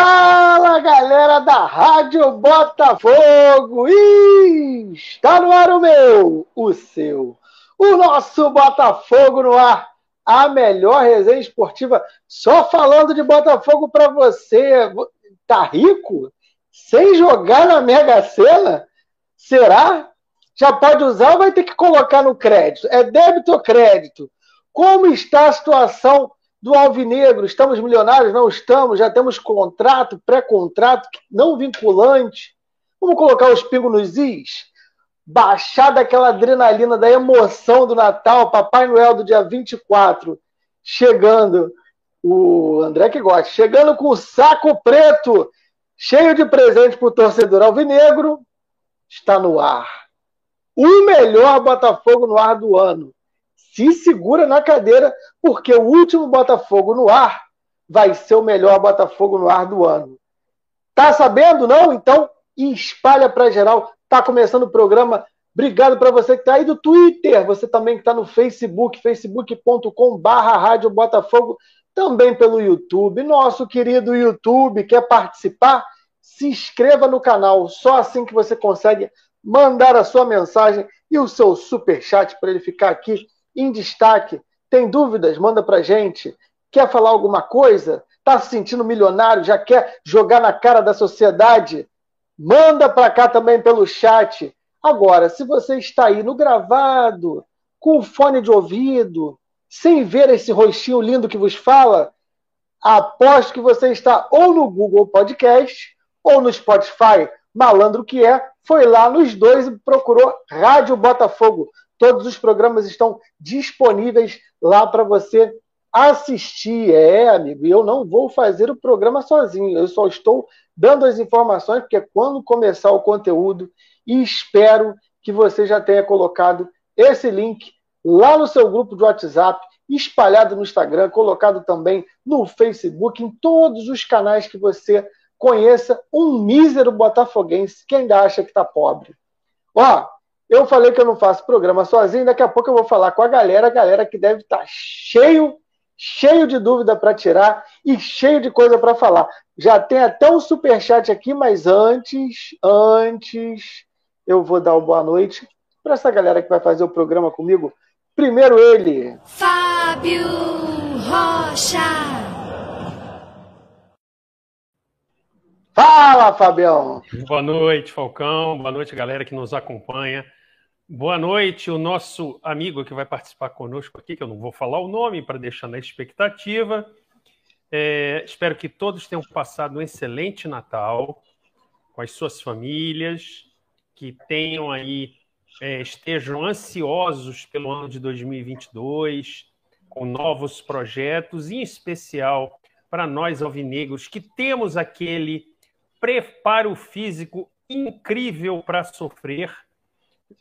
Fala galera da Rádio Botafogo! Está no ar o meu, o seu, o nosso Botafogo no ar, a melhor resenha esportiva, só falando de Botafogo para você. Tá rico? Sem jogar na Mega Sena? Será? Já pode usar ou vai ter que colocar no crédito? É débito ou crédito? Como está a situação do Alvinegro. Estamos milionários? Não estamos. Já temos contrato, pré-contrato, não vinculante. Vamos colocar os pingos nos is? Baixar daquela adrenalina, da emoção do Natal, Papai Noel do dia 24, chegando, o André que gosta, chegando com o saco preto, cheio de presente para o torcedor alvinegro, está no ar. O melhor Botafogo no ar do ano se segura na cadeira, porque o último Botafogo no ar vai ser o melhor Botafogo no ar do ano. Tá sabendo, não? Então espalha para geral. Tá começando o programa. Obrigado para você que está aí do Twitter, você também que está no Facebook, facebook.com/barra Rádio Botafogo, também pelo YouTube. Nosso querido YouTube, quer participar? Se inscreva no canal, só assim que você consegue mandar a sua mensagem e o seu super chat para ele ficar aqui em destaque. Tem dúvidas? Manda pra gente. Quer falar alguma coisa? Tá se sentindo milionário? Já quer jogar na cara da sociedade? Manda para cá também pelo chat. Agora, se você está aí no gravado, com o fone de ouvido, sem ver esse rostinho lindo que vos fala, aposto que você está ou no Google Podcast ou no Spotify, malandro que é, foi lá nos dois e procurou Rádio Botafogo. Todos os programas estão disponíveis lá para você assistir. É, amigo, eu não vou fazer o programa sozinho, eu só estou dando as informações, porque quando começar o conteúdo, espero que você já tenha colocado esse link lá no seu grupo de WhatsApp, espalhado no Instagram, colocado também no Facebook, em todos os canais que você conheça um mísero botafoguense que ainda acha que está pobre. Ó, eu falei que eu não faço programa sozinho, daqui a pouco eu vou falar com a galera, a galera que deve estar tá cheio, cheio de dúvida para tirar e cheio de coisa para falar. Já tem até um super chat aqui, mas antes, antes eu vou dar uma boa noite para essa galera que vai fazer o programa comigo. Primeiro ele, Fábio Rocha. Fala, Fabião! Boa noite, Falcão. Boa noite, galera que nos acompanha. Boa noite, o nosso amigo que vai participar conosco aqui, que eu não vou falar o nome para deixar na expectativa. É, espero que todos tenham passado um excelente Natal com as suas famílias, que tenham aí, é, estejam ansiosos pelo ano de 2022, com novos projetos, em especial para nós alvinegros, que temos aquele preparo físico incrível para sofrer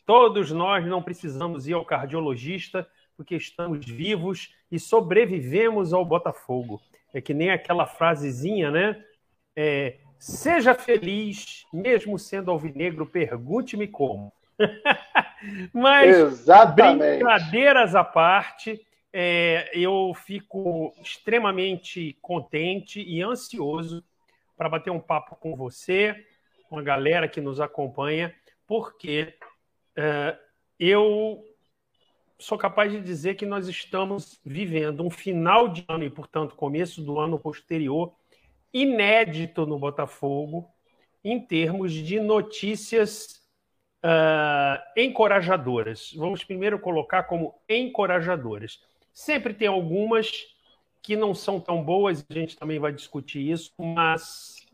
Todos nós não precisamos ir ao cardiologista porque estamos vivos e sobrevivemos ao Botafogo. É que nem aquela frasezinha, né? É, Seja feliz, mesmo sendo alvinegro, pergunte-me como. Mas, Exatamente. brincadeiras à parte, é, eu fico extremamente contente e ansioso para bater um papo com você, com a galera que nos acompanha, porque é, eu sou capaz de dizer que nós estamos vivendo um final de ano e, portanto, começo do ano posterior inédito no Botafogo em termos de notícias uh, encorajadoras. Vamos primeiro colocar como encorajadoras. Sempre tem algumas que não são tão boas, a gente também vai discutir isso, mas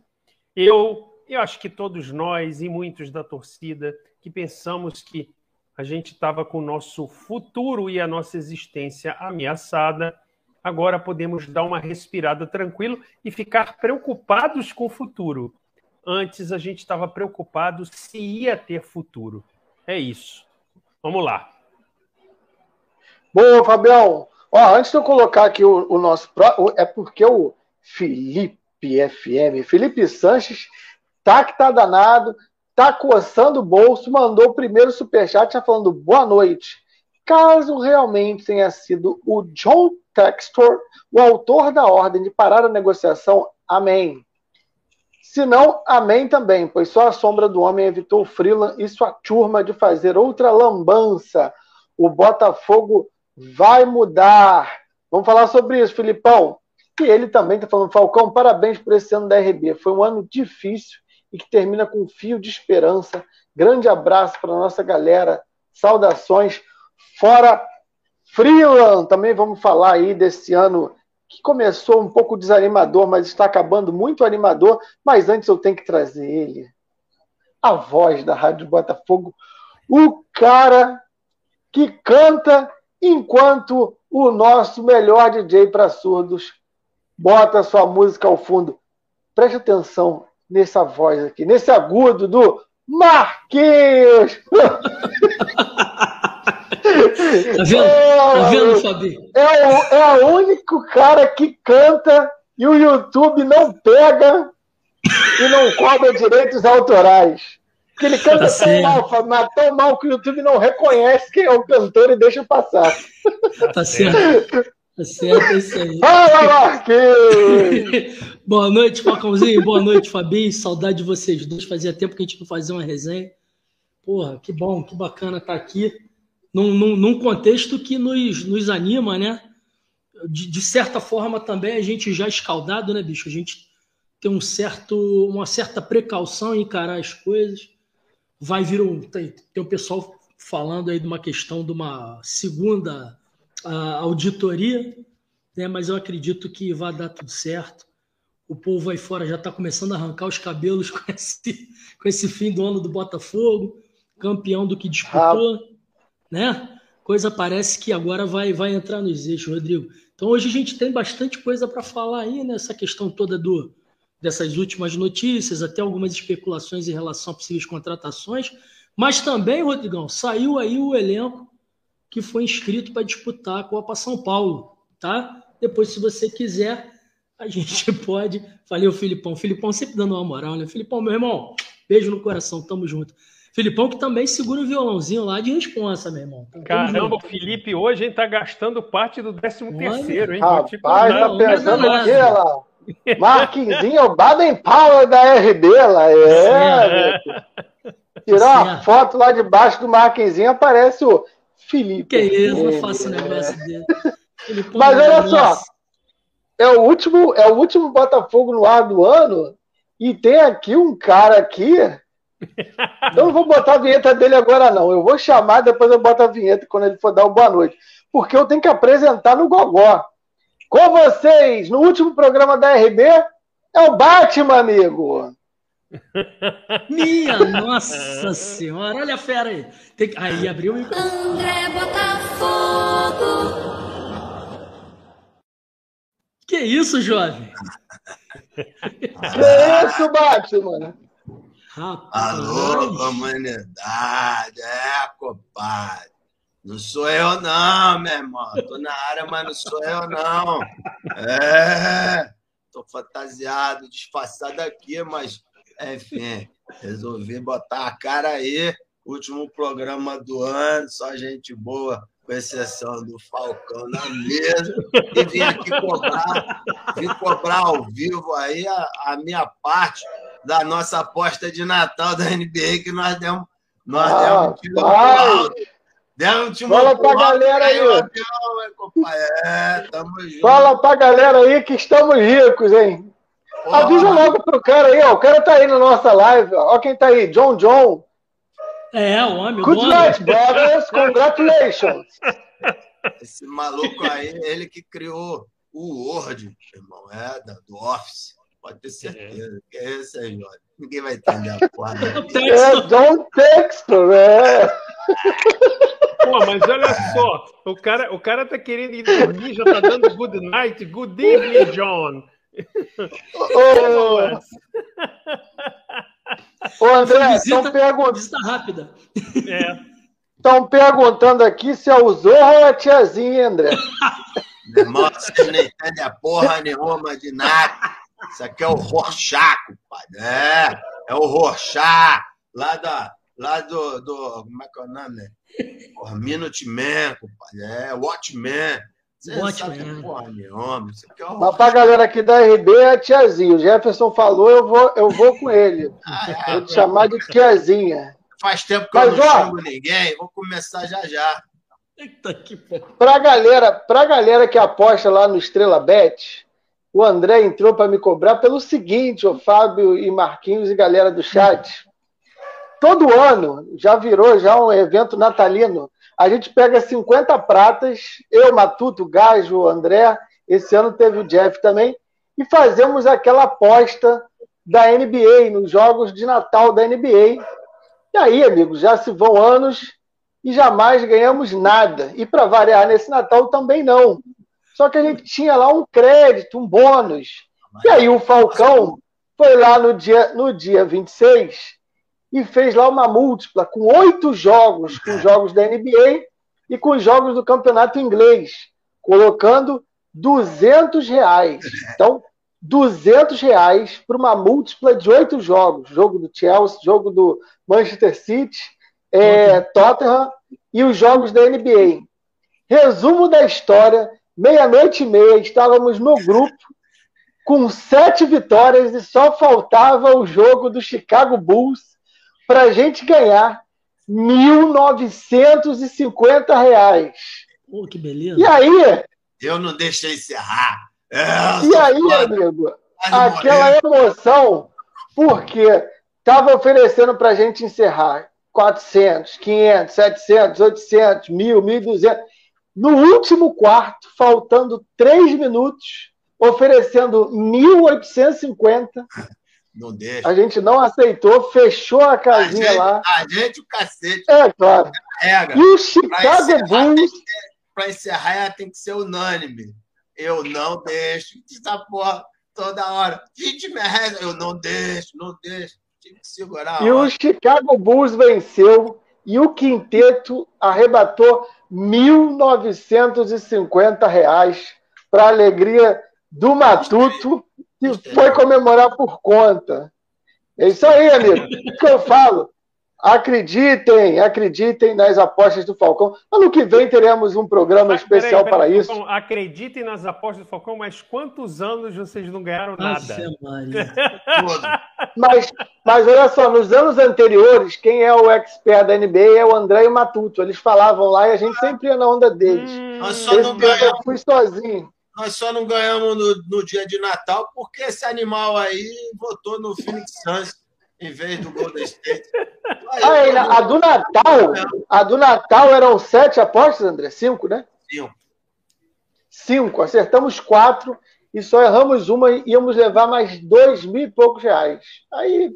eu, eu acho que todos nós e muitos da torcida que pensamos que a gente estava com o nosso futuro e a nossa existência ameaçada, agora podemos dar uma respirada tranquilo e ficar preocupados com o futuro. Antes a gente estava preocupado se ia ter futuro. É isso. Vamos lá. Boa, Fabião. Ó, antes de eu colocar aqui o, o nosso. É porque o Felipe FM, Felipe Sanches, tá que tá danado tá coçando o bolso, mandou o primeiro superchat já falando boa noite. Caso realmente tenha sido o John Textor o autor da ordem de parar a negociação, amém. Se não, amém também, pois só a sombra do homem evitou o Freeland e sua turma de fazer outra lambança. O Botafogo vai mudar. Vamos falar sobre isso, Filipão. E ele também está falando, Falcão, parabéns por esse ano da RB. Foi um ano difícil e que termina com um fio de esperança. Grande abraço para nossa galera. Saudações. Fora Freeland, também vamos falar aí desse ano que começou um pouco desanimador, mas está acabando muito animador. Mas antes eu tenho que trazer ele, a voz da Rádio Botafogo, o cara que canta enquanto o nosso melhor DJ para surdos bota sua música ao fundo. Preste atenção nessa voz aqui, nesse agudo do Marquinhos! Tá vendo? Tá vendo, Fabi? É o, é o único cara que canta e o YouTube não pega e não cobra direitos autorais. Porque ele canta Tá tão mal, mas tão mal que o YouTube não reconhece quem é o cantor e deixa passar. Tá certo. Tá certo, é isso aí. Fala, Marquinhos! Boa noite, Falcãozinho. Boa noite, Fabinho. Saudade de vocês dois. Fazia tempo que a gente não fazia uma resenha. Porra, que bom, que bacana estar aqui. Num, num, num contexto que nos, nos anima, né? De, de certa forma também a gente já escaldado, né, bicho? A gente tem um certo, uma certa precaução em encarar as coisas. Vai vir um. Tem, tem o pessoal falando aí de uma questão de uma segunda ah, auditoria, né? Mas eu acredito que vai dar tudo certo. O povo aí fora já está começando a arrancar os cabelos com esse, com esse fim do ano do Botafogo, campeão do que disputou, né? Coisa parece que agora vai, vai entrar nos eixos, Rodrigo. Então hoje a gente tem bastante coisa para falar aí nessa questão toda do dessas últimas notícias, até algumas especulações em relação a possíveis contratações, mas também, Rodrigão, saiu aí o elenco que foi inscrito para disputar a Copa São Paulo, tá? Depois, se você quiser, a gente pode. Falei o Filipão. Filipão sempre dando uma moral, né? Filipão, meu irmão, beijo no coração, tamo junto. Filipão que também segura o violãozinho lá de responsa, meu irmão. Tamo Caramba, junto. o Felipe hoje hein, tá gastando parte do 13 terceiro, hein? Rapaz, contar. tá não, pensando não, o quê lá? Marquinzinho, o Baden Powell da RB lá. É. Tirar uma foto lá debaixo do Marquinzinho, aparece o Felipe. Que isso, não É, faço um negócio dele. Mas olha só, é o último, é o último Botafogo no ar do ano e tem aqui um cara aqui. Eu não vou botar a vinheta dele agora não. Eu vou chamar depois eu boto a vinheta quando ele for dar o boa noite, porque eu tenho que apresentar no Gogó. Com vocês, no último programa da RB, é o Batman, amigo. Minha nossa senhora, olha a fera aí. Tem que- Aí abriu o. André Botafogo. Que isso, jovem? Que isso, Batman? Rapaz. Alô, comunidade, é, compadre. Não sou eu, não, meu irmão. Tô na área, mas não sou eu, não. É, tô fantasiado, disfarçado aqui, mas, enfim, resolvi botar a cara aí. Último programa do ano, só gente boa, com exceção do Falcão na mesa. E vim aqui cobrar, vim cobrar ao vivo aí a, a minha parte da nossa aposta de Natal da NBA que nós demos. Nós Ah, demos um. Demos um Fala pra galera aí. caiu o avião, hein, compadre? É, tamo junto. Fala pra galera aí que estamos ricos, hein? Avisa logo pro cara aí, ó. O cara tá aí na nossa live, ó. Ó quem tá aí, John John. É, o homem, o Good dono. night, brothers. Congratulations. Esse maluco aí, ele que criou o Word, irmão, é, do Office. Pode ter certeza. Que é esse aí, Jorge. Ninguém vai entender a porra. É, texto. John Textor, é. Pô, mas olha só, o cara, o cara tá querendo ir dormir, já tá dando good night, good evening, John. Ô, ô André, Visita- estão pergun Visita rápida. É. tão perguntando aqui se é o Zorro ou a tiazinha, hein, André. Meu irmão, vocês não entendem a porra nenhuma de nada. Isso aqui é o Rorschach, compadre. É, é o Rorschach, lá, da, lá do, do. Como é que é o nome? Porra, Minuteman, compadre. É, Watchman. Sabe é. é Mas pra galera aqui da RB é tiazinha. O Jefferson falou, eu vou, eu vou com ele. Ah, Vou te chamar de tiazinha. Faz tempo que Mas, eu não ó- chamo ninguém, vou começar já já. Eita que. Pra galera, pra galera que aposta lá no Estrela Bet, o André entrou para me cobrar pelo seguinte, o Fábio e Marquinhos e galera do chat. Todo ano já virou já um evento natalino. A gente pega 50 pratas, eu, Matuto, Gajo, André, esse ano teve o Jeff também, e fazemos aquela aposta da NBA, nos jogos de Natal da NBA. E aí, amigos, já se vão anos e jamais ganhamos nada. E para variar nesse Natal também não. Só que a gente tinha lá um crédito, um bônus. E aí o Falcão foi lá no dia, no dia 26 e fez lá uma múltipla com oito jogos, com jogos da NBA e com jogos do campeonato inglês, colocando 200 reais. Então, 200 reais para uma múltipla de oito jogos. Jogo do Chelsea, jogo do Manchester City, é, Tottenham e os jogos da NBA. Resumo da história: meia-noite e meia, estávamos no grupo com sete vitórias e só faltava o jogo do Chicago Bulls para a gente ganhar 1.950 reais. Pô, que beleza. E aí, Eu não deixei encerrar. É, e aí, foda, amigo, aquela emoção, porque estava oferecendo para a gente encerrar 400, 500, 700, 800, 1.000, 1.200. No último quarto, faltando três minutos, oferecendo 1.850, Não deixa. a gente não aceitou, fechou a A casinha gente, lá. a gente, o cacete, É claro. regra. E o Chicago Bulls, pra encerrar, ela tem que ser unânime. Eu não deixo. Essa porra toda hora. 20 mil reais, eu não deixo, não deixo. Tinha que segurar. a e o. Chicago Bulls venceu e o quinteto arrebatou 1.950 reais para alegria do Matuto, que foi comemorar por conta. É isso aí, amigo. O que eu falo? Acreditem, acreditem nas apostas do Falcão. Ano que vem teremos um programa Mas, especial peraí, para peraí, isso. Falcão, acreditem nas apostas do Falcão, mas quantos anos vocês não ganharam nada? Maria. Todo. Mas, mas olha só, nos anos anteriores, quem é o expert da NBA é o André e o Matuto. Eles falavam lá e a gente sempre ia na onda deles. Hum, só Esse não eu fui sozinho. Nós só não ganhamos no, no dia de Natal porque esse animal aí votou no Phoenix Suns em vez do Golden State. Aí, Ah, a do Natal, a do Natal eram sete apostas, André? Cinco, né? Cinco. Cinco. Acertamos quatro e só erramos uma e íamos levar mais dois mil e poucos reais. Aí,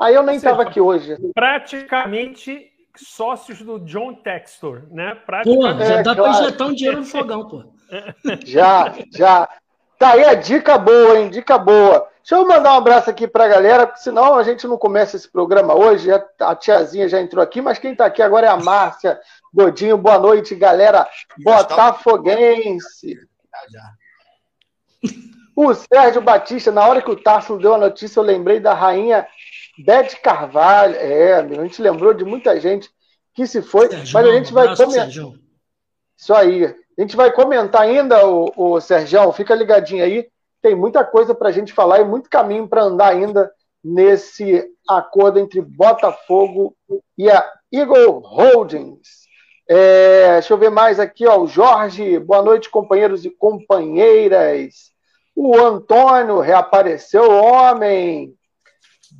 aí eu nem estava aqui hoje. praticamente sócios do John Textor, né? Pô, Praticamente. já É, dá pra claro. injetar um dinheiro no fogão, pô. Já, já. Tá aí a dica boa, hein? Dica boa. Deixa eu mandar um abraço aqui pra galera, porque senão a gente não começa esse programa hoje. A tiazinha já entrou aqui, mas quem tá aqui agora é a Márcia Godinho. Boa noite, galera botafoguense. O Sérgio Batista, na hora que o Tarso deu a notícia, eu lembrei da rainha Beth Carvalho. É, a gente lembrou de muita gente que se foi, Sérgio, mas a gente vai. Sérgio. Isso aí. A gente vai comentar ainda, o, o Sergião, fica ligadinho aí. Tem muita coisa para a gente falar e muito caminho para andar ainda nesse acordo entre Botafogo e a Eagle Holdings. É, deixa eu ver mais aqui, ó. O Jorge, boa noite, companheiros e companheiras. O Antônio reapareceu, homem.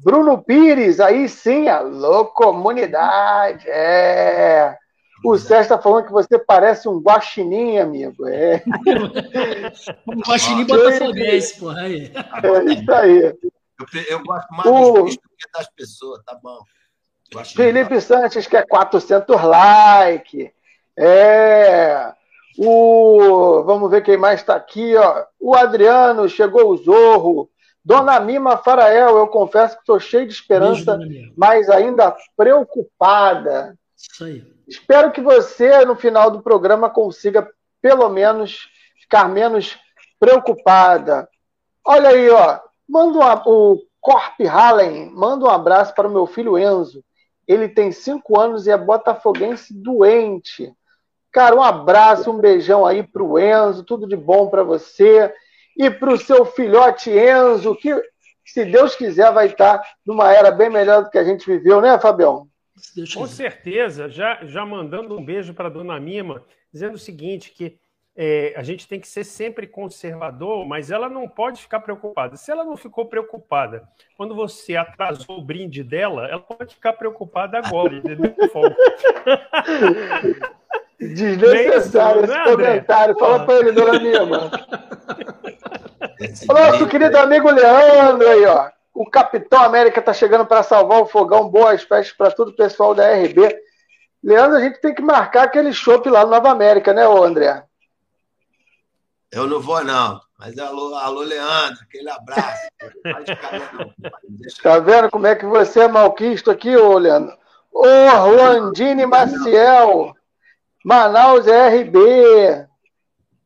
Bruno Pires, aí sim, alô, comunidade. É. O Sérgio está falando que você parece um guaxinim, amigo. É, Um guaxinim botafoguense, porra. Aí. é isso aí. Eu, eu gosto mais O- dos que das pessoas, tá bom. Felipe Santos quer 400 likes. É. O, vamos ver quem mais está aqui. Ó. O Adriano, chegou o Zorro. Dona Mima Farael, eu confesso que estou cheio de Beijo, esperança, Mia. mas ainda preocupada. Isso aí. Espero que você, no final do programa, consiga, pelo menos, ficar menos preocupada. Olha aí, ó. Manda uma- o Corp Hallen, manda um abraço para o meu filho Enzo. Ele tem cinco anos e é botafoguense doente. Cara, um abraço, um beijão aí pro Enzo, tudo de bom para você e pro seu filhote Enzo, que se Deus quiser vai estar numa era bem melhor do que a gente viveu, né, Fabião? Com certeza, já, já mandando um beijo para dona Mima, dizendo o seguinte, que é, a gente tem que ser sempre conservador, mas ela não pode ficar preocupada. Se ela não ficou preocupada quando você atrasou o brinde dela, ela pode ficar preocupada agora, entendeu? Desnecessário esse comentário. Fala para ele, dona Mima. Nosso querido amigo Leandro aí, ó. O Capitão América tá chegando para salvar o fogão. Boas festas para todo o pessoal da RB. Leandro, a gente tem que marcar aquele chopp lá no Nova América, né, André? Eu não vou, não. Mas alô, alô Leandro, aquele abraço. tá vendo como é que você é malquisto aqui, ô Leandro? Ô, Ruandine Maciel, Manaus RB,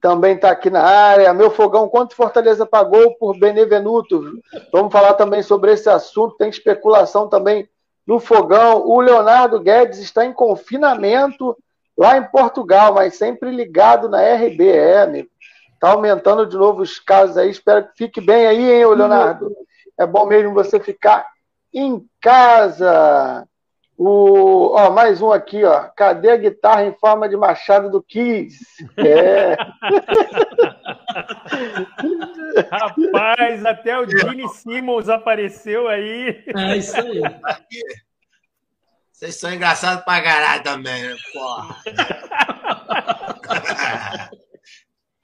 também está aqui na área. Meu fogão, quanto Fortaleza pagou por Benevenuto? Vamos falar também sobre esse assunto. Tem especulação também no fogão. O Leonardo Guedes está em confinamento lá em Portugal, mas sempre ligado na RB, é, amigo. Tá aumentando de novo os casos aí. Espero que fique bem aí, hein, Leonardo? É bom mesmo você ficar em casa. O, ó, mais um aqui, ó. Cadê a guitarra em forma de machado do Kiss? É. Rapaz, até o Gene Simmons apareceu aí. É isso aí. Vocês são engraçados pra caralho também, né? Porra.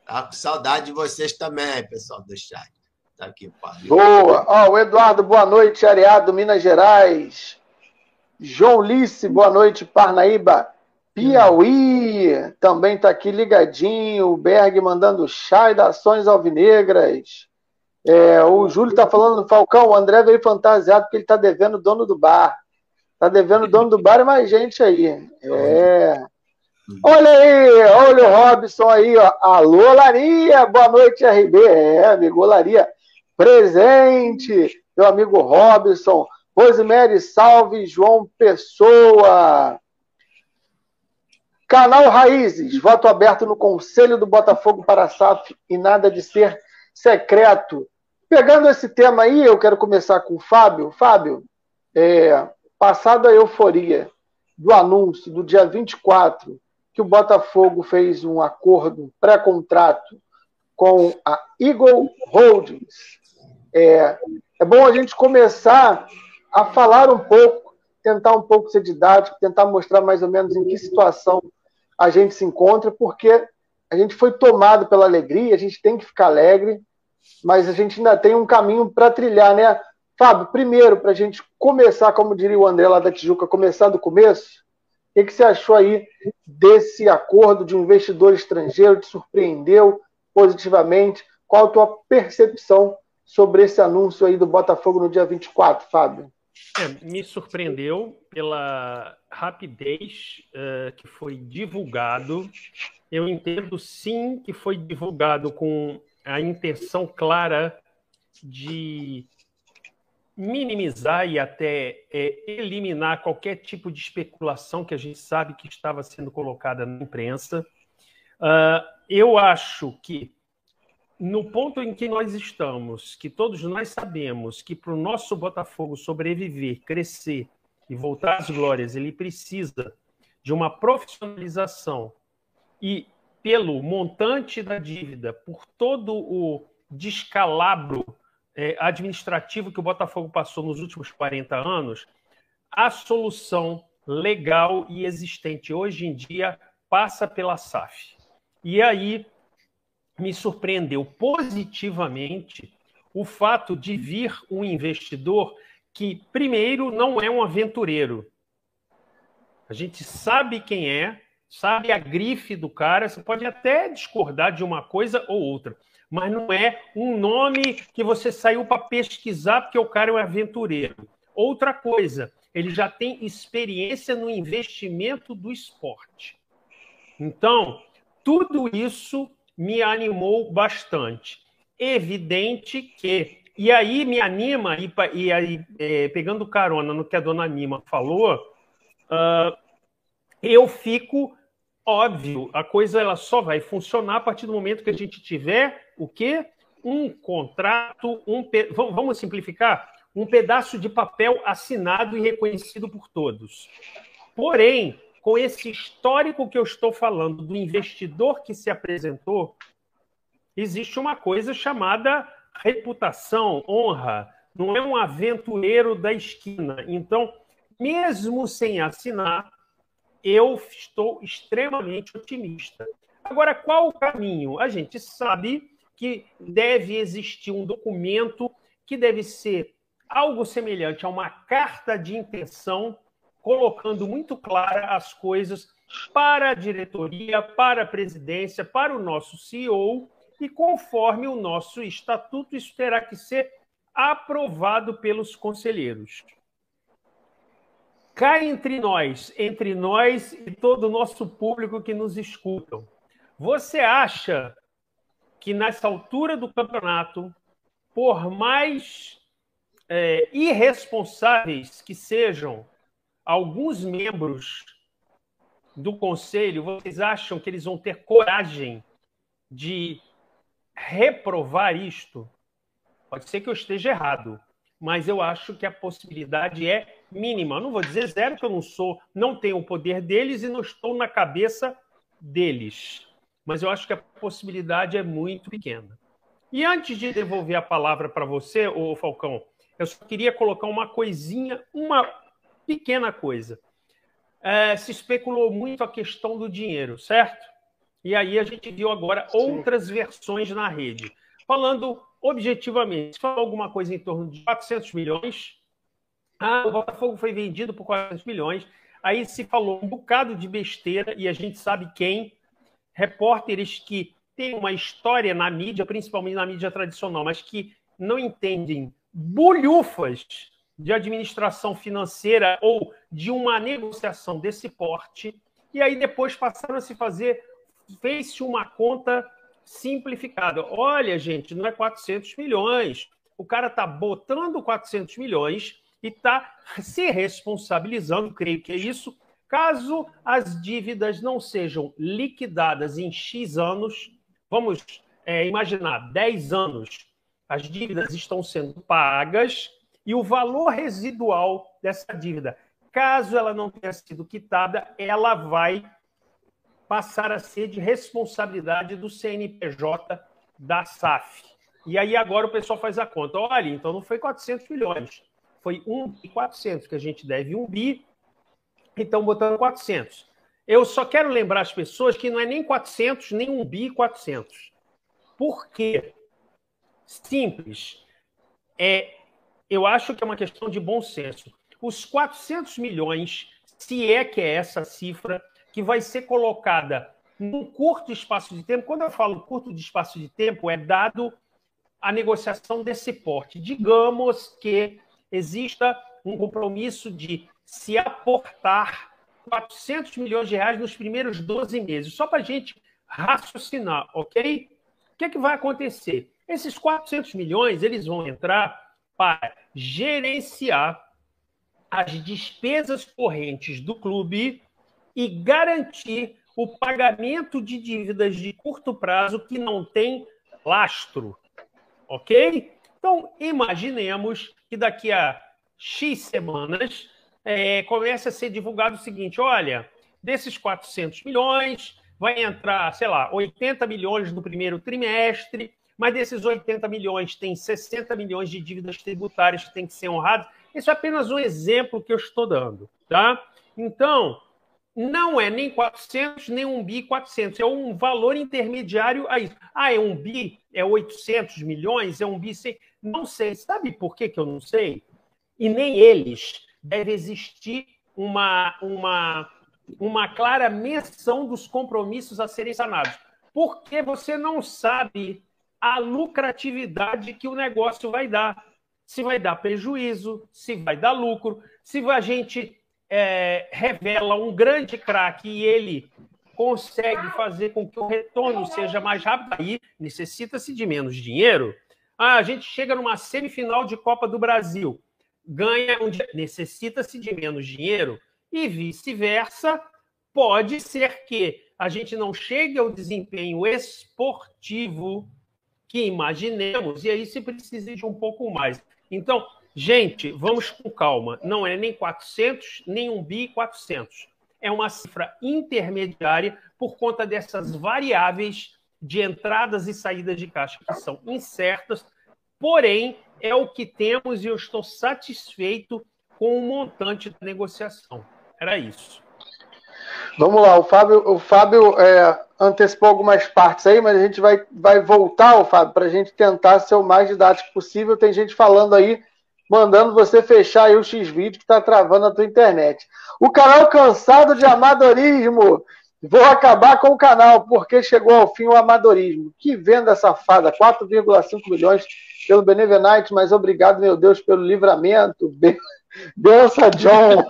Tá com saudade de vocês também, pessoal do chat. Tá aqui, pai. Boa! Ó, o Eduardo, boa noite, Areado, Minas Gerais. João Lice, boa noite, Parnaíba. Piauí, também tá aqui ligadinho. O Berg mandando chá e da ações alvinegras. É, o Júlio tá falando do Falcão, o André veio fantasiado porque ele tá devendo o dono do bar. Tá devendo o dono do bar e mais gente aí. É. Olha aí, olha o Robson aí, ó. Alô, Laria, boa noite, RB. É, amigo Laria, presente. Meu amigo Robson. Rosemary, salve, João Pessoa. Canal Raízes, voto aberto no Conselho do Botafogo para a SAF e nada de ser secreto. Pegando esse tema aí, eu quero começar com o Fábio. Fábio, é, passada a euforia do anúncio do dia 24 que o Botafogo fez um acordo pré-contrato com a Eagle Holdings. É, é bom a gente começar a falar um pouco, tentar um pouco ser didático, tentar mostrar mais ou menos em que situação a gente se encontra, porque a gente foi tomado pela alegria, a gente tem que ficar alegre, mas a gente ainda tem um caminho para trilhar, né? Fábio, primeiro, para a gente começar, como diria o André lá da Tijuca, começar do começo, o que, você achou aí desse acordo de um investidor estrangeiro? Te surpreendeu positivamente? Qual a tua percepção sobre esse anúncio aí do Botafogo no dia 24, Fábio? É, me surpreendeu pela rapidez uh, que foi divulgado. Eu entendo sim que foi divulgado com a intenção clara de minimizar e até é, eliminar qualquer tipo de especulação que a gente sabe que estava sendo colocada na imprensa. Uh, eu acho que no ponto em que nós estamos, que todos nós sabemos que para o nosso Botafogo sobreviver, crescer e voltar às glórias, ele precisa de uma profissionalização e pelo montante da dívida, por todo o descalabro é, administrativo que o Botafogo passou nos últimos 40 anos, a solução legal e existente hoje em dia passa pela SAF. E aí me surpreendeu positivamente o fato de vir um investidor que, primeiro, não é um aventureiro. A gente sabe quem é, sabe a grife do cara, você pode até discordar de uma coisa ou outra, mas não é um nome que você saiu para pesquisar porque o cara é um aventureiro. Outra coisa, ele já tem experiência no investimento do esporte. Então, tudo isso me animou bastante. Evidente que. E aí me anima, e, e aí, é, pegando carona no que a dona Nima falou, uh, eu fico óbvio, a coisa ela só vai funcionar a partir do momento que a gente tiver o quê? Um contrato, um vamos simplificar, um pedaço de papel assinado e reconhecido por todos. Porém, com esse histórico que eu estou falando do investidor que se apresentou, existe uma coisa chamada reputação, honra. Não é um aventureiro da esquina. Então, mesmo sem assinar, eu estou extremamente otimista. Agora, qual o caminho? A gente sabe que deve existir um documento que deve ser algo semelhante a uma carta de intenção, colocando muito clara as coisas para a diretoria, para a presidência, para o nosso CEO, e conforme o nosso estatuto, isso terá que ser aprovado pelos conselheiros cá entre nós, entre nós e todo o nosso público que nos escutam. Você acha que nessa altura do campeonato, por mais é, irresponsáveis que sejam alguns membros do conselho, vocês acham que eles vão ter coragem de reprovar isto? Pode ser que eu esteja errado, mas eu acho que a possibilidade é mínima. não vou dizer zero, que eu não sou, não tenho o poder deles e não estou na cabeça deles. Mas eu acho que a possibilidade é muito pequena. E antes de devolver a palavra para você, ô Falcão, eu só queria colocar uma coisinha, uma pequena coisa. É, se especulou muito a questão do dinheiro, certo? E aí a gente viu agora Sim. outras versões na rede. Falando objetivamente, se falou alguma coisa em torno de 400 milhões, ah, o Botafogo foi vendido por 400 milhões. Aí se falou um bocado de besteira e a gente sabe quem. Repórteres que têm uma história na mídia, principalmente na mídia tradicional, mas que não entendem bulhufas de administração financeira ou de uma negociação desse porte. E aí depois passaram a se fazer, fez-se uma conta simplificada. Olha, gente, não é 400 milhões. O cara está botando 400 milhões e está se responsabilizando, creio que é isso, caso as dívidas não sejam liquidadas em X anos, vamos é, imaginar 10 anos, as dívidas estão sendo pagas e o valor residual dessa dívida, caso ela não tenha sido quitada, ela vai passar a ser de responsabilidade do CNPJ da SAF. E aí agora o pessoal faz a conta. Olha, então não foi 400 milhões, foi 1 bi 400, que a gente deve 1 bi, então botando 400. Eu só quero lembrar as pessoas que não é nem 400, nem 1 bi 400. Por quê? Simples. É, eu acho que é uma questão de bom senso. Os 400 milhões, se é que é essa cifra, que vai ser colocada num curto espaço de tempo, quando eu falo curto de espaço de tempo, é dado a negociação desse porte. Digamos que exista um compromisso de se aportar 400 milhões de reais nos primeiros 12 meses, só para a gente raciocinar, ok? O que, é que vai acontecer? Esses 400 milhões eles vão entrar para gerenciar as despesas correntes do clube e garantir o pagamento de dívidas de curto prazo que não tem lastro, ok? Então, imaginemos que daqui a X semanas é, comece a ser divulgado o seguinte: olha, desses 400 milhões, vai entrar, sei lá, 80 milhões no primeiro trimestre, mas desses 80 milhões tem 60 milhões de dívidas tributárias que têm que ser honradas. Isso é apenas um exemplo que eu estou dando, tá? Então, não é nem 400, nem um bi 400, é um valor intermediário a isso. Ah, é um bi, é 800 milhões, é um bi 100. Não sei. Sabe por que, que eu não sei? E nem eles. Deve existir uma, uma, uma clara menção dos compromissos a serem sanados. Porque você não sabe a lucratividade que o negócio vai dar. Se vai dar prejuízo, se vai dar lucro, se a gente é, revela um grande craque e ele consegue fazer com que o retorno seja mais rápido, aí necessita-se de menos dinheiro. Ah, a gente chega numa semifinal de Copa do Brasil, ganha um necessita-se de menos dinheiro e vice-versa. Pode ser que a gente não chegue ao desempenho esportivo que imaginemos, e aí se precisa de um pouco mais. Então, gente, vamos com calma. Não é nem 400, nem 1 bi 400. É uma cifra intermediária por conta dessas variáveis de entradas e saídas de caixa que são incertas, porém é o que temos e eu estou satisfeito com o montante da negociação. Era isso. Vamos lá, o Fábio, o Fábio é, antecipou algumas partes aí, mas a gente vai, vai voltar, o Fábio, para a gente tentar ser o mais didático possível. Tem gente falando aí, mandando você fechar aí o X-Vídeo que está travando a tua internet. O canal cansado de amadorismo. Vou acabar com o canal, porque chegou ao fim o amadorismo. Que venda safada, 4,5 milhões pelo Benevenite, mas obrigado, meu Deus, pelo livramento. Benção, John.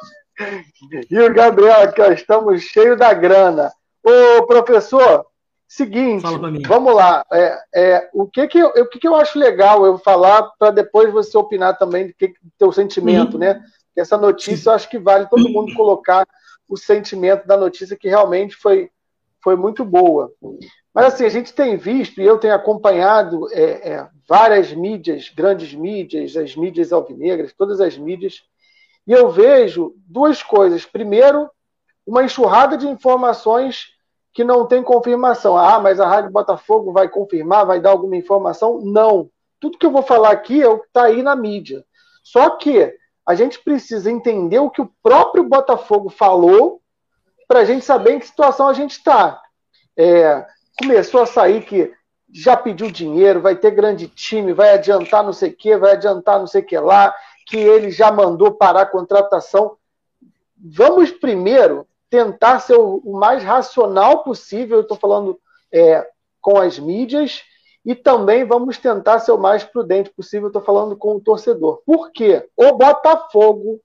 E o Gabriel aqui, ó, estamos cheios da grana. Ô, professor, seguinte, vamos lá. É, é, o que que, eu, o que que eu acho legal eu falar para depois você opinar também do que, do teu sentimento, uhum. né? Essa notícia eu acho que vale todo mundo colocar o sentimento da notícia que realmente foi, foi muito boa. Mas assim, a gente tem visto, e eu tenho acompanhado é, é, várias mídias, grandes mídias, as mídias alvinegras, todas as mídias, e eu vejo duas coisas. Primeiro, uma enxurrada de informações que não tem confirmação. Ah, mas a Rádio Botafogo vai confirmar, vai dar alguma informação? Não. Tudo que eu vou falar aqui é o que está aí na mídia. Só que a gente precisa entender o que o próprio Botafogo falou para a gente saber em que situação a gente está. É, começou a sair que já pediu dinheiro, vai ter grande time, vai adiantar não sei o que, vai adiantar não sei o que lá, que ele já mandou parar a contratação. Vamos primeiro tentar ser o, mais racional possível, estou falando é, com as mídias, e também vamos tentar ser o mais prudente possível, estou falando com o torcedor. Por quê? O Botafogo,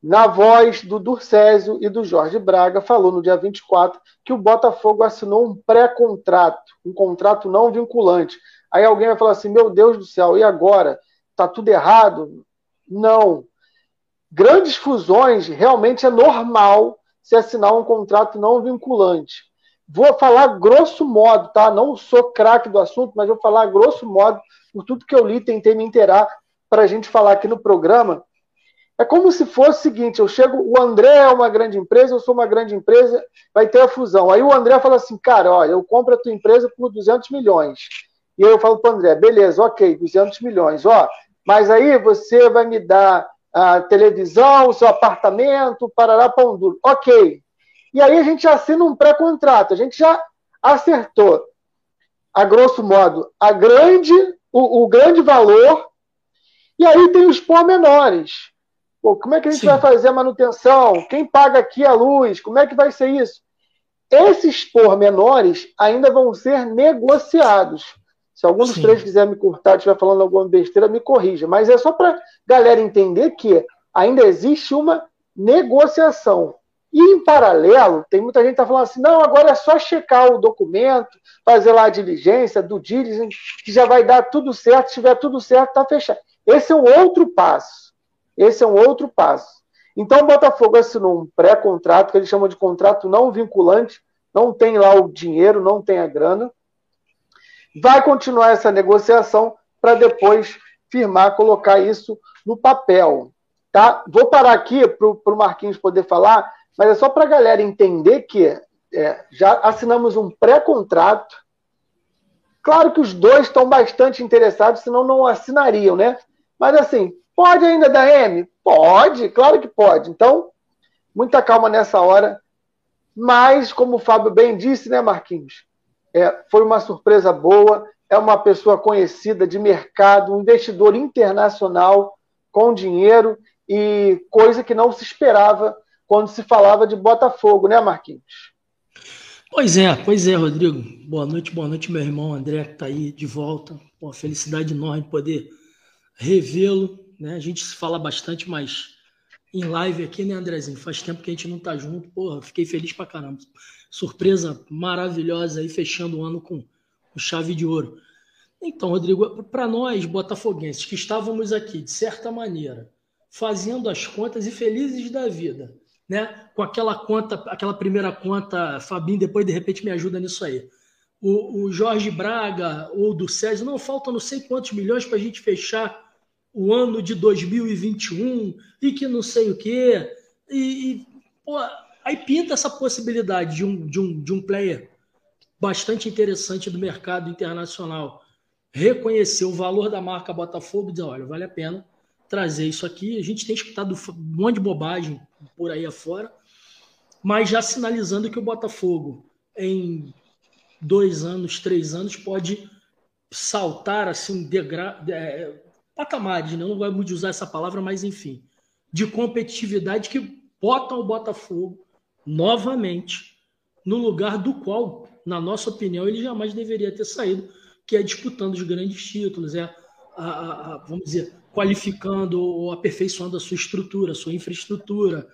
na voz do Durcésio e do Jorge Braga, falou no dia 24 que o Botafogo assinou um pré-contrato, um contrato não vinculante. Aí alguém vai falar assim: meu Deus do céu, e agora? Está tudo errado? Não. Grandes fusões realmente é normal se assinar um contrato não vinculante. Vou falar grosso modo, tá? Não sou craque do assunto, mas vou falar grosso modo, por tudo que eu li, tentei me inteirar para a gente falar aqui no programa. É como se fosse o seguinte: eu chego, o André é uma grande empresa, eu sou uma grande empresa, vai ter a fusão. Aí o André fala assim, cara, olha, eu compro a tua empresa por 200 milhões. E aí eu falo para o André, beleza, ok, 200 milhões. Ó, mas aí você vai me dar a televisão, o seu apartamento, parará pão duro. Ok. E aí a gente assina um pré-contrato, a gente já acertou, a grosso modo, a grande, o, o grande valor, e aí tem os pormenores. Pô, como é que a gente Sim. vai fazer a manutenção? Quem paga aqui a luz? Como é que vai ser isso? Esses pormenores ainda vão ser negociados. Se algum dos Sim. três quiser me cortar, estiver falando alguma besteira, me corrija. Mas é só para galera entender que ainda existe uma negociação. E em paralelo, tem muita gente que está falando assim: não, agora é só checar o documento, fazer lá a diligência, do diligence, que já vai dar tudo certo. Se tiver tudo certo, está fechado. Esse é um outro passo. Esse é um outro passo. Então o Botafogo assinou um pré-contrato, que eles chamam de contrato não vinculante, não tem lá o dinheiro, não tem a grana vai continuar essa negociação para depois firmar, colocar isso no papel. Tá? Vou parar aqui para o Marquinhos poder falar, mas é só para a galera entender que é, já assinamos um pré-contrato. Claro que os dois estão bastante interessados, senão não assinariam, né? Mas assim, pode ainda dar M? Pode, claro que pode. Então, muita calma nessa hora. Mas, como o Fábio bem disse, né, Marquinhos? É, foi uma surpresa boa. É uma pessoa conhecida de mercado, um investidor internacional com dinheiro e coisa que não se esperava quando se falava de Botafogo, né, Marquinhos? Pois é, pois é, Rodrigo. Boa noite, boa noite, meu irmão André, que está aí de volta. Uma felicidade enorme poder revê-lo. Né? A gente se fala bastante, mas em live aqui, né, Andrezinho? Faz tempo que a gente não tá junto. Porra, fiquei feliz pra caramba surpresa maravilhosa aí, fechando o ano com, com chave de ouro. Então, Rodrigo, para nós, botafoguenses, que estávamos aqui, de certa maneira, fazendo as contas e felizes da vida, né? Com aquela conta, aquela primeira conta, Fabinho, depois de repente me ajuda nisso aí. O, o Jorge Braga ou do César, não, faltam não sei quantos milhões para a gente fechar o ano de 2021 e que não sei o quê. E, e pô, aí pinta essa possibilidade de um, de, um, de um player bastante interessante do mercado internacional reconhecer o valor da marca Botafogo e dizer, olha, vale a pena trazer isso aqui. A gente tem escutado um monte de bobagem por aí afora, mas já sinalizando que o Botafogo, em dois anos, três anos, pode saltar assim, degra... É, patamares, né? não vamos usar essa palavra, mas enfim, de competitividade que botam o Botafogo novamente no lugar do qual, na nossa opinião, ele jamais deveria ter saído, que é disputando os grandes títulos, é a, a, a, vamos dizer, qualificando ou aperfeiçoando a sua estrutura, a sua infraestrutura.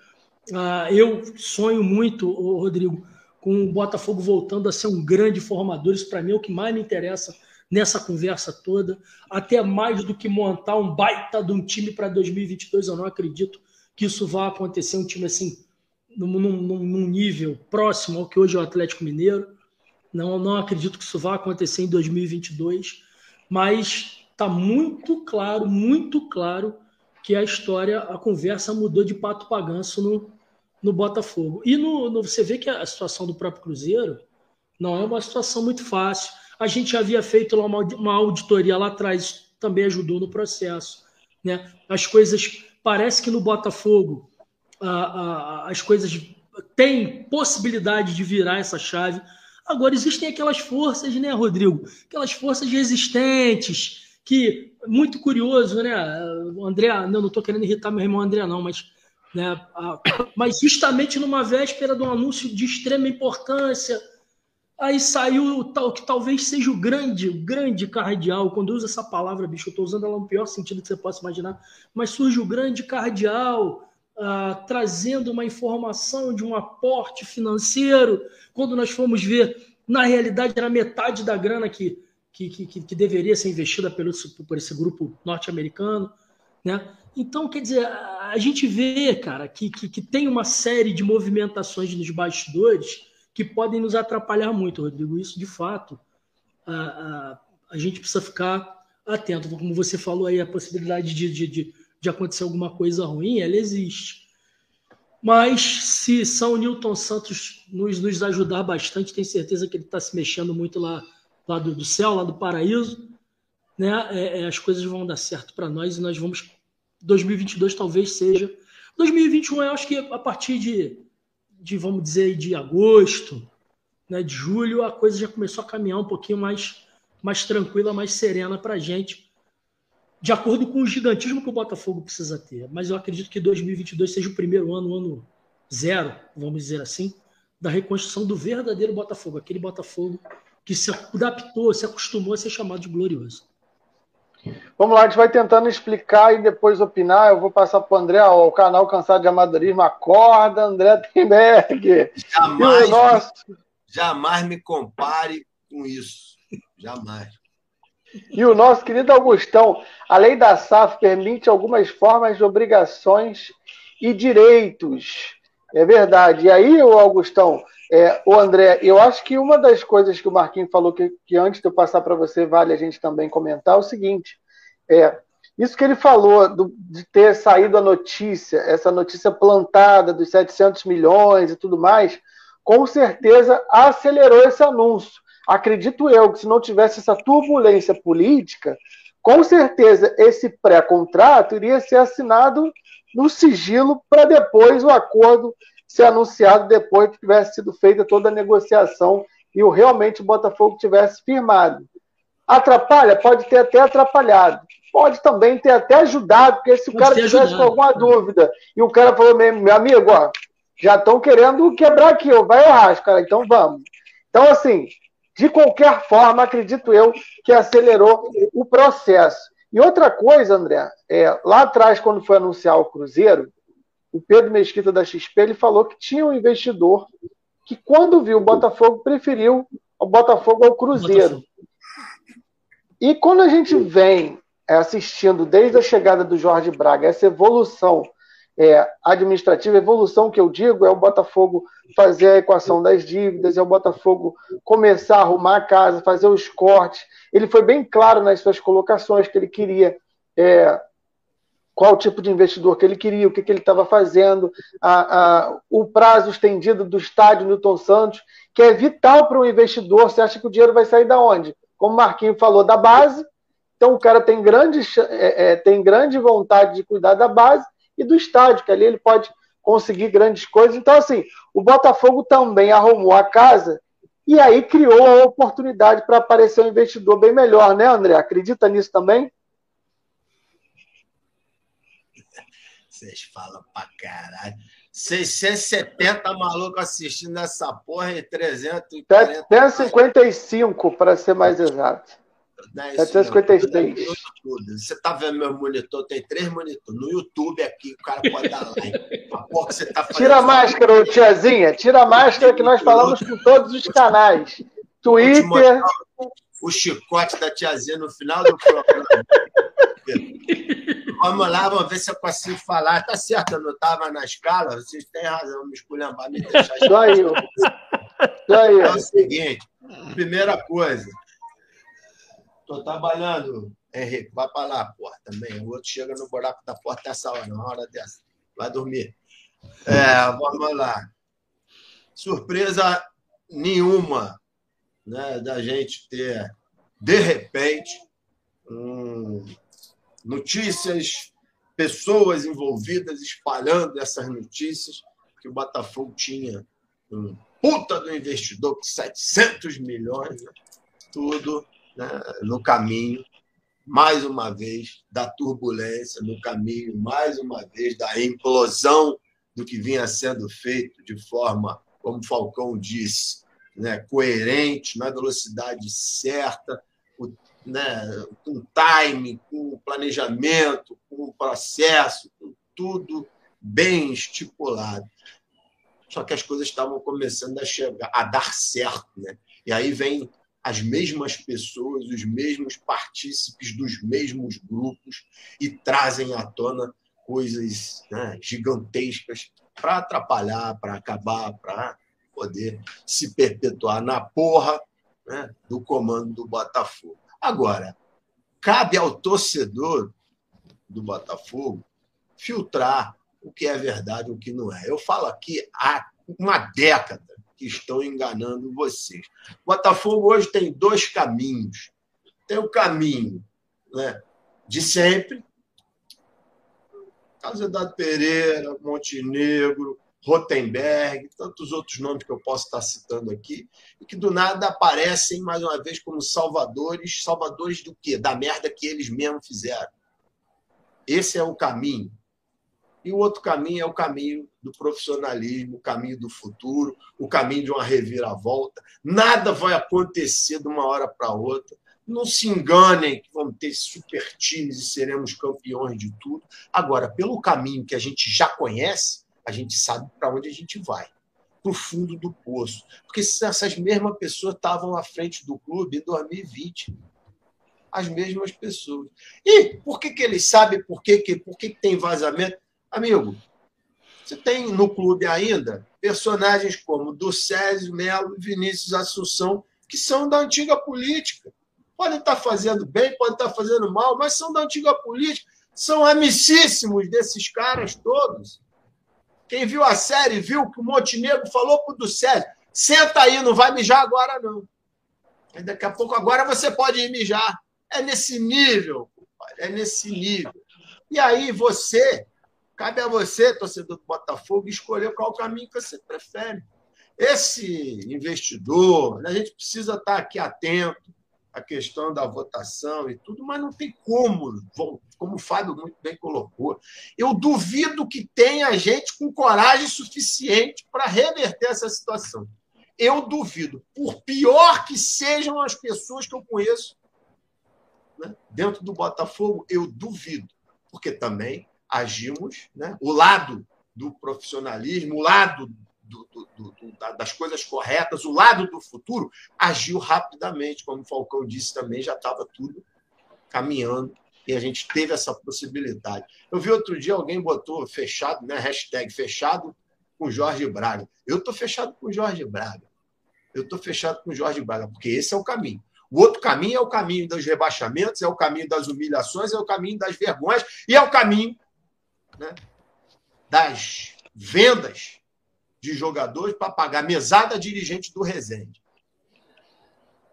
Ah, eu sonho muito, Rodrigo, com o Botafogo voltando a ser um grande formador. Isso para mim é o que mais me interessa nessa conversa toda. Até mais do que montar um baita de um time para 2022, eu não acredito que isso vá acontecer. Um time assim, num, num, num nível próximo ao que hoje é o Atlético Mineiro. Não, não acredito que isso vá acontecer em 2022, mas está muito claro, muito claro que a história, a conversa mudou de pato para ganso no, no Botafogo. E no, no, você vê que a situação do próprio Cruzeiro não é uma situação muito fácil. A gente havia feito lá uma, uma auditoria lá atrás, também ajudou no processo. Né? As coisas, parece que no Botafogo as coisas têm possibilidade de virar essa chave, Agora, existem aquelas forças, né, Rodrigo? Aquelas forças resistentes, que, muito curioso, né? O André, não, não estou querendo irritar meu irmão André, não, mas, né, a, mas justamente numa véspera de um anúncio de extrema importância, aí saiu o que talvez seja o grande, o grande cardeal. Quando eu uso essa palavra, bicho, eu estou usando ela no pior sentido que você possa imaginar, mas surge o grande cardeal ah, trazendo uma informação de um aporte financeiro, quando nós fomos ver, na realidade, era metade da grana que, que, que, que deveria ser investida pelo, por esse grupo norte-americano. Né? Então, quer dizer, a gente vê, cara, que, que, que, tem uma série de movimentações nos bastidores que podem nos atrapalhar muito, Rodrigo. Isso, de fato, a, a, a gente precisa ficar atento. Como você falou aí, a possibilidade de, de, de de acontecer alguma coisa ruim, ela existe. Mas se São Newton Santos nos, nos ajudar bastante, tenho certeza que ele está se mexendo muito lá, lá do, do, céu, lá do paraíso, né? É, é, as coisas vão dar certo para nós e nós vamos. 2022 talvez seja. 2021 eu acho que a partir de, de vamos dizer, de agosto, né, de julho, a coisa já começou a caminhar um pouquinho mais, mais tranquila, mais serena para a gente de acordo com o gigantismo que o Botafogo precisa ter. Mas eu acredito que 2022 seja o primeiro ano, o ano zero, vamos dizer assim, da reconstrução do verdadeiro Botafogo, aquele Botafogo que se adaptou, se acostumou a ser chamado de glorioso. Vamos lá, a gente vai tentando explicar e depois opinar. Eu vou passar para o André, ó, o canal Cansado de Amadorismo, acorda, André Temberg. Jamais, nosso... jamais me compare com isso. Jamais. E o nosso querido Augustão, a lei da SAF permite algumas formas de obrigações e direitos. É verdade. E aí, o Augustão, é, o André, eu acho que uma das coisas que o Marquinhos falou que, que antes de eu passar para você, vale a gente também comentar, é o seguinte: é, isso que ele falou do, de ter saído a notícia, essa notícia plantada dos 700 milhões e tudo mais, com certeza acelerou esse anúncio acredito eu que se não tivesse essa turbulência política, com certeza esse pré-contrato iria ser assinado no sigilo para depois o acordo ser anunciado depois que tivesse sido feita toda a negociação e o realmente o Botafogo tivesse firmado. Atrapalha? Pode ter até atrapalhado. Pode também ter até ajudado, porque se o cara tivesse com alguma dúvida e o cara falou, meu amigo, ó, já estão querendo quebrar aqui, ó, vai errar, cara, então vamos. Então, assim, de qualquer forma, acredito eu que acelerou o processo. E outra coisa, André, é, lá atrás, quando foi anunciar o Cruzeiro, o Pedro Mesquita da XP ele falou que tinha um investidor que, quando viu o Botafogo, preferiu o Botafogo ao Cruzeiro. E quando a gente vem é, assistindo desde a chegada do Jorge Braga essa evolução é, administrativa. Evolução que eu digo é o Botafogo fazer a equação das dívidas, é o Botafogo começar a arrumar a casa, fazer os cortes. Ele foi bem claro nas suas colocações que ele queria. É, qual tipo de investidor que ele queria, o que, que ele estava fazendo, a, a, o prazo estendido do estádio Newton Santos, que é vital para um investidor. Você acha que o dinheiro vai sair da onde? Como o Marquinho falou, da base. Então o cara tem grande, é, é, tem grande vontade de cuidar da base e do estádio, que ali ele pode conseguir grandes coisas. Então, assim, o Botafogo também arrumou a casa e aí criou a oportunidade para aparecer um investidor bem melhor, né, André? Acredita nisso também? Vocês falam pra caralho. 670 maluco assistindo essa porra e 340. 755, para ser mais exato. Né, 756. Você tá vendo meu monitor? Tem três monitores. No YouTube aqui, o cara pode dar like. Porra que você tá fazendo. Tira a máscara, ô tiazinha. Tira a máscara que nós falamos com todos os canais. Twitter. O chicote da tiazinha no final do programa. Vamos lá, vamos ver se eu consigo falar. Tá certo, eu não estava na escala, vocês têm razão, me esculhambar, me deixar. Isso aí. Isso aí. É o seguinte: primeira coisa, Estou trabalhando, Henrique, vai para lá, porra, também. O outro chega no buraco da porta essa hora, na hora dessa. Vai dormir. É, vamos lá. Surpresa nenhuma né, da gente ter, de repente, um, notícias, pessoas envolvidas espalhando essas notícias, que o Botafogo tinha um puta do investidor com 700 milhões, né, tudo né, no caminho, mais uma vez, da turbulência, no caminho, mais uma vez, da implosão do que vinha sendo feito de forma, como Falcão disse, né, coerente, na velocidade certa, o, né, com time, com planejamento, com processo, com tudo bem estipulado. Só que as coisas estavam começando a chegar, a dar certo, né? E aí vem as mesmas pessoas, os mesmos partícipes dos mesmos grupos e trazem à tona coisas né, gigantescas para atrapalhar, para acabar, para poder se perpetuar na porra né, do comando do Botafogo. Agora, cabe ao torcedor do Botafogo filtrar o que é verdade e o que não é. Eu falo aqui há uma década que estão enganando vocês. Botafogo hoje tem dois caminhos. Tem o caminho né, de sempre, Casedado Pereira, Montenegro, Rotenberg, tantos outros nomes que eu posso estar citando aqui, e que do nada aparecem mais uma vez como salvadores, salvadores do quê? Da merda que eles mesmos fizeram. Esse é o caminho. E o outro caminho é o caminho do profissionalismo, o caminho do futuro, o caminho de uma reviravolta. Nada vai acontecer de uma hora para outra. Não se enganem que vamos ter super times e seremos campeões de tudo. Agora, pelo caminho que a gente já conhece, a gente sabe para onde a gente vai para o fundo do poço. Porque essas mesmas pessoas estavam à frente do clube em 2020. As mesmas pessoas. E por que, que eles sabem por, que, que, por que, que tem vazamento? Amigo, você tem no clube ainda personagens como do Césio Melo e Vinícius Assunção, que são da antiga política. Podem estar fazendo bem, podem estar fazendo mal, mas são da antiga política. São amicíssimos desses caras todos. Quem viu a série viu que o Montenegro falou para o do Césio: senta aí, não vai mijar agora, não. Daqui a pouco, agora você pode ir mijar. É nesse nível, é nesse nível. E aí você Cabe a você, torcedor do Botafogo, escolher qual caminho que você prefere. Esse investidor, a gente precisa estar aqui atento à questão da votação e tudo, mas não tem como, como o Fábio muito bem colocou. Eu duvido que tenha gente com coragem suficiente para reverter essa situação. Eu duvido. Por pior que sejam as pessoas que eu conheço né, dentro do Botafogo, eu duvido. Porque também agimos, né? o lado do profissionalismo, o lado do, do, do, das coisas corretas, o lado do futuro, agiu rapidamente. Como o Falcão disse também, já estava tudo caminhando E a gente teve essa possibilidade. Eu vi outro dia alguém botou fechado, né? Hashtag fechado com Jorge Braga. Eu estou fechado com Jorge Braga. Eu estou fechado com Jorge Braga, porque esse é o caminho. O outro caminho é o caminho dos rebaixamentos, é o caminho das humilhações, é o caminho das vergonhas e é o caminho né, das vendas de jogadores para pagar mesada dirigente do Resende.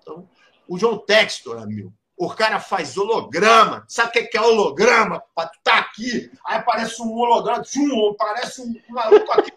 Então, o João Textor, amigo, o cara faz holograma. Sabe o que é holograma? Para tu tá aqui, aí aparece um holograma, tchum, aparece um maluco aqui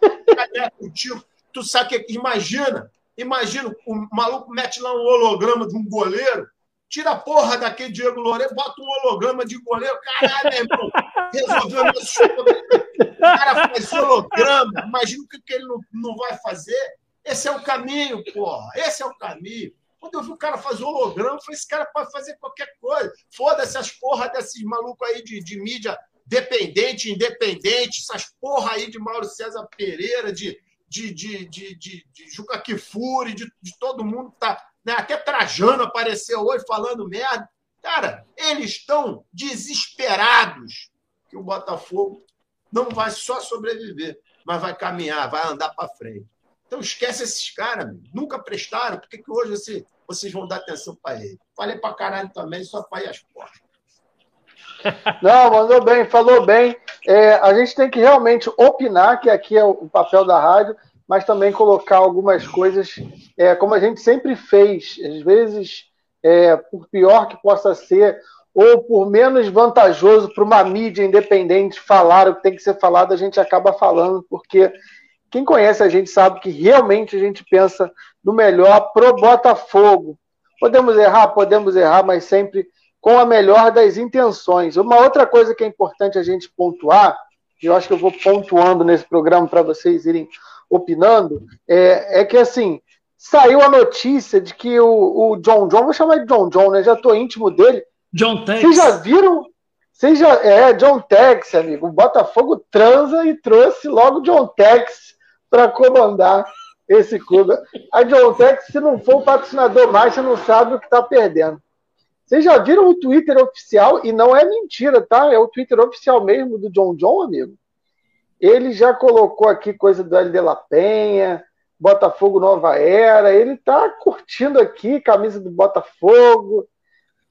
contigo. Tu sabe o que Imagina, imagina, o maluco mete lá um holograma de um goleiro, tira a porra daquele Diego Loureiro, bota um holograma de goleiro. Caralho, meu irmão, resolveu meu O cara faz holograma. Imagina o que ele não, não vai fazer. Esse é o caminho, porra. Esse é o caminho. Quando eu vi o cara fazer holograma, eu falei: esse cara pode fazer qualquer coisa. Foda-se as porra desses malucos aí de, de mídia dependente, independente, essas porra aí de Mauro César Pereira, de, de, de, de, de, de Juca Kifuri, de, de todo mundo que tá. Né? Até Trajano apareceu hoje falando merda. Cara, eles estão desesperados que o Botafogo não vai só sobreviver, mas vai caminhar, vai andar para frente. Então esquece esses caras, nunca prestaram. Por que, que hoje você, vocês vão dar atenção para ele? Falei para caralho também, só para ir às portas. Não, mandou bem, falou bem. É, a gente tem que realmente opinar, que aqui é o papel da rádio, mas também colocar algumas coisas, é, como a gente sempre fez, às vezes, é, por pior que possa ser, ou por menos vantajoso para uma mídia independente falar o que tem que ser falado, a gente acaba falando, porque quem conhece a gente sabe que realmente a gente pensa no melhor pro Botafogo. Podemos errar, podemos errar, mas sempre com a melhor das intenções. Uma outra coisa que é importante a gente pontuar, e eu acho que eu vou pontuando nesse programa para vocês irem opinando, é, é, que assim, saiu a notícia de que o, o, John John, vou chamar de John John, né? Já estou íntimo dele. John Tex. Vocês já viram? Vocês já, é, John Tex, amigo. O Botafogo transa e trouxe logo John Tex para comandar esse clube. A John Tech, se não for o patrocinador mais, você não sabe o que está perdendo. Vocês já viram o Twitter oficial? E não é mentira, tá? É o Twitter oficial mesmo do John John, amigo. Ele já colocou aqui coisa do LD La Penha, Botafogo Nova Era. Ele tá curtindo aqui, camisa do Botafogo.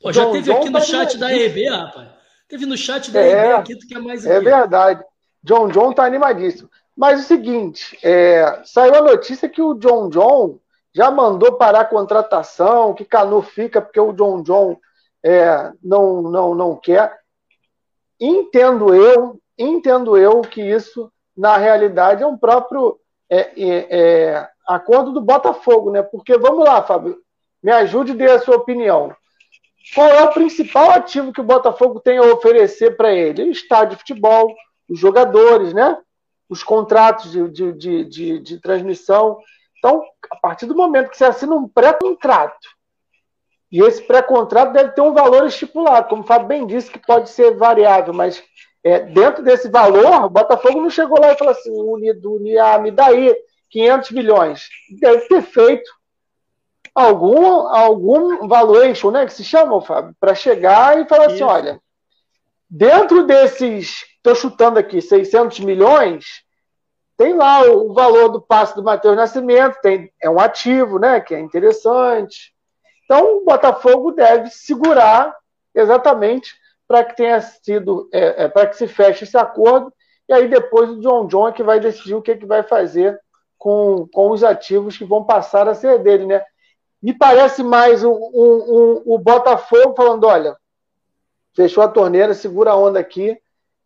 Pô, já John teve John aqui no tá chat da EB, rapaz. Teve no chat da é, EB aqui, tu quer mais É verdade. John John tá animadíssimo. Mas o seguinte, é, saiu a notícia que o John John já mandou parar a contratação, que Canu fica porque o John John é, não, não, não quer. Entendo eu, entendo eu que isso, na realidade, é um próprio é, é, é acordo do Botafogo, né? Porque, vamos lá, Fábio, me ajude e dê a sua opinião. Qual é o principal ativo que o Botafogo tem a oferecer para ele? O estádio de futebol, os jogadores, né? os contratos de, de, de, de, de transmissão. Então, a partir do momento que você assina um pré-contrato, e esse pré-contrato deve ter um valor estipulado, como o Fábio bem disse, que pode ser variável, mas é, dentro desse valor, o Botafogo não chegou lá e falou assim: Unido, Unia, me dá aí 500 milhões. Deve ter feito algum, algum valuation, né, que se chama, Fábio, para chegar e falar assim: olha, dentro desses estou chutando aqui, 600 milhões, tem lá o, o valor do passe do Matheus Nascimento, tem, é um ativo, né, que é interessante. Então, o Botafogo deve segurar exatamente para que tenha sido, é, é, para que se feche esse acordo, e aí depois o John John é que vai decidir o que, é que vai fazer com, com os ativos que vão passar a ser dele, né? Me parece mais um, um, um, o Botafogo falando, olha, fechou a torneira, segura a onda aqui,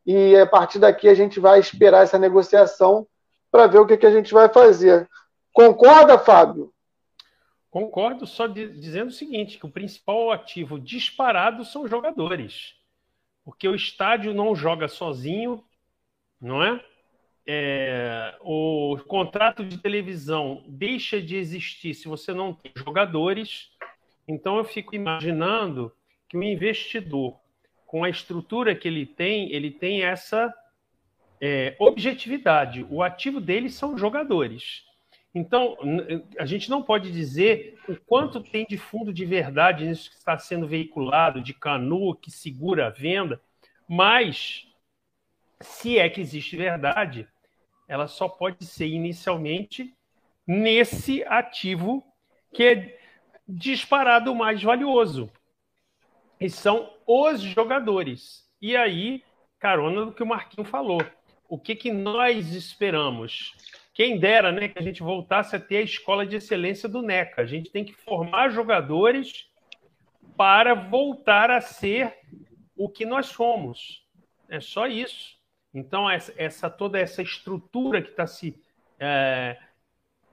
e a partir daqui a gente vai esperar essa negociação para ver o que, que a gente vai fazer. Concorda, Fábio? Concordo, só de, dizendo o seguinte: que o principal ativo disparado são os jogadores. Porque o estádio não joga sozinho, não é? É? O contrato de televisão deixa de existir se você não tem jogadores. Então eu fico imaginando que o investidor com a estrutura que ele tem, ele tem essa é, objetividade. O ativo dele são jogadores. Então, a gente não pode dizer o quanto tem de fundo de verdade nisso que está sendo veiculado, de canoa que segura a venda, mas se é que existe verdade, ela só pode ser inicialmente nesse ativo que é disparado mais valioso. E são os jogadores. E aí, carona do que o Marquinho falou. O que, que nós esperamos? Quem dera né, que a gente voltasse a ter a escola de excelência do NECA. A gente tem que formar jogadores para voltar a ser o que nós somos. É só isso. Então, essa, essa toda essa estrutura que está se é,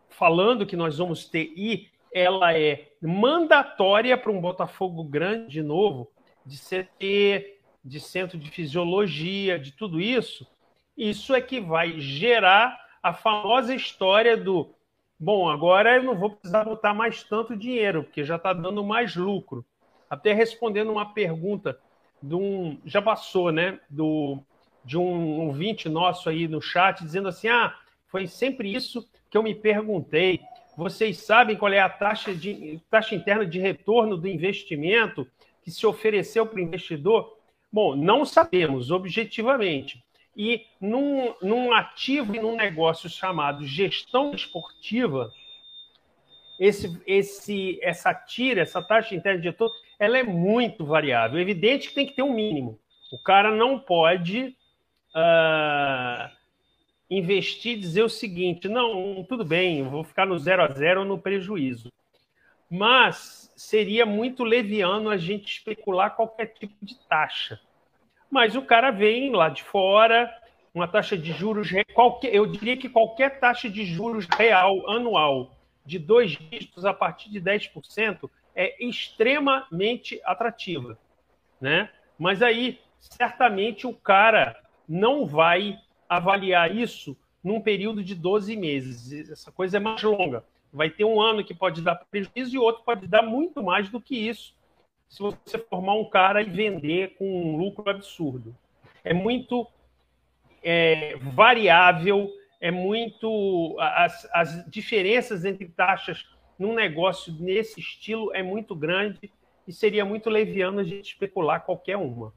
falando que nós vamos ter, e ela é mandatória para um Botafogo grande, de novo, de CT, de centro de fisiologia, de tudo isso, isso é que vai gerar a famosa história do bom, agora eu não vou precisar botar mais tanto dinheiro, porque já está dando mais lucro. Até respondendo uma pergunta de um. Já passou, né? Do, de um ouvinte nosso aí no chat, dizendo assim: ah, foi sempre isso que eu me perguntei. Vocês sabem qual é a taxa, de, taxa interna de retorno do investimento que se ofereceu para o investidor? Bom, não sabemos objetivamente. E num, num ativo e num negócio chamado gestão esportiva, esse, esse, essa tira, essa taxa interna de retorno, ela é muito variável. É evidente que tem que ter um mínimo. O cara não pode uh, investir e dizer o seguinte: não, tudo bem, vou ficar no zero a zero no prejuízo. Mas seria muito leviano a gente especular qualquer tipo de taxa. Mas o cara vem lá de fora, uma taxa de juros, qualquer, eu diria que qualquer taxa de juros real anual de dois dígitos a partir de 10% é extremamente atrativa. Né? Mas aí, certamente, o cara não vai avaliar isso num período de 12 meses. Essa coisa é mais longa. Vai ter um ano que pode dar prejuízo e outro pode dar muito mais do que isso se você formar um cara e vender com um lucro absurdo. É muito é, variável, é muito. As, as diferenças entre taxas num negócio nesse estilo é muito grande e seria muito leviano a gente especular qualquer uma.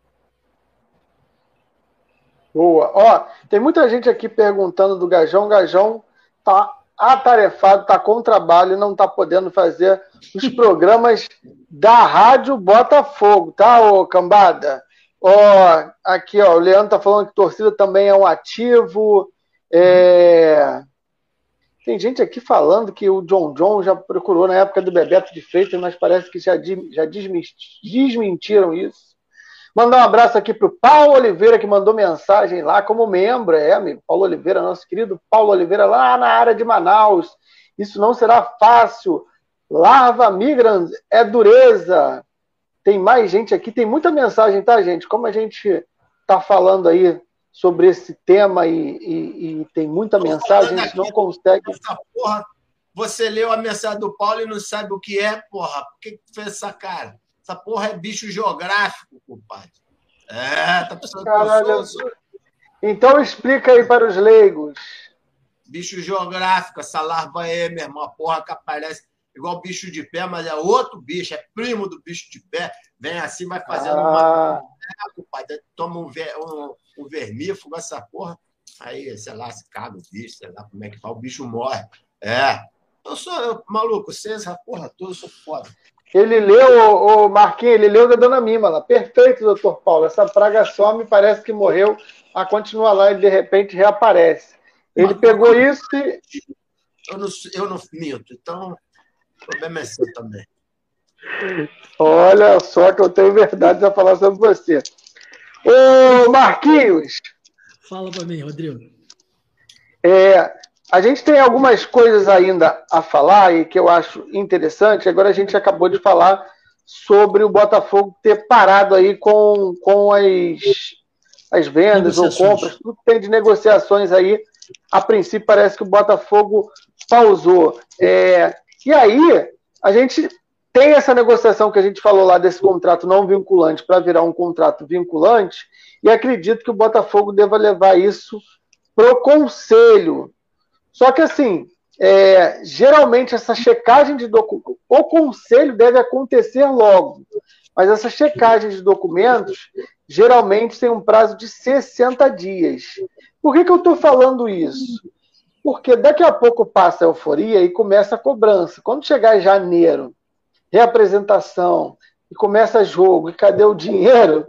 Boa. Ó, tem muita gente aqui perguntando do Gajão. Gajão tá atarefado, tá com trabalho, não tá podendo fazer os programas da Rádio Botafogo, tá, ô cambada? Ó, aqui, ó, o Leandro tá falando que torcida também é um ativo. É... Tem gente aqui falando que o John John já procurou na época do Bebeto de Freitas, mas parece que já, já desmentiram isso. Mandar um abraço aqui para o Paulo Oliveira, que mandou mensagem lá como membro, é, amigo. Paulo Oliveira, nosso querido Paulo Oliveira, lá na área de Manaus. Isso não será fácil. Larva migrans é dureza. Tem mais gente aqui, tem muita mensagem, tá, gente? Como a gente tá falando aí sobre esse tema e, e, e tem muita Tô mensagem, a gente não consegue. Essa porra, você leu a mensagem do Paulo e não sabe o que é, porra. Por que, que fez essa cara? Essa porra é bicho geográfico, compadre. É, tá precisando Caralho. Então explica aí para os leigos. Bicho geográfico, essa larva aí, meu irmão, a porra que aparece igual bicho de pé, mas é outro bicho, é primo do bicho de pé. Vem assim, vai fazendo ah. uma. É, compadre, toma um, ver, um, um vermífugo, essa porra. Aí, sei lá, se caga o bicho, sei lá como é que fala, o bicho morre. É. Eu sou eu, maluco, vocês, essa porra toda, eu sou foda. Ele leu, o Marquinhos, ele leu da Dona Mima lá. Perfeito, doutor Paulo. Essa praga some, parece que morreu, a continua lá e de repente reaparece. Ele Mas, pegou isso e. Eu não, eu não minto, então o problema é seu também. Olha só que eu tenho verdade a falar sobre você. Ô, Marquinhos. Fala para mim, Rodrigo. É, a gente tem algumas coisas ainda a falar e que eu acho interessante. Agora a gente acabou de falar sobre o Botafogo ter parado aí com, com as, as vendas ou compras, tudo tem de negociações aí. A princípio parece que o Botafogo pausou. É, e aí a gente tem essa negociação que a gente falou lá desse contrato não vinculante para virar um contrato vinculante, e acredito que o Botafogo deva levar isso para o conselho só que assim, é, geralmente essa checagem de documentos, o conselho deve acontecer logo, mas essa checagem de documentos geralmente tem um prazo de 60 dias. Por que, que eu estou falando isso? Porque daqui a pouco passa a euforia e começa a cobrança. Quando chegar janeiro, reapresentação, e começa jogo, e cadê o dinheiro?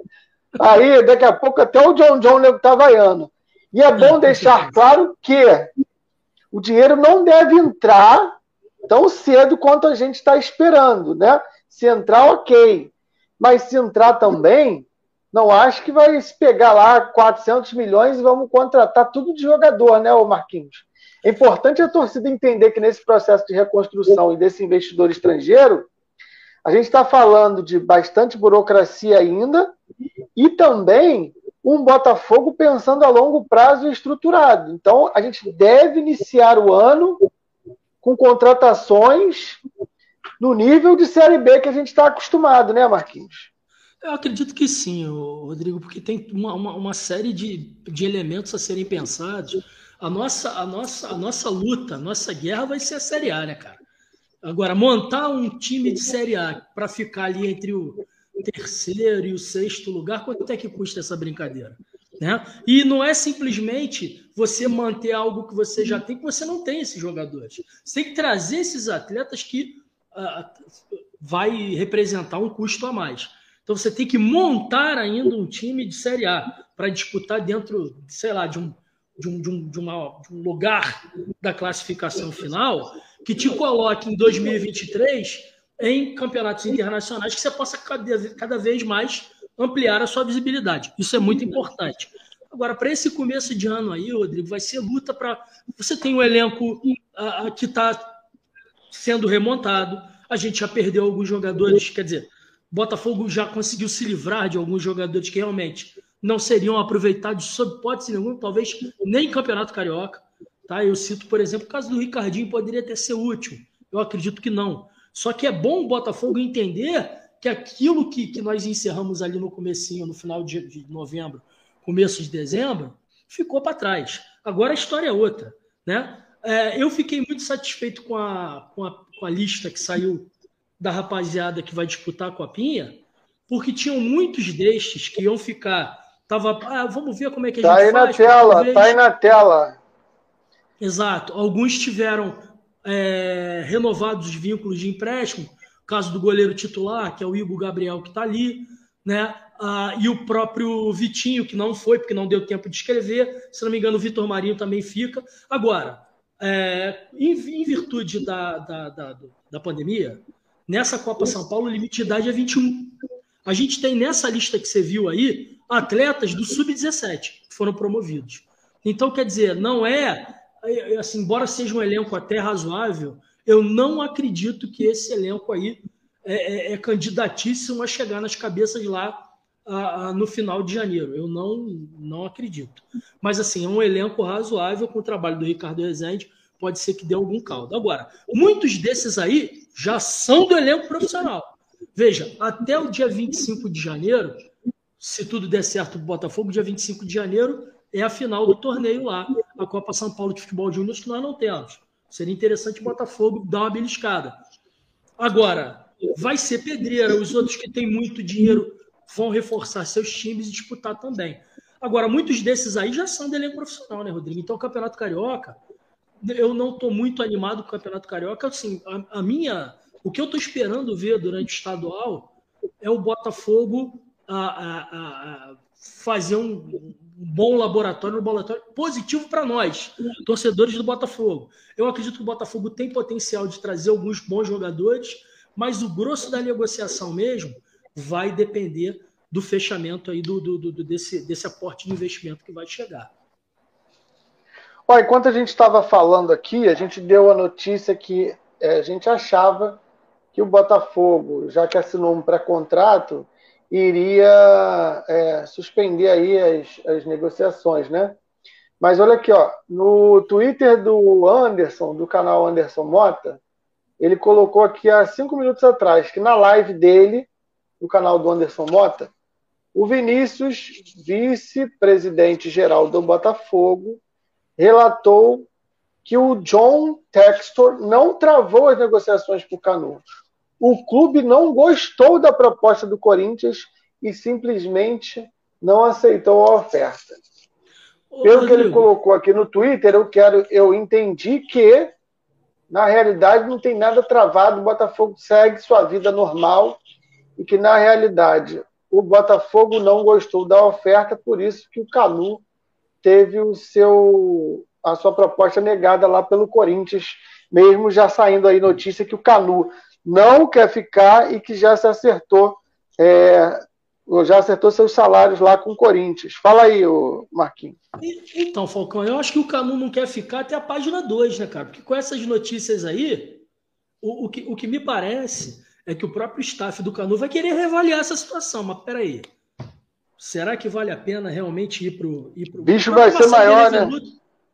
Aí, daqui a pouco, até o John John nego tá vaiando. E é bom deixar claro que o dinheiro não deve entrar tão cedo quanto a gente está esperando, né? Se entrar, ok. Mas se entrar também, não acho que vai se pegar lá 400 milhões e vamos contratar tudo de jogador, né, Marquinhos? É importante a torcida entender que nesse processo de reconstrução e desse investidor estrangeiro, a gente está falando de bastante burocracia ainda e também um Botafogo pensando a longo prazo e estruturado. Então, a gente deve iniciar o ano com contratações no nível de Série B que a gente está acostumado, né, Marquinhos? Eu acredito que sim, Rodrigo, porque tem uma, uma, uma, série de, de elementos a serem pensados. A nossa, a, nossa, a nossa luta, a nossa guerra vai ser a Série A, né, cara? Agora, montar um time de Série A para ficar ali entre o terceiro e o sexto lugar, quanto é que custa essa brincadeira? Né? E não é simplesmente você manter algo que você já tem, que você não tem esses jogadores. Você tem que trazer esses atletas que uh, vai representar um custo a mais. Então você tem que montar ainda um time de Série A para disputar dentro, sei lá, de um, de um, de um, de uma, de um lugar da classificação final que te coloque em 2023 em campeonatos internacionais que você possa cada, vez mais ampliar a sua visibilidade. Isso é muito importante. Agora, para esse começo de ano aí, Rodrigo, vai ser luta para. Você tem um elenco uh, que está sendo remontado. A gente já perdeu alguns jogadores, quer dizer, Botafogo já conseguiu se livrar de alguns jogadores que realmente não seriam aproveitados sob hipótese nenhuma, talvez nem Campeonato Carioca. Tá? Eu cito, por exemplo, o caso do Ricardinho poderia ter ser útil. Eu acredito que não. Só que é bom o Botafogo entender que aquilo que, que nós encerramos ali no comecinho, no final de, de novembro, começo de dezembro, ficou para trás. Agora a história é outra. Né? É, eu fiquei muito satisfeito com a, com, a, com a lista que saiu da rapaziada que vai disputar a Copinha, porque tinham muitos destes que iam ficar. Tava, ah, vamos ver como é que a tá gente aí faz. Na tela, tá aí na tela. Exato. Alguns tiveram é, renovados os vínculos de empréstimo. Caso do goleiro titular, que é o Igor Gabriel, que está ali, né? Ah, e o próprio Vitinho, que não foi, porque não deu tempo de escrever. Se não me engano, o Vitor Marinho também fica. Agora, é, em, em, virtude da, da, da, da pandemia, Nessa Copa São Paulo, o limite de idade é 21. A gente tem nessa lista que você viu aí atletas do sub-17 que foram promovidos. Então, quer dizer, não é assim, embora seja um elenco até razoável, eu não acredito que esse elenco aí é, é, é candidatíssimo a chegar nas cabeças lá a, a, no final de janeiro. Eu não, não acredito. Mas, assim, é um elenco razoável com o trabalho do Ricardo Rezende, pode ser que dê algum caldo. Agora, muitos desses aí já são do elenco profissional. Veja, até o dia 25 de janeiro, se tudo der certo o Botafogo, dia 25 de janeiro é a final do torneio lá, a Copa São Paulo de Futebol Júnior, que nós não temos. Seria interessante o Botafogo dar uma beliscada. Agora, vai ser pedreira, os outros que têm muito dinheiro vão reforçar seus times e disputar também. Agora, muitos desses aí já são do elenco profissional, né, Rodrigo? Então, o Campeonato Carioca, eu não estou muito animado com o Campeonato Carioca. Assim, a, a minha, o que eu estou esperando ver durante o estadual é o Botafogo a, a, a fazer um, bom laboratório, um laboratório positivo para nós, torcedores do Botafogo. Eu acredito que o Botafogo tem potencial de trazer alguns bons jogadores, mas o grosso da negociação mesmo vai depender do fechamento aí do, do, do desse, desse aporte de investimento que vai chegar. Ó, enquanto a gente estava falando aqui, a gente deu a notícia que é, a gente achava que o Botafogo, já que assinou um pré-contrato, iria é, suspender aí as, as negociações, né? Mas olha aqui, ó, no Twitter do Anderson, do canal Anderson Mota, ele colocou aqui há cinco minutos atrás que na live dele, no canal do Anderson Mota, o Vinícius, vice-presidente geral do Botafogo, relatou que o John Textor não travou as negociações para o Canu. O clube não gostou da proposta do Corinthians e simplesmente não aceitou a oferta. Pelo que ele colocou aqui no Twitter, eu quero, eu entendi que na realidade não tem nada travado, o Botafogo segue sua vida normal e que na realidade o Botafogo não gostou da oferta, por isso que o Canu teve o seu a sua proposta negada lá pelo Corinthians, mesmo já saindo aí notícia que o Canu não quer ficar e que já se acertou é, já acertou seus salários lá com o Corinthians. Fala aí, Marquinhos. Então, Falcão, eu acho que o Canu não quer ficar até a página 2, né, cara? Porque com essas notícias aí, o, o, que, o que me parece é que o próprio staff do Canu vai querer reavaliar essa situação. Mas peraí, será que vale a pena realmente ir pro. Ir pro... Bicho vai ser maior, né?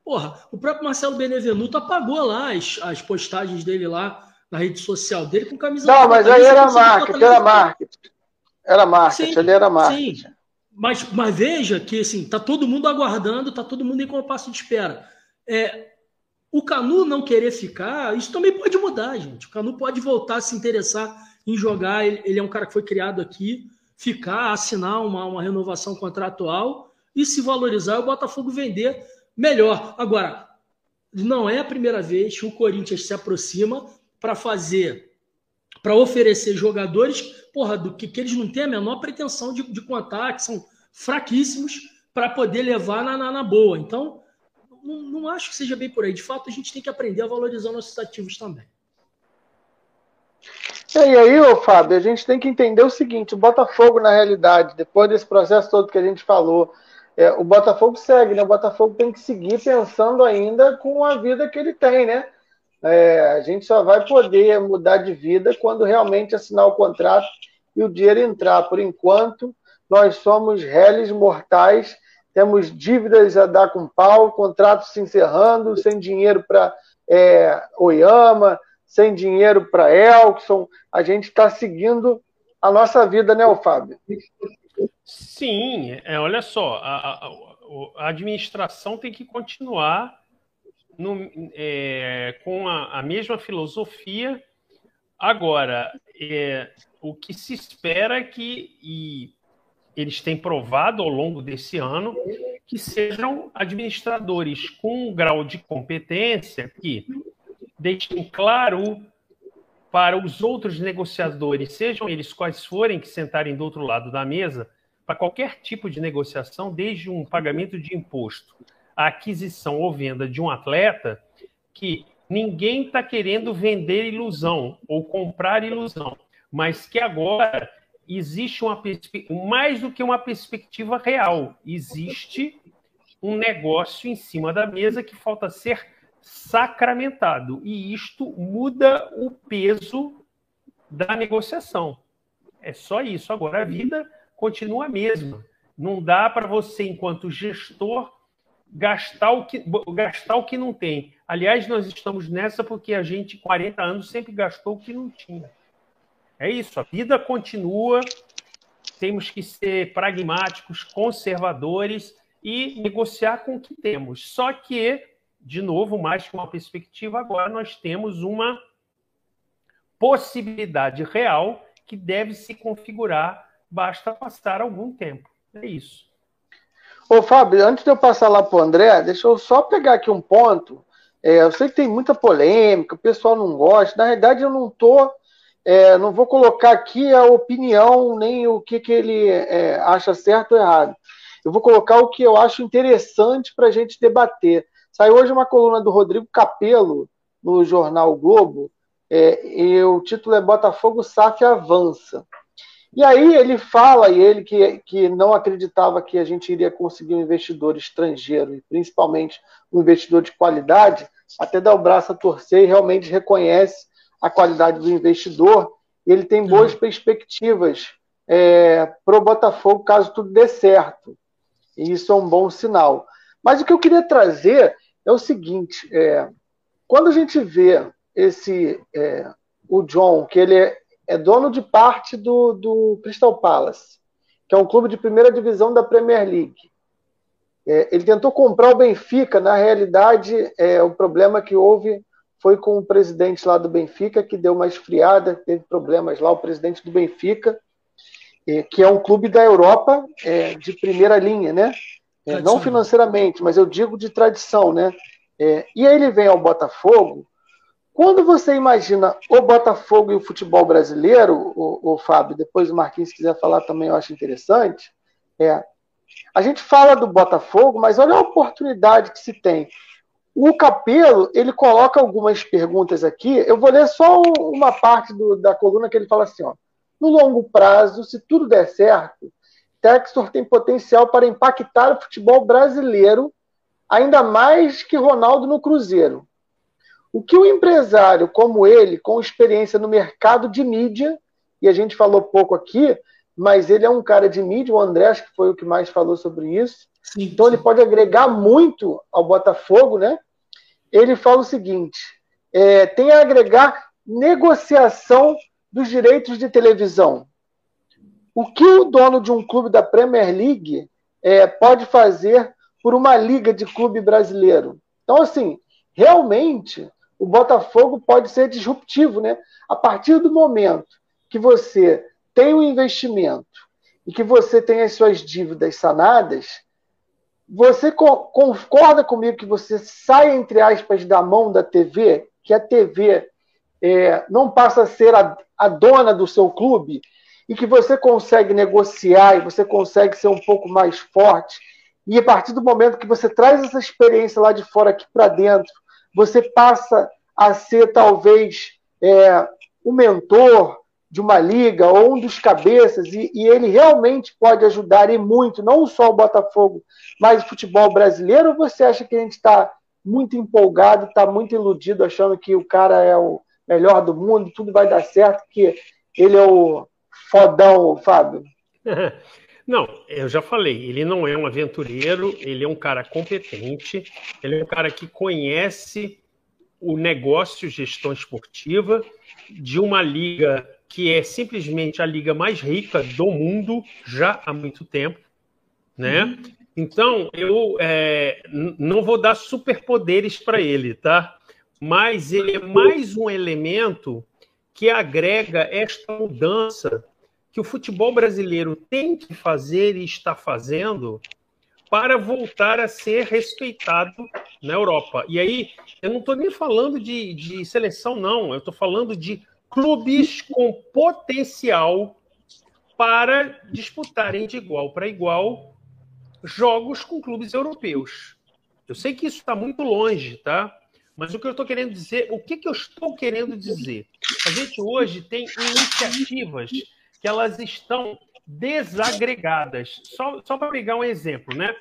Porra, o próprio Marcelo Benevenuto apagou lá as, as postagens dele lá na rede social dele com camisa. Não, mas aí era marketing, era marketing. Era marketing, ele era marketing. Sim. Mas, mas veja que assim, tá todo mundo aguardando, tá todo mundo em compasso de espera. É, o Canu não querer ficar, isso também pode mudar, gente. O Canu pode voltar a se interessar em jogar. Ele, ele é um cara que foi criado aqui, ficar, assinar uma, uma renovação contratual e se valorizar, o Botafogo vender melhor. Agora, não é a primeira vez que o Corinthians se aproxima para fazer, para oferecer jogadores porra, do que, que eles não têm a menor pretensão de, de contar, que são fraquíssimos para poder levar na, na, na boa. Então, não, não, acho que seja bem por aí. De fato, a gente tem que aprender a valorizar nossos ativos também. E aí, ô Fábio, a gente tem que entender o seguinte: o Botafogo, na realidade, depois desse processo todo que a gente falou, é, o Botafogo segue, né? O Botafogo tem que seguir pensando ainda com a vida que ele tem, né? É, a gente só vai poder mudar de vida quando realmente assinar o contrato e o dinheiro entrar. Por enquanto, nós somos réis mortais, temos dívidas a dar com pau, contratos se encerrando, sem dinheiro para é, Oyama, sem dinheiro para Elkson. A gente está seguindo a nossa vida, né, Fábio? Sim, é, olha só, a, a, a administração tem que continuar no, é, com a, a, mesma filosofia. Agora, é, o que se espera é que, e eles têm provado ao longo desse ano, que sejam administradores com um grau de competência que deixem claro para os outros negociadores, sejam eles quais forem que sentarem do outro lado da mesa, para qualquer tipo de negociação, desde um pagamento de imposto a aquisição ou venda de um atleta que ninguém está querendo vender ilusão ou comprar ilusão, mas que agora existe uma mais do que uma perspectiva real, existe um negócio em cima da mesa que falta ser sacramentado e isto muda o peso da negociação. É só isso. Agora a vida continua a mesma. Não dá para você, enquanto gestor, gastar o que, gastar o que não tem. Aliás, nós estamos nessa porque a gente, 40 anos, sempre gastou o que não tinha. É isso, a vida continua, temos que ser pragmáticos, conservadores e negociar com o que temos. Só que, de novo, mais que uma perspectiva, agora nós temos uma possibilidade real que deve se configurar, basta passar algum tempo. É isso. Ô, Fábio, antes de eu passar lá para o André, deixa eu só pegar aqui um ponto. É, eu sei que tem muita polêmica, o pessoal não gosta. Na verdade, eu não tô, é, não vou colocar aqui a opinião nem o que, que ele é, acha certo ou errado. Eu vou colocar o que eu acho interessante para a gente debater. Saiu hoje uma coluna do Rodrigo Capello no jornal Globo. É, e o título é Botafogo SAF avança. E aí ele fala, e ele que, que não acreditava que a gente iria conseguir um investidor estrangeiro, e principalmente um investidor de qualidade, até dá o braço a torcer e realmente reconhece a qualidade do investidor, e ele tem boas uhum. perspectivas é, para o Botafogo caso tudo dê certo. E isso é um bom sinal. Mas o que eu queria trazer é o seguinte: é, quando a gente vê esse é, o John, que ele é é dono de parte do, do Crystal Palace, que é um clube de primeira divisão da Premier League. É, ele tentou comprar o Benfica, na realidade, é, o problema que houve foi com o presidente lá do Benfica, que deu uma esfriada, teve problemas lá, o presidente do Benfica, é, que é um clube da Europa é, de primeira linha, né? É, não financeiramente, mas eu digo de tradição, né? É, e aí ele vem ao Botafogo. Quando você imagina o Botafogo e o futebol brasileiro, o, o Fábio, depois o Marquinhos se quiser falar também, eu acho interessante. É, a gente fala do Botafogo, mas olha a oportunidade que se tem. O Capelo, ele coloca algumas perguntas aqui. Eu vou ler só uma parte do, da coluna que ele fala assim: ó, no longo prazo, se tudo der certo, Textor tem potencial para impactar o futebol brasileiro, ainda mais que Ronaldo no Cruzeiro. O que um empresário como ele, com experiência no mercado de mídia, e a gente falou pouco aqui, mas ele é um cara de mídia, o André acho que foi o que mais falou sobre isso. Sim, então sim. ele pode agregar muito ao Botafogo, né? Ele fala o seguinte: é, tem a agregar negociação dos direitos de televisão. O que o dono de um clube da Premier League é, pode fazer por uma liga de clube brasileiro? Então, assim, realmente o Botafogo pode ser disruptivo, né? A partir do momento que você tem um investimento e que você tem as suas dívidas sanadas, você concorda comigo que você sai, entre aspas, da mão da TV, que a TV é, não passa a ser a, a dona do seu clube e que você consegue negociar e você consegue ser um pouco mais forte. E a partir do momento que você traz essa experiência lá de fora aqui para dentro, você passa a ser talvez é, o mentor de uma liga ou um dos cabeças, e, e, ele realmente pode ajudar e muito, não só o Botafogo, mas o futebol brasileiro, ou você acha que a gente está muito empolgado, está muito iludido, achando que o cara é o melhor do mundo, tudo vai dar certo, que ele é o fodão, Fábio? Não, eu já falei, ele não é um aventureiro, ele é um cara competente, ele é um cara que conhece o negócio gestão esportiva de uma liga que é simplesmente a liga mais rica do mundo já há muito tempo, né? Uhum. Então eu é, não vou dar superpoderes para ele, tá? Mas ele é mais um elemento que agrega esta mudança que o futebol brasileiro tem que fazer e está fazendo para voltar a ser respeitado na Europa. E aí, eu não estou nem falando de, de seleção, não. Eu estou falando de clubes com potencial para disputarem de igual para igual jogos com clubes europeus. Eu sei que isso está muito longe, tá? Mas o que eu estou querendo dizer, o que, que eu estou querendo dizer? A gente hoje tem iniciativas que elas estão desagregadas. Só, só para pegar um exemplo, né?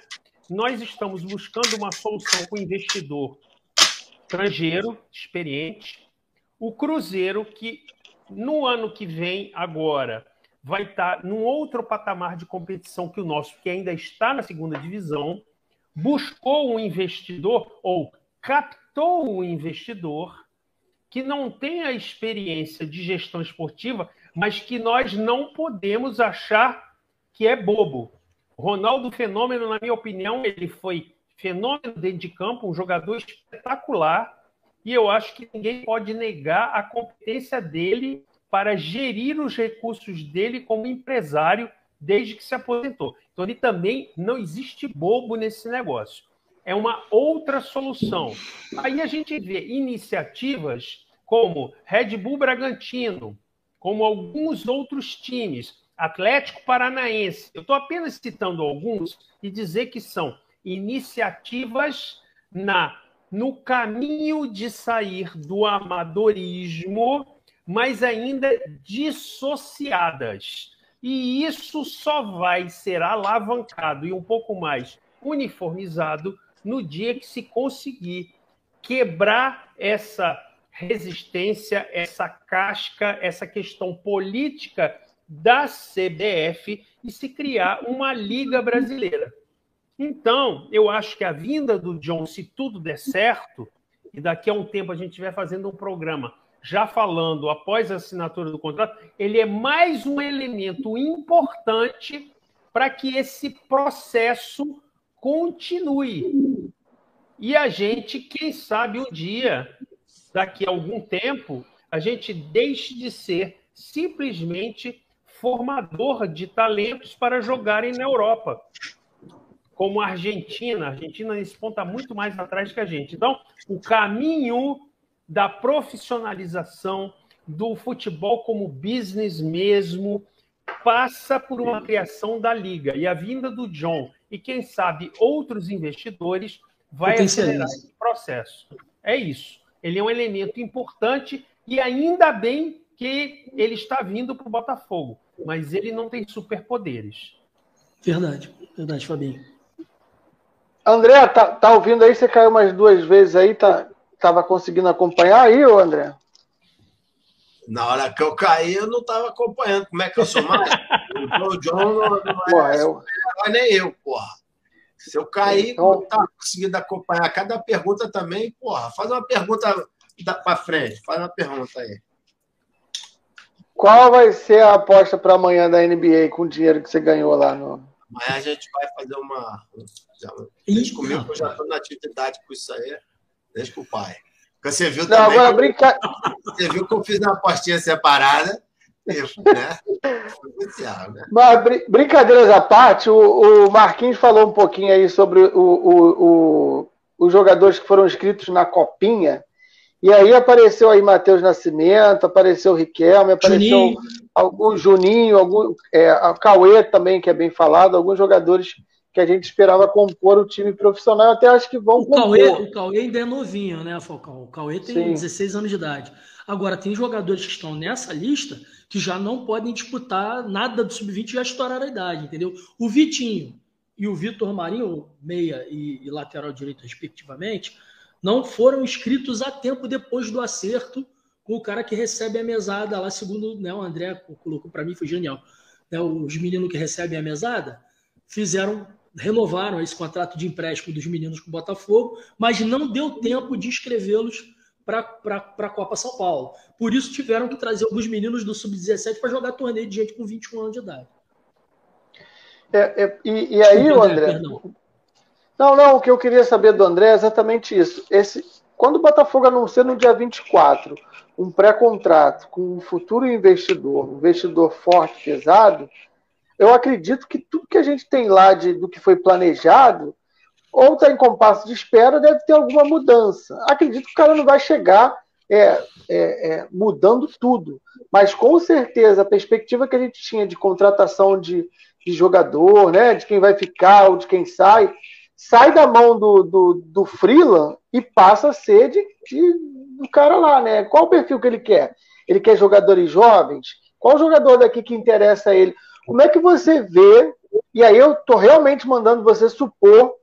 Nós estamos buscando uma solução com investidor estrangeiro, experiente, o Cruzeiro, que no ano que vem, agora, vai estar num outro patamar de competição que o nosso, que ainda está na segunda divisão, buscou um investidor ou captou um investidor que não tem a experiência de gestão esportiva, mas que nós não podemos achar que é bobo. Ronaldo Fenômeno, na minha opinião, ele foi fenômeno dentro de campo, um jogador espetacular, e eu acho que ninguém pode negar a competência dele para gerir os recursos dele como empresário desde que se aposentou. Então, ele também não existe bobo nesse negócio. É uma outra solução. Aí a gente vê iniciativas como Red Bull Bragantino, como alguns outros times, Atlético Paranaense. Eu estou apenas citando alguns e dizer que são iniciativas na no caminho de sair do amadorismo, mas ainda dissociadas. E isso só vai ser alavancado e um pouco mais uniformizado no dia que se conseguir quebrar essa resistência, essa casca, essa questão política da CBF e se criar uma liga brasileira. Então, eu acho que a vinda do John, se tudo der certo, e daqui a um tempo a gente estiver fazendo um programa já falando após a assinatura do contrato, ele é mais um elemento importante para que esse processo continue. E a gente, quem sabe um dia, daqui a algum tempo, a gente deixe de ser simplesmente formador de talentos para jogarem na Europa. Como a Argentina. A Argentina, nesse ponto, está muito mais atrás que a gente. Então, o caminho da profissionalização do futebol como business mesmo passa por uma criação da liga. E a vinda do John e, quem sabe, outros investidores vai acelerar esse processo. É isso. Ele é um elemento importante e ainda bem que ele está vindo para o Botafogo, mas ele não tem superpoderes. Verdade, verdade, Fabinho. André, tá, tá ouvindo aí? Você caiu umas duas vezes aí, tá, tava conseguindo acompanhar aí, ô André? Na hora que eu caí, eu não estava acompanhando. Como é que eu sou mais? o John não, não é, Porra, eu... é nem eu, porra. Se eu cair, então... não tá conseguindo acompanhar cada pergunta também, porra, faz uma pergunta para frente, faz uma pergunta aí. Qual vai ser a aposta para amanhã da NBA com o dinheiro que você ganhou lá no. Amanhã a gente vai fazer uma. Deixa comigo que eu já estou na atividade com isso aí. Deixa com o pai. Porque você viu também. Não, agora brinca... Você viu que eu fiz uma apostinha separada. Né? né? Mas br brincadeiras à parte, o, o, Marquinhos falou um pouquinho aí sobre o, o, os jogadores que foram inscritos na Copinha. E aí apareceu aí Matheus Nascimento, apareceu o Riquelme, apareceu Juninho. algum Juninho, algum, é, a Cauê também, que é bem falado, alguns jogadores que a gente esperava compor o time profissional, eu até acho que vão o compor. Cauê, o Cauê ainda é novinho, né, Falcão? O Cauê tem Sim. 16 anos de idade. Agora, tem jogadores que estão nessa lista que já não podem disputar nada do sub-20 já estouraram a idade, entendeu? O Vitinho e o Vitor Marinho, meia e, e lateral direito, respectivamente, não foram inscritos a tempo depois do acerto com o cara que recebe a mesada lá, segundo né, o André colocou para mim, foi genial. Né, os meninos que recebem a mesada fizeram, renovaram esse contrato de empréstimo dos meninos com o Botafogo, mas não deu tempo de inscrevê-los para a Copa São Paulo. Por isso tiveram que trazer alguns meninos do Sub-17 para jogar torneio de gente com 21 anos de idade. É, é, e, e, aí, Desculpa, André, André não, não, o que eu queria saber do André é exatamente isso. Esse, quando o Botafogo anuncia no dia 24 um pré-contrato com um futuro investidor, um investidor forte, pesado, eu acredito que tudo que a gente tem lá de, do que foi planejado, ou está em compasso de espera, deve ter alguma mudança. Acredito que o cara não vai chegar é, é, é, mudando tudo, mas com certeza a perspectiva que a gente tinha de contratação de, de jogador, né, de quem vai ficar ou de quem sai, sai da mão do, do, do Freeland e passa a ser de, de, do cara lá, né? Qual o perfil que ele quer? Ele quer jogadores jovens? Qual jogador daqui que interessa a ele? Como é que você vê? E aí eu estou realmente mandando você supor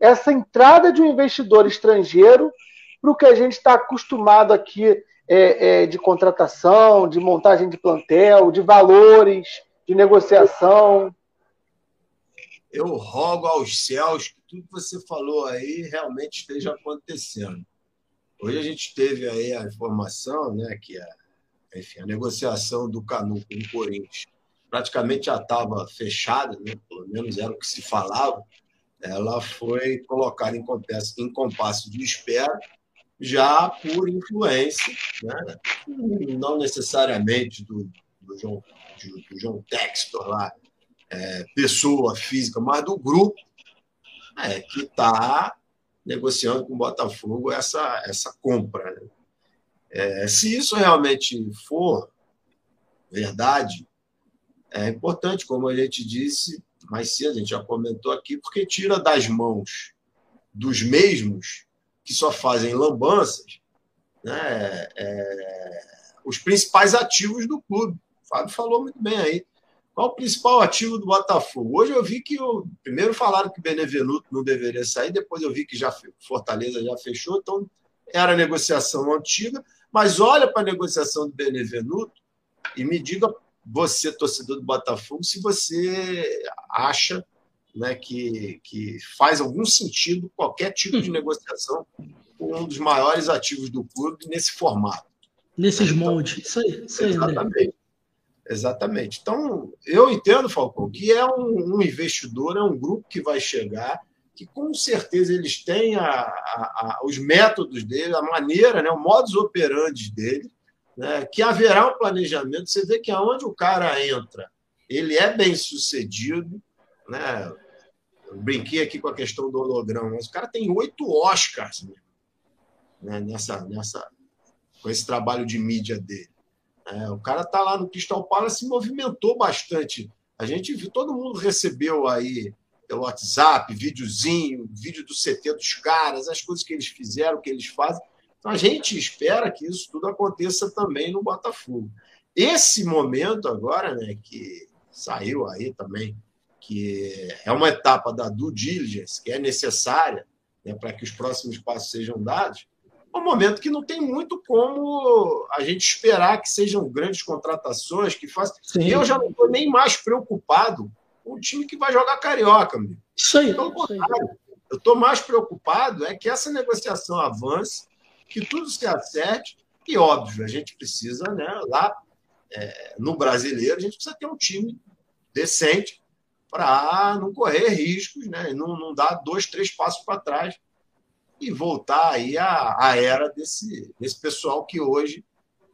essa entrada de um investidor estrangeiro para o que a gente está acostumado aqui é, é, de contratação, de montagem de plantel, de valores, de negociação eu rogo aos céus que tudo que você falou aí realmente esteja acontecendo. Hoje a gente teve aí a informação, né, que a, enfim, a negociação do Canu com o Corinthians praticamente já estava fechada, né, pelo menos era o que se falava. Ela foi colocada em compasso, em compasso de espera, já por influência, né, não necessariamente do, do João, do, do João Textor lá, é, pessoa física, mas do grupo é, que está negociando com o Botafogo essa, essa compra. Né? É, se isso realmente for verdade, é importante, como a gente disse mais cedo, a gente já comentou aqui, porque tira das mãos dos mesmos que só fazem lambanças né, é, os principais ativos do clube. O Fábio falou muito bem aí. Qual o principal ativo do Botafogo? Hoje eu vi que o primeiro falaram que Benevenuto não deveria sair, depois eu vi que já Fortaleza já fechou, então era negociação antiga, mas olha para a negociação do Benevenuto e me diga você torcedor do Botafogo se você acha né, que, que faz algum sentido qualquer tipo de negociação com um dos maiores ativos do clube nesse formato. Nesses então, moldes. Isso aí, isso aí exatamente. Exatamente. Então, eu entendo, Falcão, que é um, um, investidor, é um grupo que vai chegar, que com certeza eles têm a, a, a, os métodos dele, a maneira, né, o modus operandi dele, né, que haverá um planejamento. Você vê que aonde o cara entra, ele é bem sucedido. Né? Eu brinquei aqui com a questão do holograma, mas o cara tem oito Oscars né, nessa, nessa, com esse trabalho de mídia dele. É, o cara está lá no Crystal Palace se movimentou bastante. A gente viu, todo mundo recebeu aí pelo WhatsApp, videozinho, vídeo do CT dos caras, as coisas que eles fizeram, que eles fazem. Então, a gente espera que isso tudo aconteça também no Botafogo. Esse momento agora, né, que saiu aí também, que é uma etapa da due diligence, que é necessária né, para que os próximos passos sejam dados, é um momento que não tem muito como a gente esperar que sejam grandes contratações, que façam. Eu já não estou nem mais preocupado o time que vai jogar carioca, meu. Isso aí. Pelo contrário, eu estou mais preocupado é que essa negociação avance, que tudo se acerte, e óbvio, a gente precisa, né, lá é, no brasileiro, a gente precisa ter um time decente para não correr riscos, né, não, não dar dois, três passos para trás e voltar aí à, à era desse, desse pessoal que hoje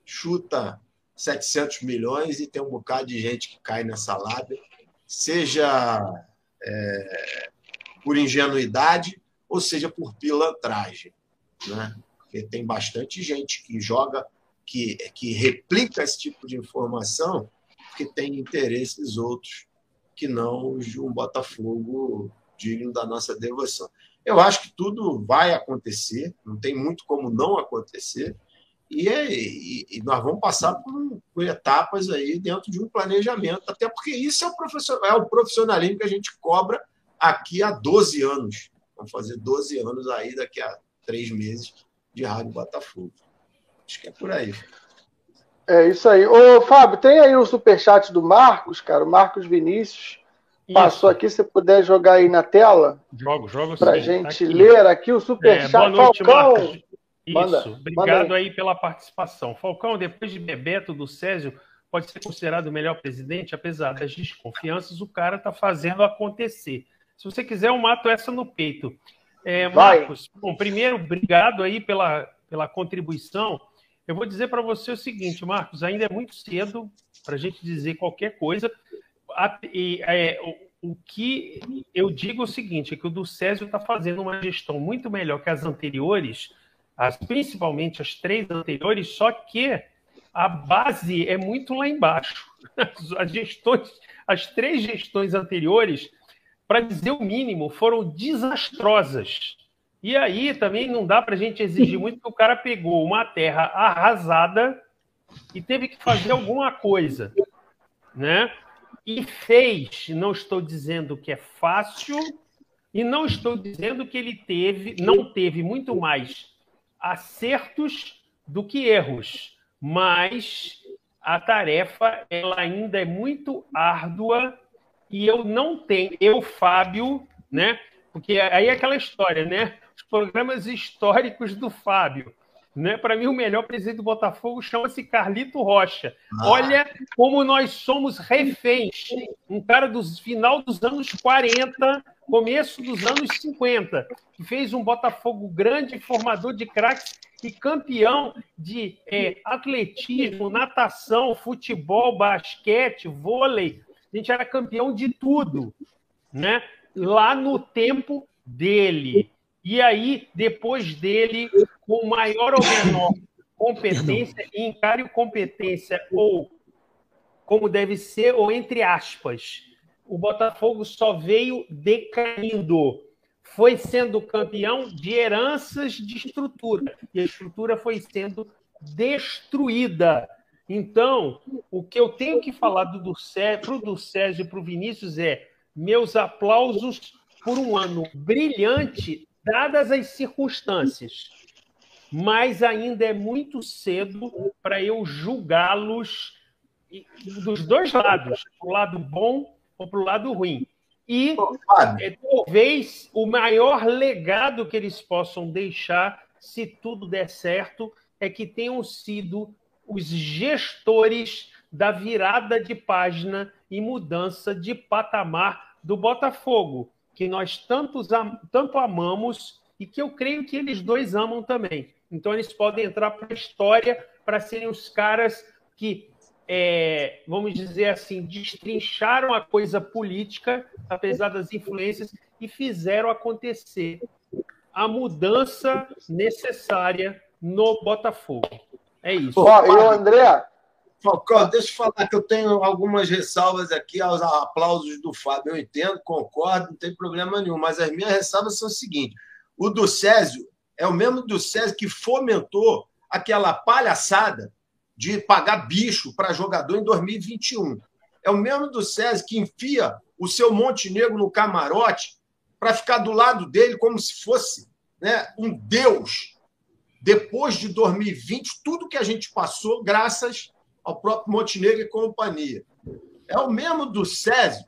chuta 700 milhões e tem um bocado de gente que cai nessa lábia seja é, por ingenuidade ou seja por pilantragem, né? Porque tem bastante gente que joga, que, que replica esse tipo de informação, que tem interesses outros que não os de um Botafogo digno da nossa devoção. Eu acho que tudo vai acontecer, não tem muito como não acontecer. E, é, e, e, nós vamos passar por, por, etapas aí dentro de um planejamento, até porque isso é o, é o profissionalismo que a gente cobra aqui há 12 anos. Vamos fazer 12 anos aí daqui a três meses de Rádio Botafogo. Acho que é por aí. É isso aí. Ô, Fábio, tem aí o superchat do Marcos, cara, o Marcos Vinícius. Passou aqui, se puder jogar aí na tela. Jogo, jogo. Para a gente tá ler aqui o superchat. É, boa noite, Falcão. Marcos. Isso, manda, obrigado manda aí. aí. pela participação. Falcão, depois de Bebeto do Césio, pode ser considerado o melhor presidente, apesar das desconfianças, o cara está fazendo acontecer. Se você quiser, eu mato essa no peito. É, Marcos, bom, primeiro, obrigado aí pela, pela contribuição. Eu vou dizer para você o seguinte, Marcos, ainda é muito cedo para a gente dizer qualquer coisa. A, e, é, o, o, que eu digo é o seguinte, é que o do Césio está fazendo uma gestão muito melhor que as anteriores, as, principalmente as três anteriores, só que a base é muito lá embaixo. As, gestões, as três gestões anteriores, para dizer o mínimo, foram desastrosas. E aí também não dá para a gente exigir muito, porque o cara pegou uma terra arrasada e teve que fazer alguma coisa, né? E fez. Não estou dizendo que é fácil e não estou dizendo que ele teve, não teve muito mais acertos do que erros, mas a tarefa ela ainda é muito árdua e eu não tenho, eu Fábio, né? Porque aí é aquela história, né? Os programas históricos do Fábio. Né? Para mim, o melhor presidente do Botafogo chama-se Carlito Rocha. Ah. Olha como nós somos reféns. Um cara do final dos anos 40, começo dos anos 50, que fez um Botafogo grande, formador de craques e campeão de é, atletismo, natação, futebol, basquete, vôlei. A gente era campeão de tudo, né? Lá no tempo dele. E aí, depois dele, com maior ou menor competência, e encare competência ou como deve ser, ou entre aspas o Botafogo só veio decaindo. Foi sendo campeão de heranças de estrutura. E a estrutura foi sendo destruída. Então, o que eu tenho que falar do, para o Sérgio e para o Vinícius é meus aplausos por um ano brilhante, dadas as circunstâncias. Mas ainda é muito cedo para eu julgá-los dos dois lados, o lado bom ou para o lado ruim. E é, talvez o maior legado que eles possam deixar, se tudo der certo, é que tenham sido os gestores da virada de página e mudança de patamar do Botafogo. que nós tantos, tanto amamos e que eu creio que eles dois amam também. Então eles podem entrar para a história para serem os caras que, é, vamos dizer assim, destrincharam a coisa política, apesar das influências, e fizeram acontecer a mudança necessária no Botafogo. É isso. Ó, e o André, Falcão, deixa eu falar que eu tenho algumas ressalvas aqui aos aplausos do Fábio. Eu entendo, concordo, não tem problema nenhum, mas as minhas ressalvas são o seguinte: o do Césio é o mesmo do Césio que fomentou aquela palhaçada de pagar bicho para jogador em 2021. É o mesmo do Césio que enfia o seu Montenegro no camarote para ficar do lado dele como se fosse né, um deus. Depois de 2020, tudo que a gente passou, graças ao próprio Montenegro e companhia. É o mesmo do Césio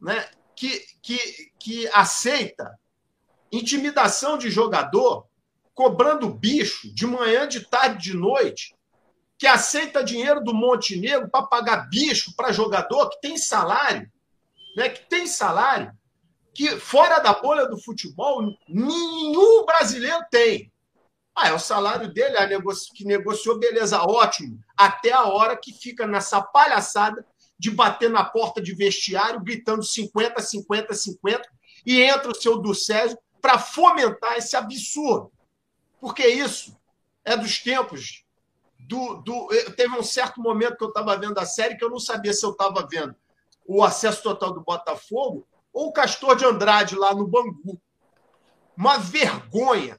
né, que, que, que aceita intimidação de jogador, cobrando bicho de manhã, de tarde, de noite, que aceita dinheiro do Montenegro para pagar bicho para jogador que tem salário, né, que tem salário, que fora da bolha do futebol nenhum brasileiro tem. Ah, é o salário dele, a negocio, que negociou, beleza, ótimo. Até a hora que fica nessa palhaçada de bater na porta de vestiário, gritando 50, 50, 50, e entra o seu do Césio para fomentar esse absurdo. Porque isso é dos tempos do. do teve um certo momento que eu estava vendo a série que eu não sabia se eu estava vendo o acesso total do Botafogo ou o Castor de Andrade lá no Bangu. Uma vergonha.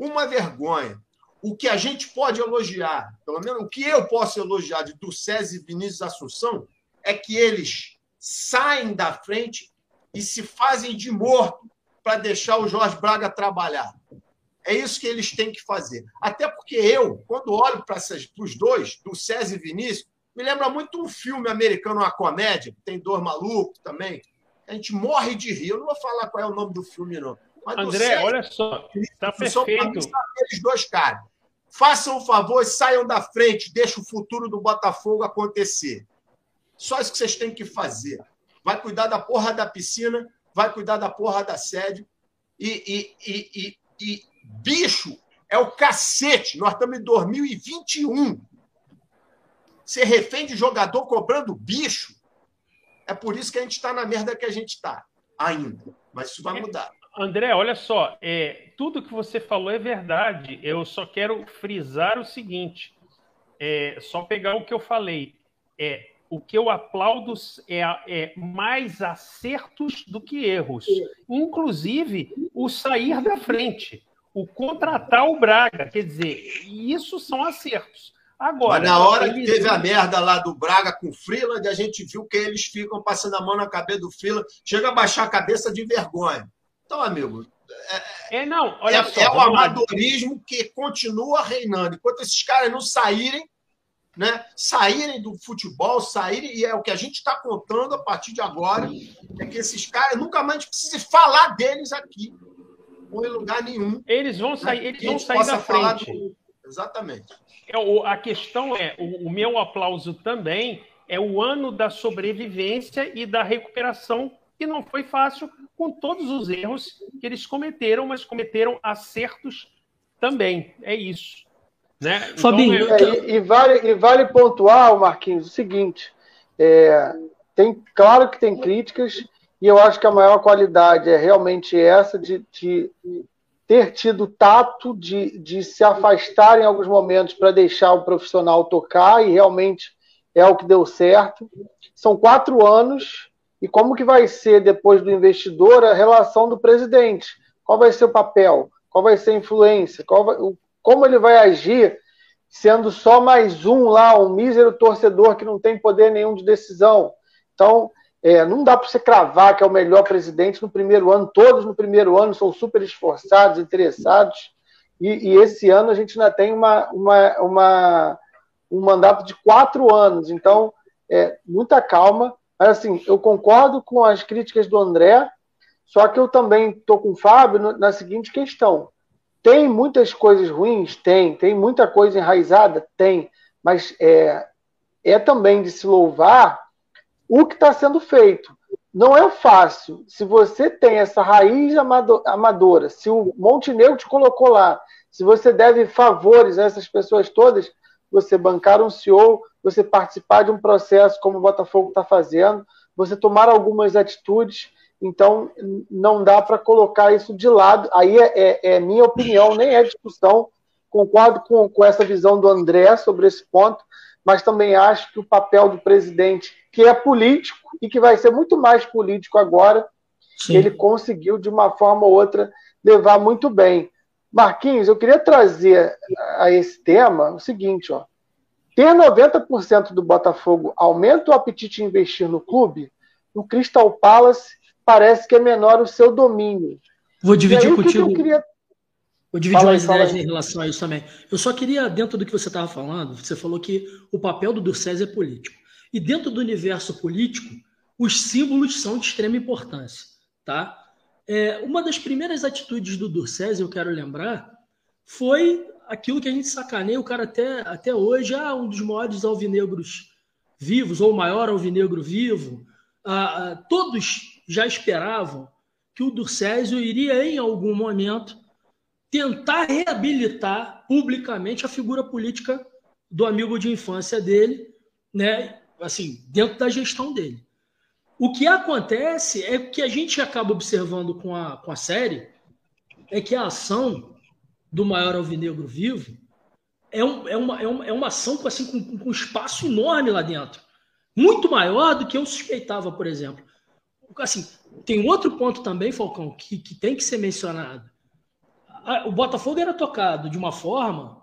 Uma vergonha. O que a gente pode elogiar, pelo menos o que eu posso elogiar de do César e Vinícius Assunção, é que eles saem da frente e se fazem de morto para deixar o Jorge Braga trabalhar. É isso que eles têm que fazer. Até porque eu, quando olho para os dois, do César e Vinícius, me lembra muito um filme americano, uma comédia, que tem dois malucos também. A gente morre de rir. Eu não vou falar qual é o nome do filme, não. Mas André, César, olha só, está perfeito. Aqueles dois caras. Façam o favor, saiam da frente, deixem o futuro do Botafogo acontecer. Só isso que vocês têm que fazer. Vai cuidar da porra da piscina, vai cuidar da porra da sede. E, e, e, e, e bicho é o cacete. Nós estamos em 2021. Ser refém de jogador cobrando bicho. É por isso que a gente está na merda que a gente está, ainda. Mas isso vai é, mudar. André, olha só, é, tudo que você falou é verdade. Eu só quero frisar o seguinte: é, só pegar o que eu falei. É, o que eu aplaudo é, é, mais acertos do que erros. Inclusive, o sair da frente, o contratar o Braga. Quer dizer, isso são acertos. Agora, Mas na hora que teve a merda lá do Braga com o Freeland, a gente viu que eles ficam passando a mão na cabeça do Freeland, chega a baixar a cabeça de vergonha. Então, amigo, é, é não, olha é, só, é o amadorismo que continua reinando. Enquanto esses caras não saírem, né, saírem do futebol, saírem, e é o que a gente está contando a partir de agora, é que esses caras nunca mais precisa falar deles aqui, ou em lugar nenhum. Eles vão sair, né? eles vão sair da frente. Do... Exatamente. É, o, a questão é, o, o meu aplauso também é o ano da sobrevivência e da recuperação, que não foi fácil, com todos os erros que eles cometeram, mas cometeram acertos também. É isso. Né? Então, Fabinho, é, e, e, vale, e vale pontuar, Marquinhos, o seguinte: é, tem, claro que tem críticas, e eu acho que a maior qualidade é realmente essa de, de ter tido tato de, de se afastar em alguns momentos para deixar o profissional tocar, e realmente é o que deu certo. São quatro anos, e como que vai ser, depois do investidor, a relação do presidente? Qual vai ser o papel? Qual vai ser a influência? Vai, como ele vai agir sendo só mais um lá, um mísero torcedor que não tem poder nenhum de decisão. Então, é, não dá para você cravar que é o melhor presidente no primeiro ano. Todos no primeiro ano são super esforçados, interessados. E, e esse ano a gente ainda tem uma, uma, uma, um mandato de quatro anos. Então, é, muita calma. Mas, assim, eu concordo com as críticas do André, só que eu também estou com o Fábio na seguinte questão. Tem muitas coisas ruins? Tem. Tem muita coisa enraizada? Tem. Mas é, é também de se louvar o que está sendo feito. não é fácil. Se você tem essa raiz amadora, se o Montenegro te colocou lá, se você deve favores a essas pessoas todas, você bancar um CEO, você participar de um processo como o Botafogo está fazendo, você tomar algumas atitudes, então não dá para colocar isso de lado. Aí é, é, é, minha opinião, nem é discussão. Concordo com, com essa visão do André sobre esse ponto, mas também acho que o papel do presidente, que é político e que vai ser muito mais político agora, Sim. ele conseguiu, de uma forma ou outra, levar muito bem. Marquinhos, eu queria trazer a esse tema o seguinte, ó. Ter 90% do Botafogo aumenta o apetite em investir no clube, no Crystal Palace parece que é menor o seu domínio. Vou dividir aí, contigo. Que queria... Vou dividir fala umas aí, ideias em relação a isso também. Eu só queria, dentro do que você estava falando, você falou que o papel do Durcés é político. E dentro do universo político, os símbolos são de extrema importância. Tá? É, uma das primeiras atitudes do Durcés, eu quero lembrar, foi aquilo que a gente sacaneia o cara até, até hoje, ah, um dos maiores alvinegros vivos, ou o maior alvinegro vivo. Ah, ah, todos já esperavam que o Durcésio iria, em algum momento, tentar reabilitar publicamente a figura política do amigo de infância dele, né? Assim, dentro da gestão dele. O que acontece é que a gente acaba observando com a, com a série é que a ação do maior alvinegro vivo é, um, é, uma, é, uma, é uma ação com, assim, com, com um espaço enorme lá dentro. Muito maior do que eu suspeitava, por exemplo. Assim, tem outro ponto também, Falcão, que, que tem que ser mencionado o Botafogo era tocado de uma forma,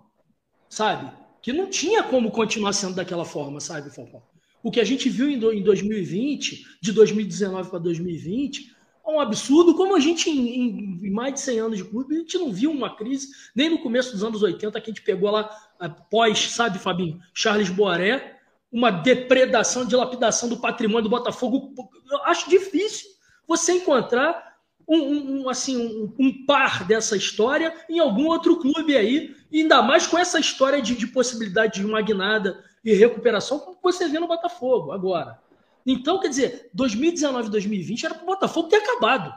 sabe, que não tinha como continuar sendo daquela forma, sabe, Falcão? O que a gente viu em 2020, de 2019 para 2020, é um absurdo, como a gente, em, em, mais de 100 anos de clube, a gente não viu uma crise, nem no começo dos anos 80, que a gente pegou lá, após, sabe, Fabinho, Charles Boaré, uma depredação, dilapidação do patrimônio do Botafogo. Eu acho difícil você encontrar um, um assim, um, um, par dessa história em algum outro clube aí, ainda mais com essa história de, de possibilidade de uma guinada e recuperação, como você vê no Botafogo agora. Então, quer dizer, 2019 2020 era para o Botafogo ter acabado.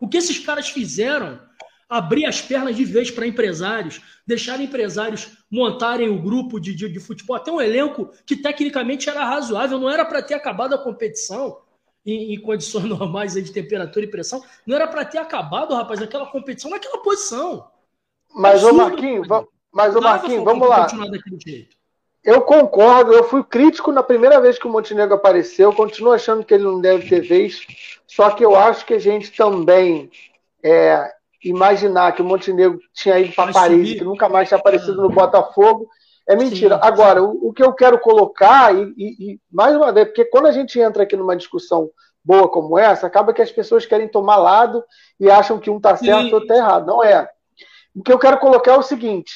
O que esses caras fizeram, abrir as pernas de vez para empresários, deixar empresários montarem o grupo de, de, de futebol, até um elenco que tecnicamente era razoável, não era para ter acabado a competição, em, em condições normais de temperatura e pressão, não era para ter acabado, rapaz, aquela competição naquela posição. Mas, o Marquinhos, mas, o Marquinhos, vamos lá. Eu concordo, eu fui crítico na primeira vez que o Montenegro apareceu, continuo achando que ele não deve ter vez, só que eu acho que a gente também é, imaginar que o Montenegro tinha ido para Paris, que nunca mais tinha aparecido ah. no Botafogo, é mentira. Sim. Agora, o, o, que eu quero colocar, e, e, e, mais uma vez, porque quando a gente entra aqui numa discussão boa como essa, acaba que as pessoas querem tomar lado e acham que um está certo e outro está errado. Não é. O que eu quero colocar é o seguinte: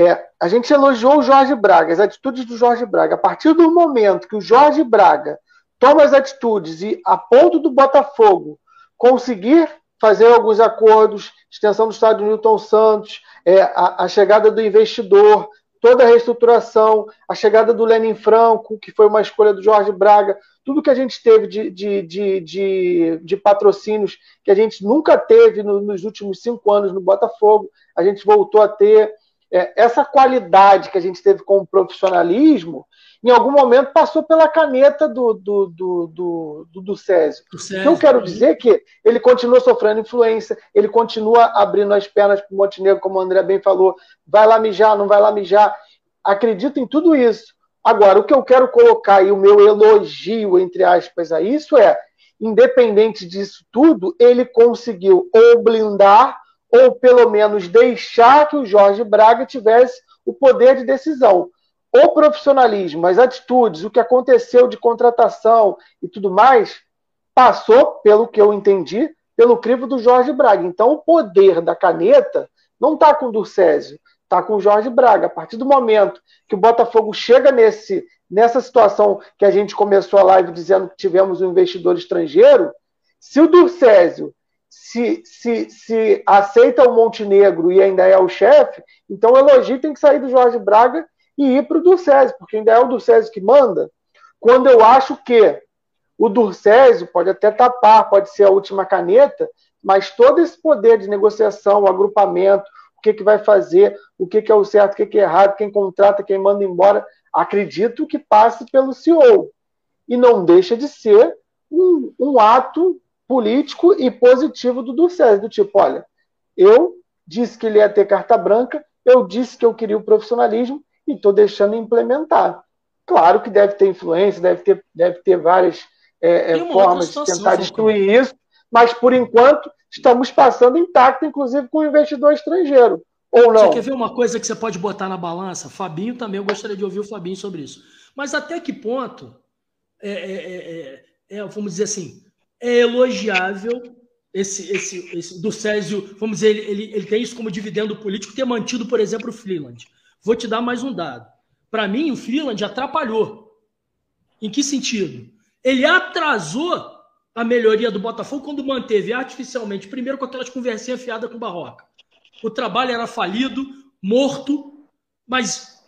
é, a gente elogiou o Jorge Braga, as atitudes do Jorge Braga. A partir do momento que o Jorge Braga toma as atitudes e, a ponto do Botafogo conseguir fazer alguns acordos, extensão do estádio Newton Santos, é, a, a chegada do investidor, toda a reestruturação, a chegada do Lenin Franco, que foi uma escolha do Jorge Braga, tudo que a gente teve de, de, de, de, de patrocínios que a gente nunca teve no, nos últimos cinco anos no Botafogo, a gente voltou a ter. É, essa qualidade que a gente teve com o profissionalismo, em algum momento passou pela caneta do, do, do, do, do, do Césio. O que eu quero dizer é que ele continua sofrendo influência, ele continua abrindo as pernas para o Montenegro, como o André bem falou, vai lá mijar, não vai lá mijar. Acredito em tudo isso. Agora, o que eu quero colocar e o meu elogio, entre aspas, a isso é, independente disso tudo, ele conseguiu ou blindar ou pelo menos deixar que o Jorge Braga tivesse o poder de decisão o profissionalismo, as atitudes, o que aconteceu de contratação e tudo mais, passou, pelo que eu entendi, pelo crivo do Jorge Braga. Então, o poder da caneta não está com o Durcésio, está com o Jorge Braga. A partir do momento que o Botafogo chega nesse, nessa situação que a gente começou a live dizendo que tivemos um investidor estrangeiro, se o Durcésio se, se, se aceita o Montenegro e ainda é o chefe, então o elogio tem que sair do Jorge Braga e ir para o Ducésio, porque ainda é o Ducésio que manda, quando eu acho que O Durcésio pode até tapar, pode ser a última caneta, mas todo esse poder de negociação, agrupamento, o que, que vai fazer, o que, que é o certo, o que, que é errado, quem contrata, quem manda embora, acredito que passe pelo CEO. E não deixa de ser um, um ato político e positivo do Durcésio, do tipo, olha, eu disse que ele ia ter carta branca, eu disse que eu queria o profissionalismo e estou deixando implementar. Claro que deve ter influência, deve ter, deve ter várias é, é formas de tentar destruir isso, mas por enquanto estamos passando intacto, inclusive com o investidor estrangeiro. Ou não? Você quer ver uma coisa que você pode botar na balança? Fabinho também, eu gostaria de ouvir o Fabinho sobre isso. Mas até que ponto, é, é, é, é vamos dizer assim, é elogiável esse, esse, esse do Césio, vamos dizer, ele, ele, tem isso como dividendo político, ter mantido, por exemplo, o Freeland. Vou te dar mais um dado. Para mim, o Freeland atrapalhou. Em que sentido? Ele atrasou a melhoria do Botafogo quando manteve artificialmente, primeiro com aquelas conversinhas fiadas com o Barroca. O trabalho era falido, morto, mas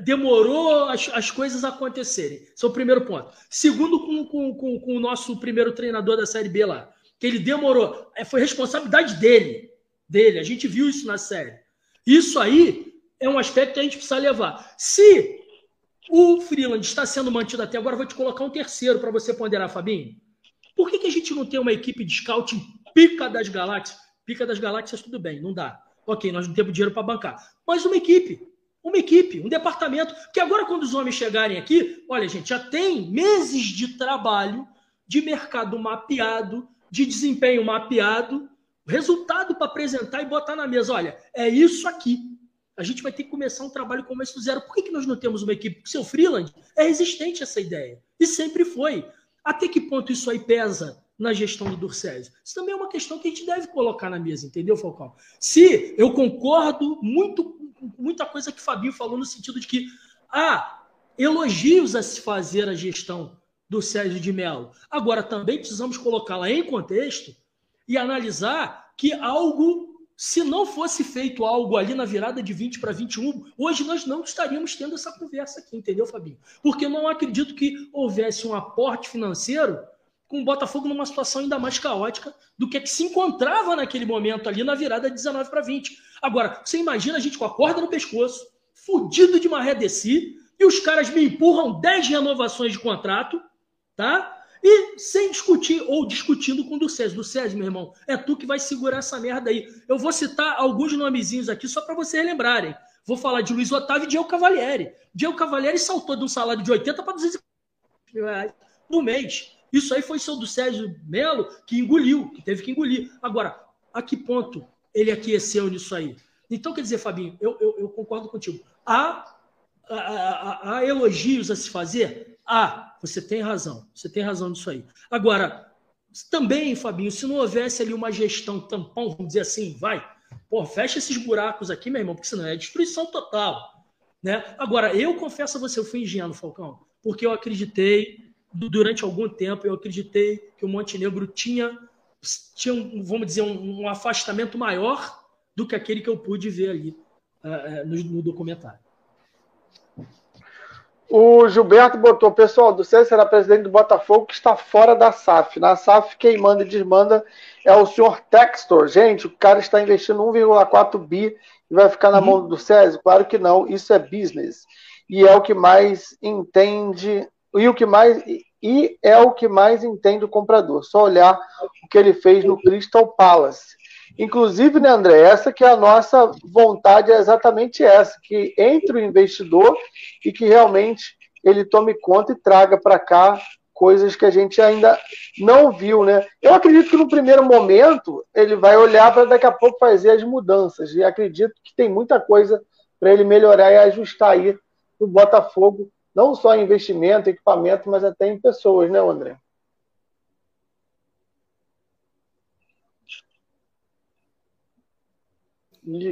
demorou as, as coisas acontecerem. Esse é o primeiro ponto. Segundo, com, com, com, com o nosso primeiro treinador da Série B lá, que ele demorou. É, foi responsabilidade dele. Dele. A gente viu isso na série. Isso aí é um aspecto que a gente precisa levar. Se o Freeland está sendo mantido até agora, vou te colocar um terceiro para você ponderar, Fabinho. Por que, que a gente não tem uma equipe de scouting pica das galáxias? Pica das galáxias, tudo bem, não dá. Ok, nós não temos dinheiro para bancar. Mas uma equipe, uma equipe, um departamento, que agora quando os homens chegarem aqui, olha, gente, já tem meses de trabalho, de mercado mapeado, de desempenho mapeado, resultado para apresentar e botar na mesa. Olha, é isso aqui. A gente vai ter que começar um trabalho como esse do zero. Por que, que nós não temos uma equipe? Porque seu freeland é resistente a essa ideia. E sempre foi. Até que ponto isso aí pesa na gestão do Durcésio? Isso também é uma questão que a gente deve colocar na mesa, entendeu, Falcão? Se eu concordo muito com muita coisa que o Fabinho falou no sentido de que há elogios a se fazer a gestão do Sérgio de Mello. Agora, também precisamos colocá-la em contexto e analisar que algo se não fosse feito algo ali na virada de 20 para 21, hoje nós não estaríamos tendo essa conversa aqui, entendeu, Fabinho? Porque não acredito que houvesse um aporte financeiro com o Botafogo numa situação ainda mais caótica do que, que se encontrava naquele momento ali na virada de 19 para 20. Agora, você imagina a gente com a corda no pescoço, fudido de maré desci, e os caras me empurram 10 renovações de contrato, tá? E sem discutir, ou discutindo com o do César. César, meu irmão, é tu que vai segurar essa merda aí. Eu vou citar alguns nomezinhos aqui só para vocês lembrarem. Vou falar de Luiz Otávio e Diego Cavalieri. Diego Cavalieri saltou de um salário de 80 para 200 mil reais por mês. Isso aí foi seu do Sérgio Melo que engoliu, que teve que engolir. Agora, a que ponto ele aqueceu nisso aí? Então, quer dizer, Fabinho, eu, eu, eu concordo contigo. Há, há, há, há elogios a se fazer? Ah, você tem razão, você tem razão nisso aí. Agora, também, Fabinho, se não houvesse ali uma gestão tampão, vamos dizer assim, vai, pô, fecha esses buracos aqui, meu irmão, porque senão é destruição total. Né? Agora, eu confesso a você, eu fui ingênuo, Falcão, porque eu acreditei, durante algum tempo, eu acreditei que o Montenegro tinha, tinha um, vamos dizer, um, um, afastamento maior do que aquele que eu pude ver ali uh, no, no documentário. O Gilberto botou, pessoal, do César será presidente do Botafogo que está fora da SAF. Na SAF, quem manda e desmanda é o senhor Textor. Gente, o cara está investindo 1,4 bi e vai ficar na uhum. mão do César? Claro que não, isso é business. E é o que mais entende, e o que mais e é o que mais entende o comprador. Só olhar o que ele fez no Crystal Palace. Inclusive, né, André, essa que é a nossa vontade, é exatamente essa, que entre o investidor e que realmente ele tome conta e traga para cá coisas que a gente ainda não viu, né? Eu acredito que no primeiro momento ele vai olhar para daqui a pouco fazer as mudanças e acredito que tem muita coisa para ele melhorar e ajustar aí no Botafogo, não só em investimento, equipamento, mas até em pessoas, né, André?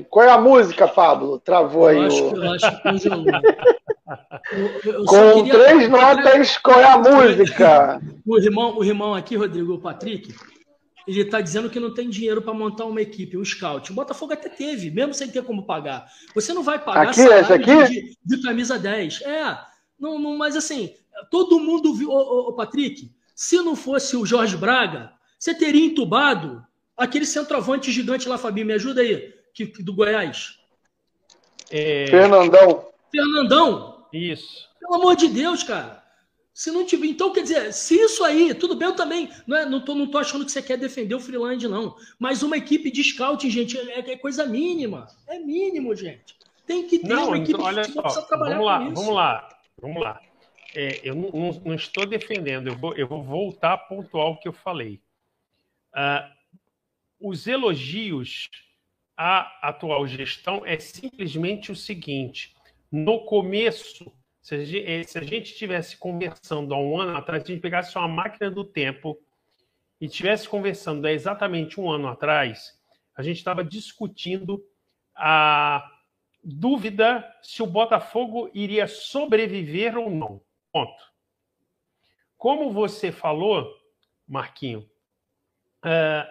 Qual é a música, Pablo? Travou eu aí. Acho, o... Eu acho que eu, eu Com queria... três notas, qual é a música? O irmão, o irmão aqui, Rodrigo, o Patrick, ele está dizendo que não tem dinheiro para montar uma equipe, um scout. O Botafogo até teve, mesmo sem ter como pagar. Você não vai pagar aqui, esse aqui? De, de, camisa 10. É, não, não, mas assim, todo mundo viu, ô, ô, Patrick, Se não fosse o Jorge Braga, você teria entubado aquele centroavante gigante lá, Fabinho, me ajuda aí, que, do Goiás. É... Fernandão. Fernandão. Isso. Pelo amor de Deus, cara. Se não tiver. Então, quer dizer, se isso aí, tudo bem, eu também. Não, é, não, tô, não tô achando que você quer defender o Freeland, não. Mas uma equipe de scouting, gente, é, é coisa mínima. É mínimo, gente. Tem que ter não, uma equipe então, olha só, trabalhar vamos lá, Vamos lá, vamos lá. É, eu não, não, estou defendendo, eu vou, eu vou voltar a pontuar o que eu falei. Uh, os elogios à atual gestão é simplesmente o seguinte: no começo se a, gente, eh, se a gente estivesse conversando há um ano atrás, se a gente pegasse uma máquina do tempo e estivesse conversando há exatamente um ano atrás, a gente estava discutindo a dúvida se o Botafogo iria sobreviver ou não. Ponto. Como você falou, Marquinho, uh,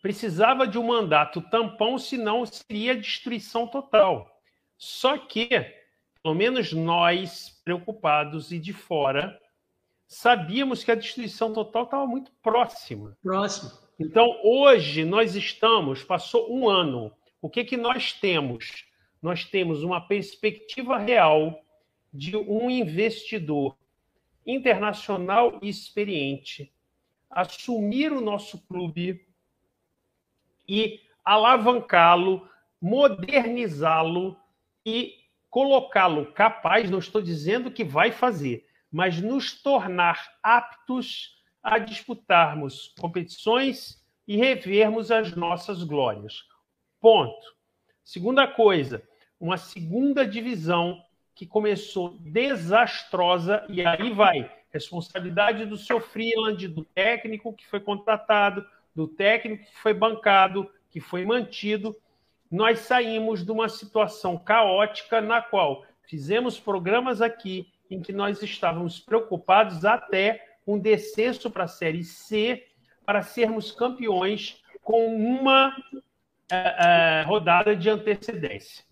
precisava de um mandato tampão, senão seria destruição total. Só que pelo menos nós, preocupados e de fora, sabíamos que a destruição total estava muito próxima. Próximo. Então, hoje, nós estamos, passou um ano, o que, que nós temos? Nós temos uma perspectiva real de um investidor internacional e experiente assumir o nosso clube e alavancá-lo, modernizá-lo e colocá-lo capaz, não estou dizendo que vai fazer, mas nos tornar aptos a disputarmos competições e revermos as nossas glórias. Ponto. Segunda coisa, uma segunda divisão que começou desastrosa, e aí vai responsabilidade do seu Freeland, do técnico que foi contratado, do técnico que foi bancado, que foi mantido, nós saímos de uma situação caótica na qual fizemos programas aqui em que nós estávamos preocupados até com um descenso para a Série C para sermos campeões com uma uh, uh, rodada de antecedência,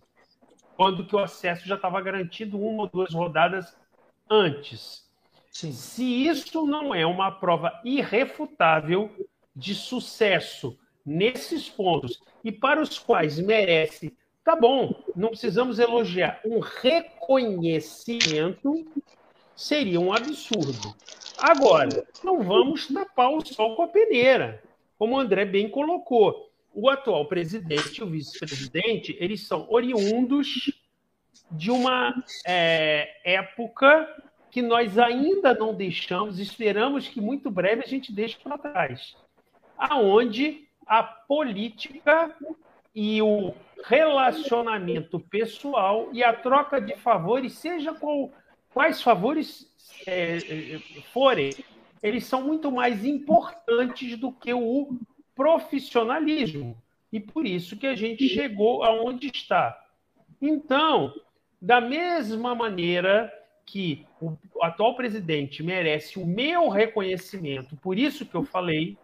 quando que o acesso já estava garantido uma ou duas rodadas antes. Sim. Se isso não é uma prova irrefutável de sucesso nesses pontos e para os quais merece, tá bom, não precisamos elogiar, um reconhecimento seria um absurdo. Agora, não vamos tapar o sol com a peneira, como o André bem colocou. O atual presidente e o vice-presidente, eles são oriundos de uma é, época que nós ainda não deixamos, esperamos que muito breve a gente deixe para trás, aonde a política e o relacionamento pessoal e a troca de favores, seja qual, quais favores é, é, forem, eles são muito mais importantes do que o profissionalismo. E por isso que a gente chegou aonde está. Então, da mesma maneira que o atual presidente merece o meu reconhecimento, por isso que eu falei,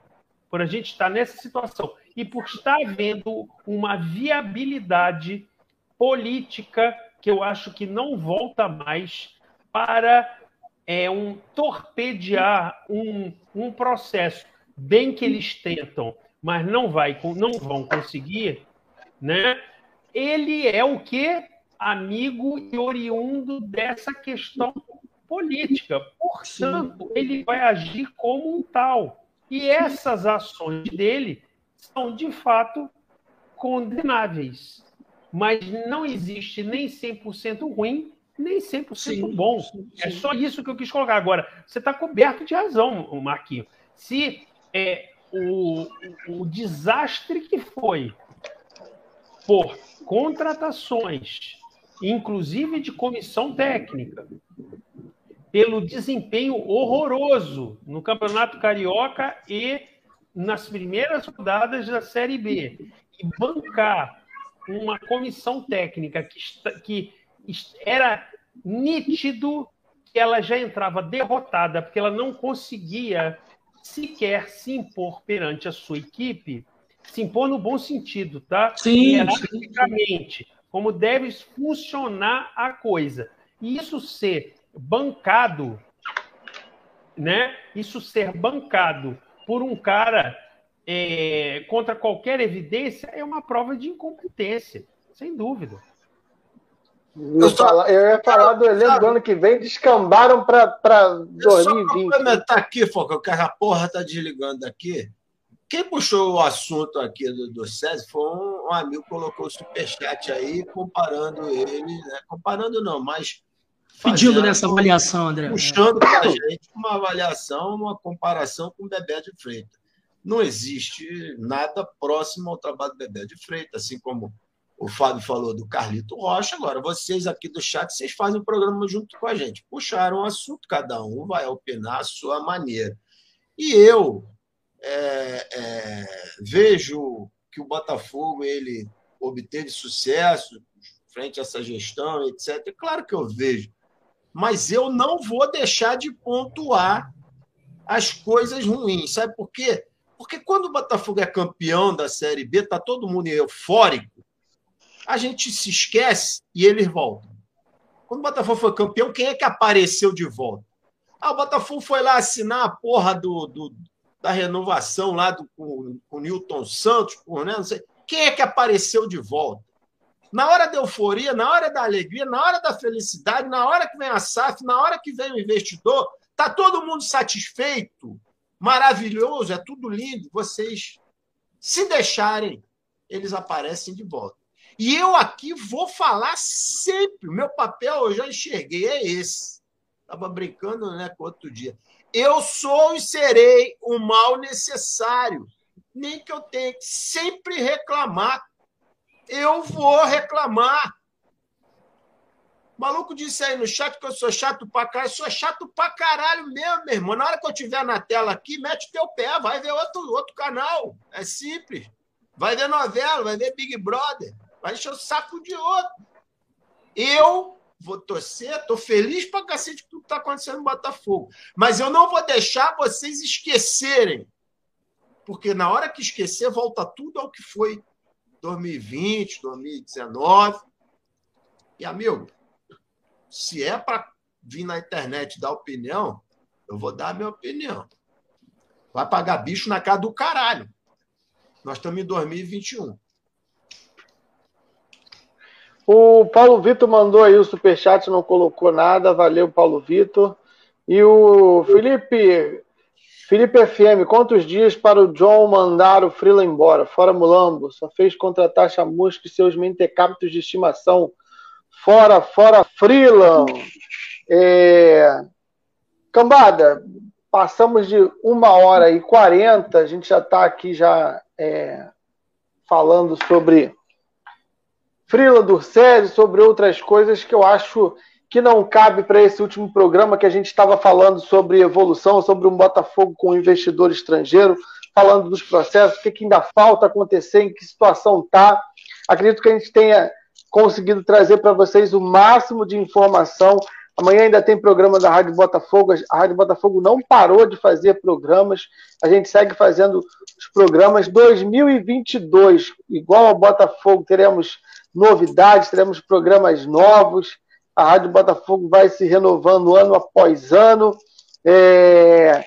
por a gente estar nessa situação e por estar vendo uma viabilidade política que eu acho que não volta mais para é, um torpedear um, um processo, bem que eles tentam, mas não vai, não vão conseguir, né? Ele é o que amigo e oriundo dessa questão política. Portanto, ele vai agir como um tal. E essas ações dele são, de fato, condenáveis. Mas não existe nem 100% ruim, nem 100% sim, bom. Sim, sim. É só isso que eu quis colocar. Agora, você está coberto de razão, Marquinhos. Se é, o, o desastre que foi por contratações, inclusive de comissão técnica, pelo desempenho horroroso no Campeonato Carioca e nas primeiras rodadas da Série B. E bancar uma comissão técnica que, que era nítido que ela já entrava derrotada, porque ela não conseguia sequer se impor perante a sua equipe, se impor no bom sentido, tá? Sim. Hierarquicamente, como deve funcionar a coisa. E isso ser bancado né, isso ser bancado por um cara é, contra qualquer evidência é uma prova de incompetência, sem dúvida. Eu, só, eu ia falar do elenco do ano que vem, descambaram para 2020. Só complementar aqui, Foca, que a porra tá desligando aqui. Quem puxou o assunto aqui do, do César foi um, um amigo que colocou o superchat aí, comparando ele, né? comparando não, mas Pedindo nessa avaliação, André. Puxando para a gente uma avaliação, uma comparação com o Bebé de Freitas. Não existe nada próximo ao trabalho do Bebé de Freitas, assim como o Fábio falou do Carlito Rocha. Agora, vocês aqui do chat, vocês fazem o programa junto com a gente. Puxaram o assunto, cada um vai opinar à sua maneira. E eu é, é, vejo que o Botafogo ele obteve sucesso frente a essa gestão, etc. Claro que eu vejo mas eu não vou deixar de pontuar as coisas ruins. Sabe por quê? Porque quando o Botafogo é campeão da Série B, está todo mundo eufórico, a gente se esquece e eles voltam. Quando o Botafogo foi campeão, quem é que apareceu de volta? Ah, o Botafogo foi lá assinar a porra do, do da renovação lá do, com, com o Newton Santos, por, né? Não sei. Quem é que apareceu de volta? Na hora da euforia, na hora da alegria, na hora da felicidade, na hora que vem a SAF, na hora que vem o investidor, tá todo mundo satisfeito, maravilhoso, é tudo lindo. Vocês, se deixarem, eles aparecem de volta. E eu aqui vou falar sempre. Meu papel eu já enxerguei, é esse. Estava brincando né, com outro dia. Eu sou e serei o mal necessário. Nem que eu tenha que sempre reclamar eu vou reclamar. O maluco disse aí no chat que eu sou chato pra caralho. Sou chato pra caralho mesmo, meu irmão. Na hora que eu tiver na tela aqui, mete teu pé, vai ver outro, outro canal. É simples. Vai ver novela, vai ver Big Brother. Vai encher o saco de outro. Eu vou torcer, tô feliz pra cacete com tudo que tá acontecendo no Botafogo. Mas eu não vou deixar vocês esquecerem. Porque na hora que esquecer, volta tudo ao que foi 2020, 2019. E, amigo, se é para vir na internet dar opinião, eu vou dar a minha opinião. Vai pagar bicho na casa do caralho. Nós estamos em 2021. O Paulo Vitor mandou aí o superchat, não colocou nada. Valeu, Paulo Vitor. E o Felipe Felipe FM, quantos dias para o John mandar o Frila embora? Fora Mulambo, só fez contratar Chamusca e seus mentecaptos de estimação. Fora, fora Frila. É... Cambada, passamos de uma hora e quarenta, a gente já está aqui já é... falando sobre Frila Durcelli, sobre outras coisas que eu acho que não cabe para esse último programa que a gente estava falando sobre evolução, sobre um Botafogo com investidor estrangeiro, falando dos processos, o que, que ainda falta acontecer, em que situação está. Acredito que a gente tenha conseguido trazer para vocês o máximo de informação. Amanhã ainda tem programa da Rádio Botafogo. A Rádio Botafogo não parou de fazer programas. A gente segue fazendo os programas 2022, igual ao Botafogo, teremos novidades, teremos programas novos a Rádio Botafogo vai se renovando ano após ano. É...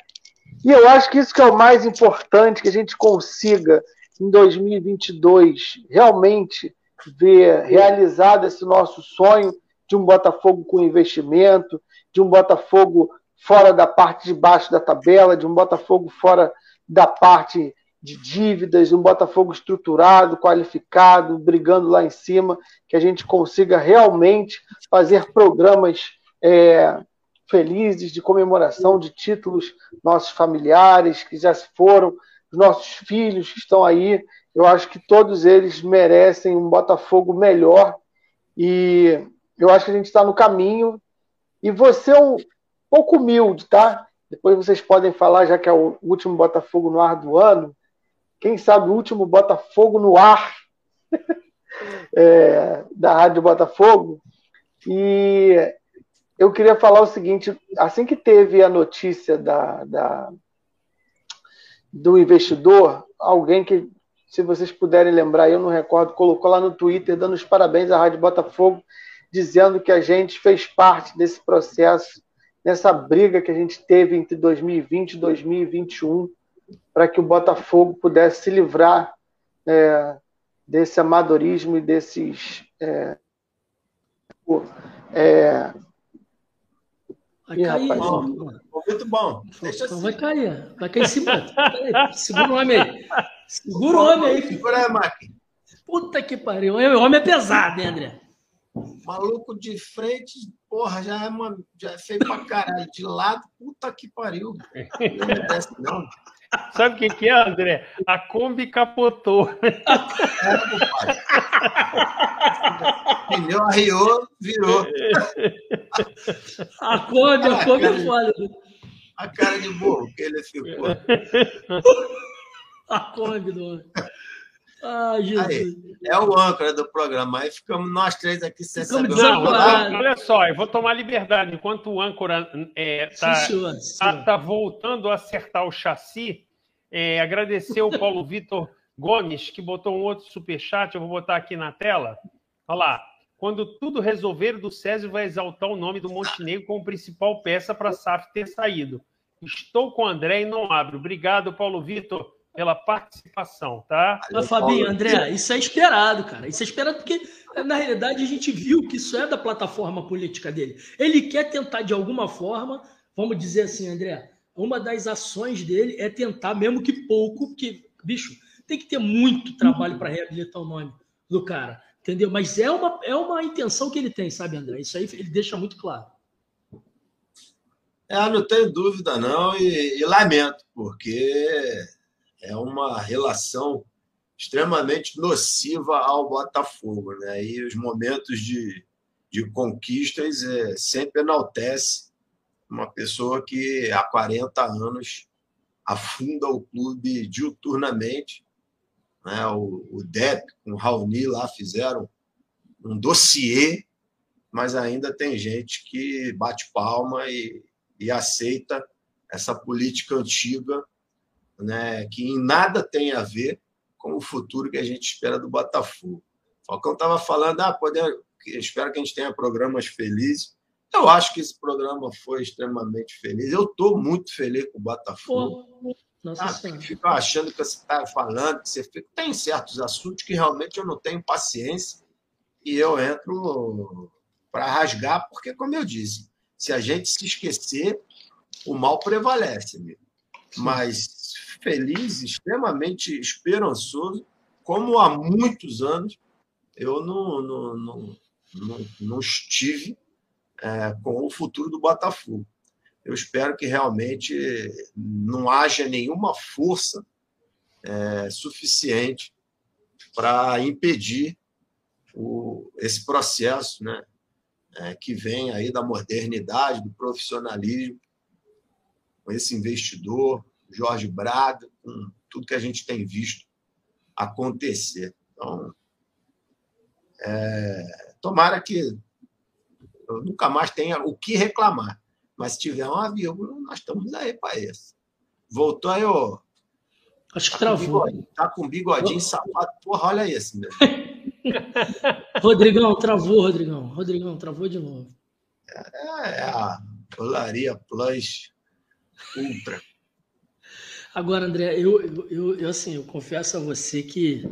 E eu acho que isso que é o mais importante, que a gente consiga, em 2022, realmente ver realizado esse nosso sonho de um Botafogo com investimento, de um Botafogo fora da parte de baixo da tabela, de um Botafogo fora da parte de dívidas, um Botafogo estruturado, qualificado, brigando lá em cima, que a gente consiga realmente fazer programas é, felizes de comemoração de títulos nossos familiares que já se foram, os nossos filhos que estão aí. Eu acho que todos eles merecem um Botafogo melhor e eu acho que a gente está no caminho. E você é um pouco humilde, tá? Depois vocês podem falar, já que é o último Botafogo no ar do ano, quem sabe o último Botafogo no ar é, da Rádio Botafogo. E eu queria falar o seguinte: assim que teve a notícia da, da do investidor, alguém que, se vocês puderem lembrar, eu não recordo, colocou lá no Twitter dando os parabéns à Rádio Botafogo, dizendo que a gente fez parte desse processo nessa briga que a gente teve entre 2020 e 2021 para que o Botafogo pudesse se livrar é, desse amadorismo e desses. É, é... Vai Ih, cair, rapaz, muito bom. Deixa então assim. Vai cair, vai cair em cima. Segura o homem aí. Segura o homem aí. Segura aí. Puta que pariu. O homem é pesado, hein, André? Maluco de frente, porra, já é, uma, já é feio pra caralho. De lado, puta que pariu. Não me desce, não. Sabe o que, que é, André? A Kombi capotou. É, Pneu arriou, virou. A Kombi, a Kombi é foda. A cara de burro que ele ficou. A Kombi do homem. Ai, Jesus. Aí, é o âncora do programa. Aí ficamos nós três aqui sem saber não, não, Olha só, eu vou tomar liberdade. Enquanto o âncora está é, tá, tá, tá, voltando a acertar o chassi, é, agradecer o Paulo Vitor Gomes, que botou um outro superchat. Eu vou botar aqui na tela. Olha lá. Quando tudo resolver, do Césio vai exaltar o nome do Montenegro como principal peça para a SAF ter saído. Estou com o André e não abro. Obrigado, Paulo Vitor pela participação, tá? Mas, Fabinho, André, isso é esperado, cara. Isso é esperado porque, na realidade, a gente viu que isso é da plataforma política dele. Ele quer tentar, de alguma forma, vamos dizer assim, André, uma das ações dele é tentar, mesmo que pouco, porque, bicho, tem que ter muito trabalho para reabilitar o nome do cara, entendeu? Mas é uma, é uma intenção que ele tem, sabe, André? Isso aí ele deixa muito claro. É, não tenho dúvida, não, e, e lamento, porque é uma relação extremamente nociva ao Botafogo. Né? E os momentos de, de conquistas é, sempre enaltece uma pessoa que há 40 anos afunda o clube diuturnamente. Né? O, o DEP com o Raoni lá fizeram um dossiê, mas ainda tem gente que bate palma e, e aceita essa política antiga né, que em nada tem a ver com o futuro que a gente espera do Botafogo. O Falcão estava falando, ah, poder, espero que a gente tenha programas felizes. Eu acho que esse programa foi extremamente feliz. Eu estou muito feliz com o Botafogo. nossa ah, fico achando que você está falando, que você fica... tem certos assuntos que realmente eu não tenho paciência e eu entro para rasgar, porque, como eu disse, se a gente se esquecer, o mal prevalece, amigo. Mas feliz, extremamente esperançoso, como há muitos anos eu não, não, não, não, não estive é, com o futuro do Botafogo. Eu espero que realmente não haja nenhuma força é, suficiente para impedir o, esse processo né, é, que vem aí da modernidade, do profissionalismo, com esse investidor, Jorge Braga, com tudo que a gente tem visto acontecer. Então, é, tomara que eu nunca mais tenha o que reclamar. Mas se tiver uma vírgula, nós estamos aí para isso. Voltou aí, ô. Acho que tá travou. Com tá com bigodinho sapato. Porra, olha esse, meu. Rodrigão, travou, Rodrigão. Rodrigão, travou de novo. É, é a Olaria Plus Ultra. Agora, André, eu, eu, eu, assim, eu confesso a você que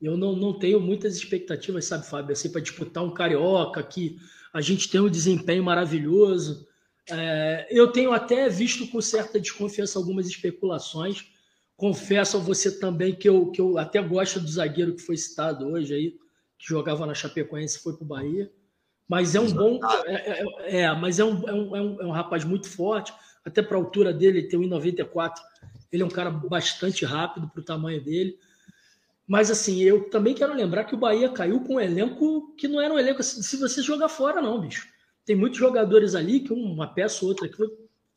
eu não, não tenho muitas expectativas, sabe, Fábio, assim, para disputar um carioca que a gente tem um desempenho maravilhoso. É, eu tenho até visto com certa desconfiança algumas especulações. Confesso a você também que eu, que eu até gosto do zagueiro que foi citado hoje aí, que jogava na Chapecoense e foi para o Bahia. Mas é um bom. É, é, é, mas é um, é, um, é, um, é um rapaz muito forte, até para a altura dele, ele tem 1,94 ele é um cara bastante rápido para o tamanho dele. Mas assim, eu também quero lembrar que o Bahia caiu com um elenco que não era um elenco assim, se você jogar fora, não, bicho. Tem muitos jogadores ali que uma peça ou outra, que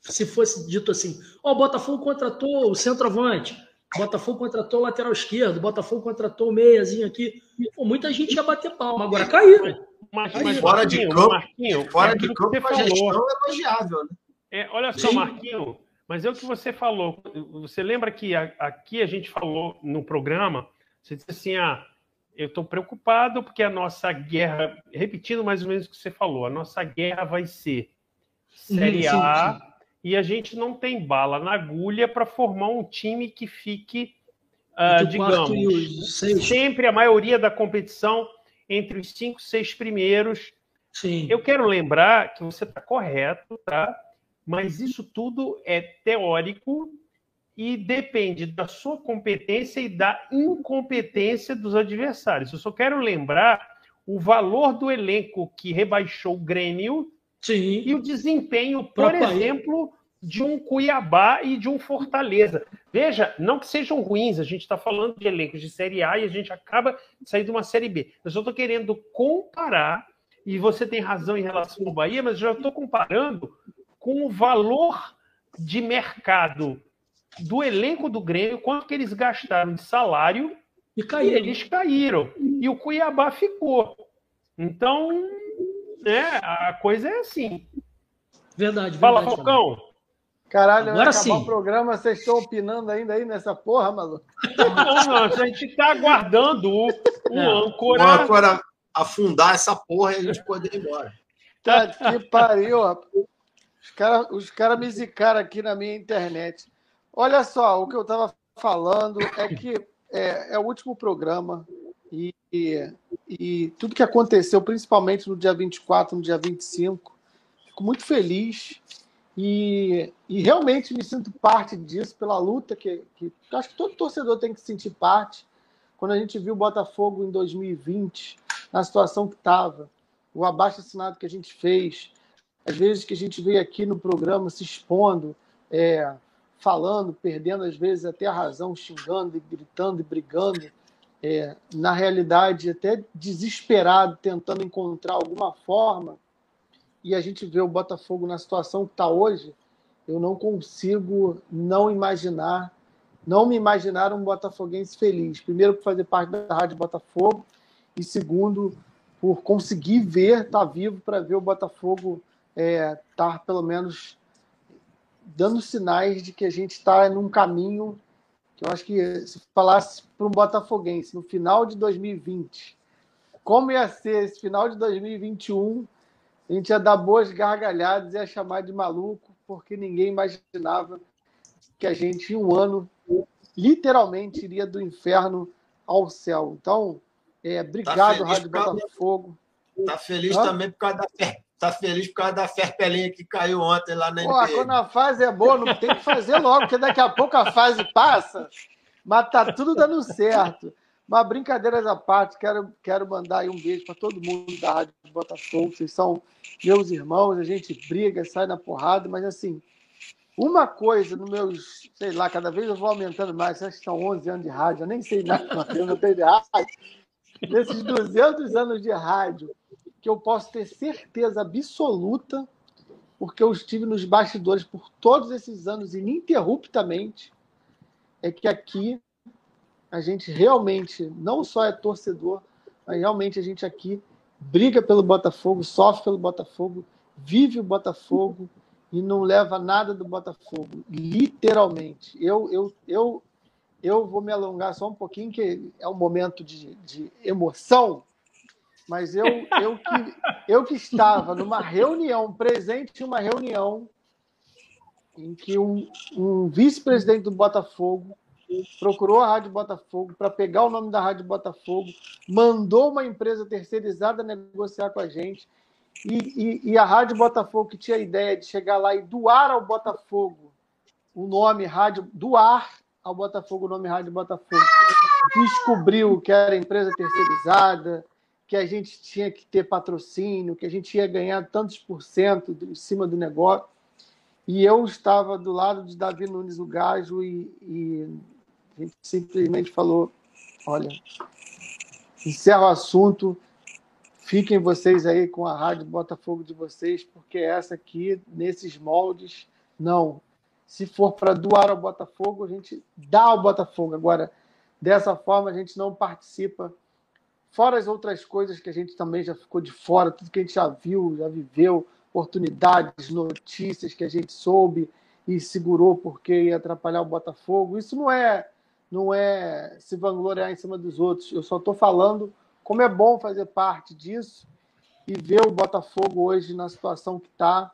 se fosse dito assim, ó, o Botafogo contratou o centroavante, o Botafogo contratou o lateral esquerdo, o Botafogo contratou o meiazinho aqui. Pô, muita gente ia bater palma, agora caiu. Mas, mas fora de campo, Marquinho, fora de campo, a gestão é elogiável, né? É, olha só, Sim. Marquinho, mas é o que você falou. Você lembra que aqui a gente falou no programa, você disse assim, ah, eu estou preocupado porque a nossa guerra, repetindo mais ou menos o que você falou, a nossa guerra vai ser Série sim, A sim. e a gente não tem bala na agulha para formar um time que fique, quarto digamos, sempre a maioria da competição entre os cinco, seis primeiros. Sim. Eu quero lembrar que você está correto, tá? Mas isso tudo é teórico e depende da sua competência e da incompetência dos adversários. Eu só quero lembrar o valor do elenco que rebaixou o Grêmio Sim. e o desempenho, por exemplo, de um Cuiabá e de um Fortaleza. Veja, não que sejam ruins, a gente está falando de elencos de Série A e a gente acaba de sair de uma Série B. Eu só estou querendo comparar, e você tem razão em relação ao Bahia, mas eu já estou comparando com o valor de mercado do elenco do Grêmio, quanto que eles gastaram de salário E e caiu. eles caíram. E o Cuiabá ficou. Então, né, a coisa é assim. Verdade, Fala, verdade. Falcão. Caralho, Agora sim. o programa, vocês estão opinando ainda aí nessa porra, maluco? Não, não, a gente está aguardando o, o É. âncora. Agora afundar essa porra e a gente poder ir embora. Tá que pariu, rapaz. Caras os cara me zicaram aqui na minha internet. Olha só, o que eu estava falando é que é, é o último programa e, e, e tudo que aconteceu, principalmente no dia 24, no dia 25, fico muito feliz e, e realmente me sinto parte disso, pela luta que, que acho que todo torcedor tem que se sentir parte. Quando a gente viu o Botafogo em 2020, na situação que estava, o abaixo assinado que a gente fez, às vezes que a gente veio aqui no programa se expondo, é, falando, perdendo às vezes até a razão, xingando, e gritando e brigando, é, na realidade até desesperado, tentando encontrar alguma forma, e a gente vê o Botafogo na situação que está hoje, eu não consigo não imaginar, não me imaginar um botafoguense feliz. Primeiro, por fazer parte da Rádio Botafogo, e segundo, por conseguir ver, estar vivo para ver o Botafogo estar, pelo menos, dando sinais de que a gente está num caminho que eu acho que se falasse para um botafoguense no final de 2020, como ia ser esse final de 2021, a gente ia dar boas gargalhadas e ia chamar de maluco, porque ninguém imaginava que a gente, em um ano, literalmente iria do inferno ao céu. Então, é, obrigado, feliz Rádio Botafogo. Tá feliz Hã? também por causa da fer... Tá feliz por causa da ferpelinha que caiu ontem lá na Pô, NBA. quando a fase é boa, não tem que fazer logo, porque daqui a pouco a fase passa, mas tá tudo dando certo. Mas brincadeiras à parte, quero, quero mandar aí um beijo para todo mundo da Rádio Botafogo. Vocês são meus irmãos, a gente briga, sai na porrada, mas assim, uma coisa nos meus, sei lá, cada vez eu vou aumentando mais, acho que são 11 anos de rádio, eu nem sei nada, eu não tenho de rádio. Nesses 200 anos de rádio, que eu posso ter certeza absoluta porque eu estive nos bastidores por todos esses anos ininterruptamente, é que aqui a gente realmente não só é torcedor, mas realmente a gente aqui briga pelo Botafogo, sofre pelo Botafogo, vive o Botafogo e não leva nada do Botafogo, literalmente. Eu, eu, eu, eu vou me alongar só um pouquinho, que é um momento de, de emoção, mas eu, eu, que, eu que estava numa reunião, presente em uma reunião, em que um, um vice-presidente do Botafogo procurou a Rádio Botafogo para pegar o nome da Rádio Botafogo, mandou uma empresa terceirizada negociar com a gente, e, e, e a Rádio Botafogo, que tinha a ideia de chegar lá e doar ao Botafogo o nome Rádio, doar ao Botafogo o nome Rádio Botafogo, descobriu que era empresa terceirizada, que a gente tinha que ter patrocínio, que a gente ia ganhar tantos por cento em cima do negócio. E eu estava do lado de Davi Nunes, o Gajo, e, e a gente simplesmente falou: olha, encerra o assunto, fiquem vocês aí com a Rádio Botafogo de vocês, porque essa aqui, nesses moldes, não. Se for para doar ao Botafogo, a gente dá ao Botafogo. Agora, dessa forma, a gente não participa fora as outras coisas que a gente também já ficou de fora, tudo que a gente já viu, já viveu, oportunidades, notícias que a gente soube e segurou porque ia atrapalhar o Botafogo. Isso não é não é se vangloriar em cima dos outros. Eu só estou falando como é bom fazer parte disso e ver o Botafogo hoje na situação que está,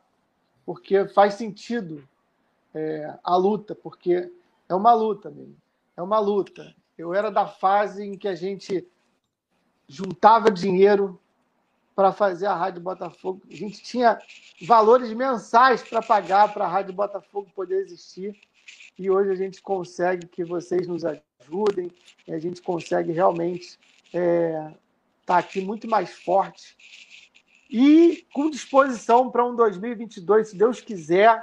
porque faz sentido é, a luta, porque é uma luta mesmo. É uma luta. Eu era da fase em que a gente juntava dinheiro para fazer a Rádio Botafogo. A gente tinha valores mensais para pagar para a Rádio Botafogo poder existir. E hoje a gente consegue que vocês nos ajudem, e a gente consegue realmente estar é, tá aqui muito mais forte e com disposição para um 2022, se Deus quiser,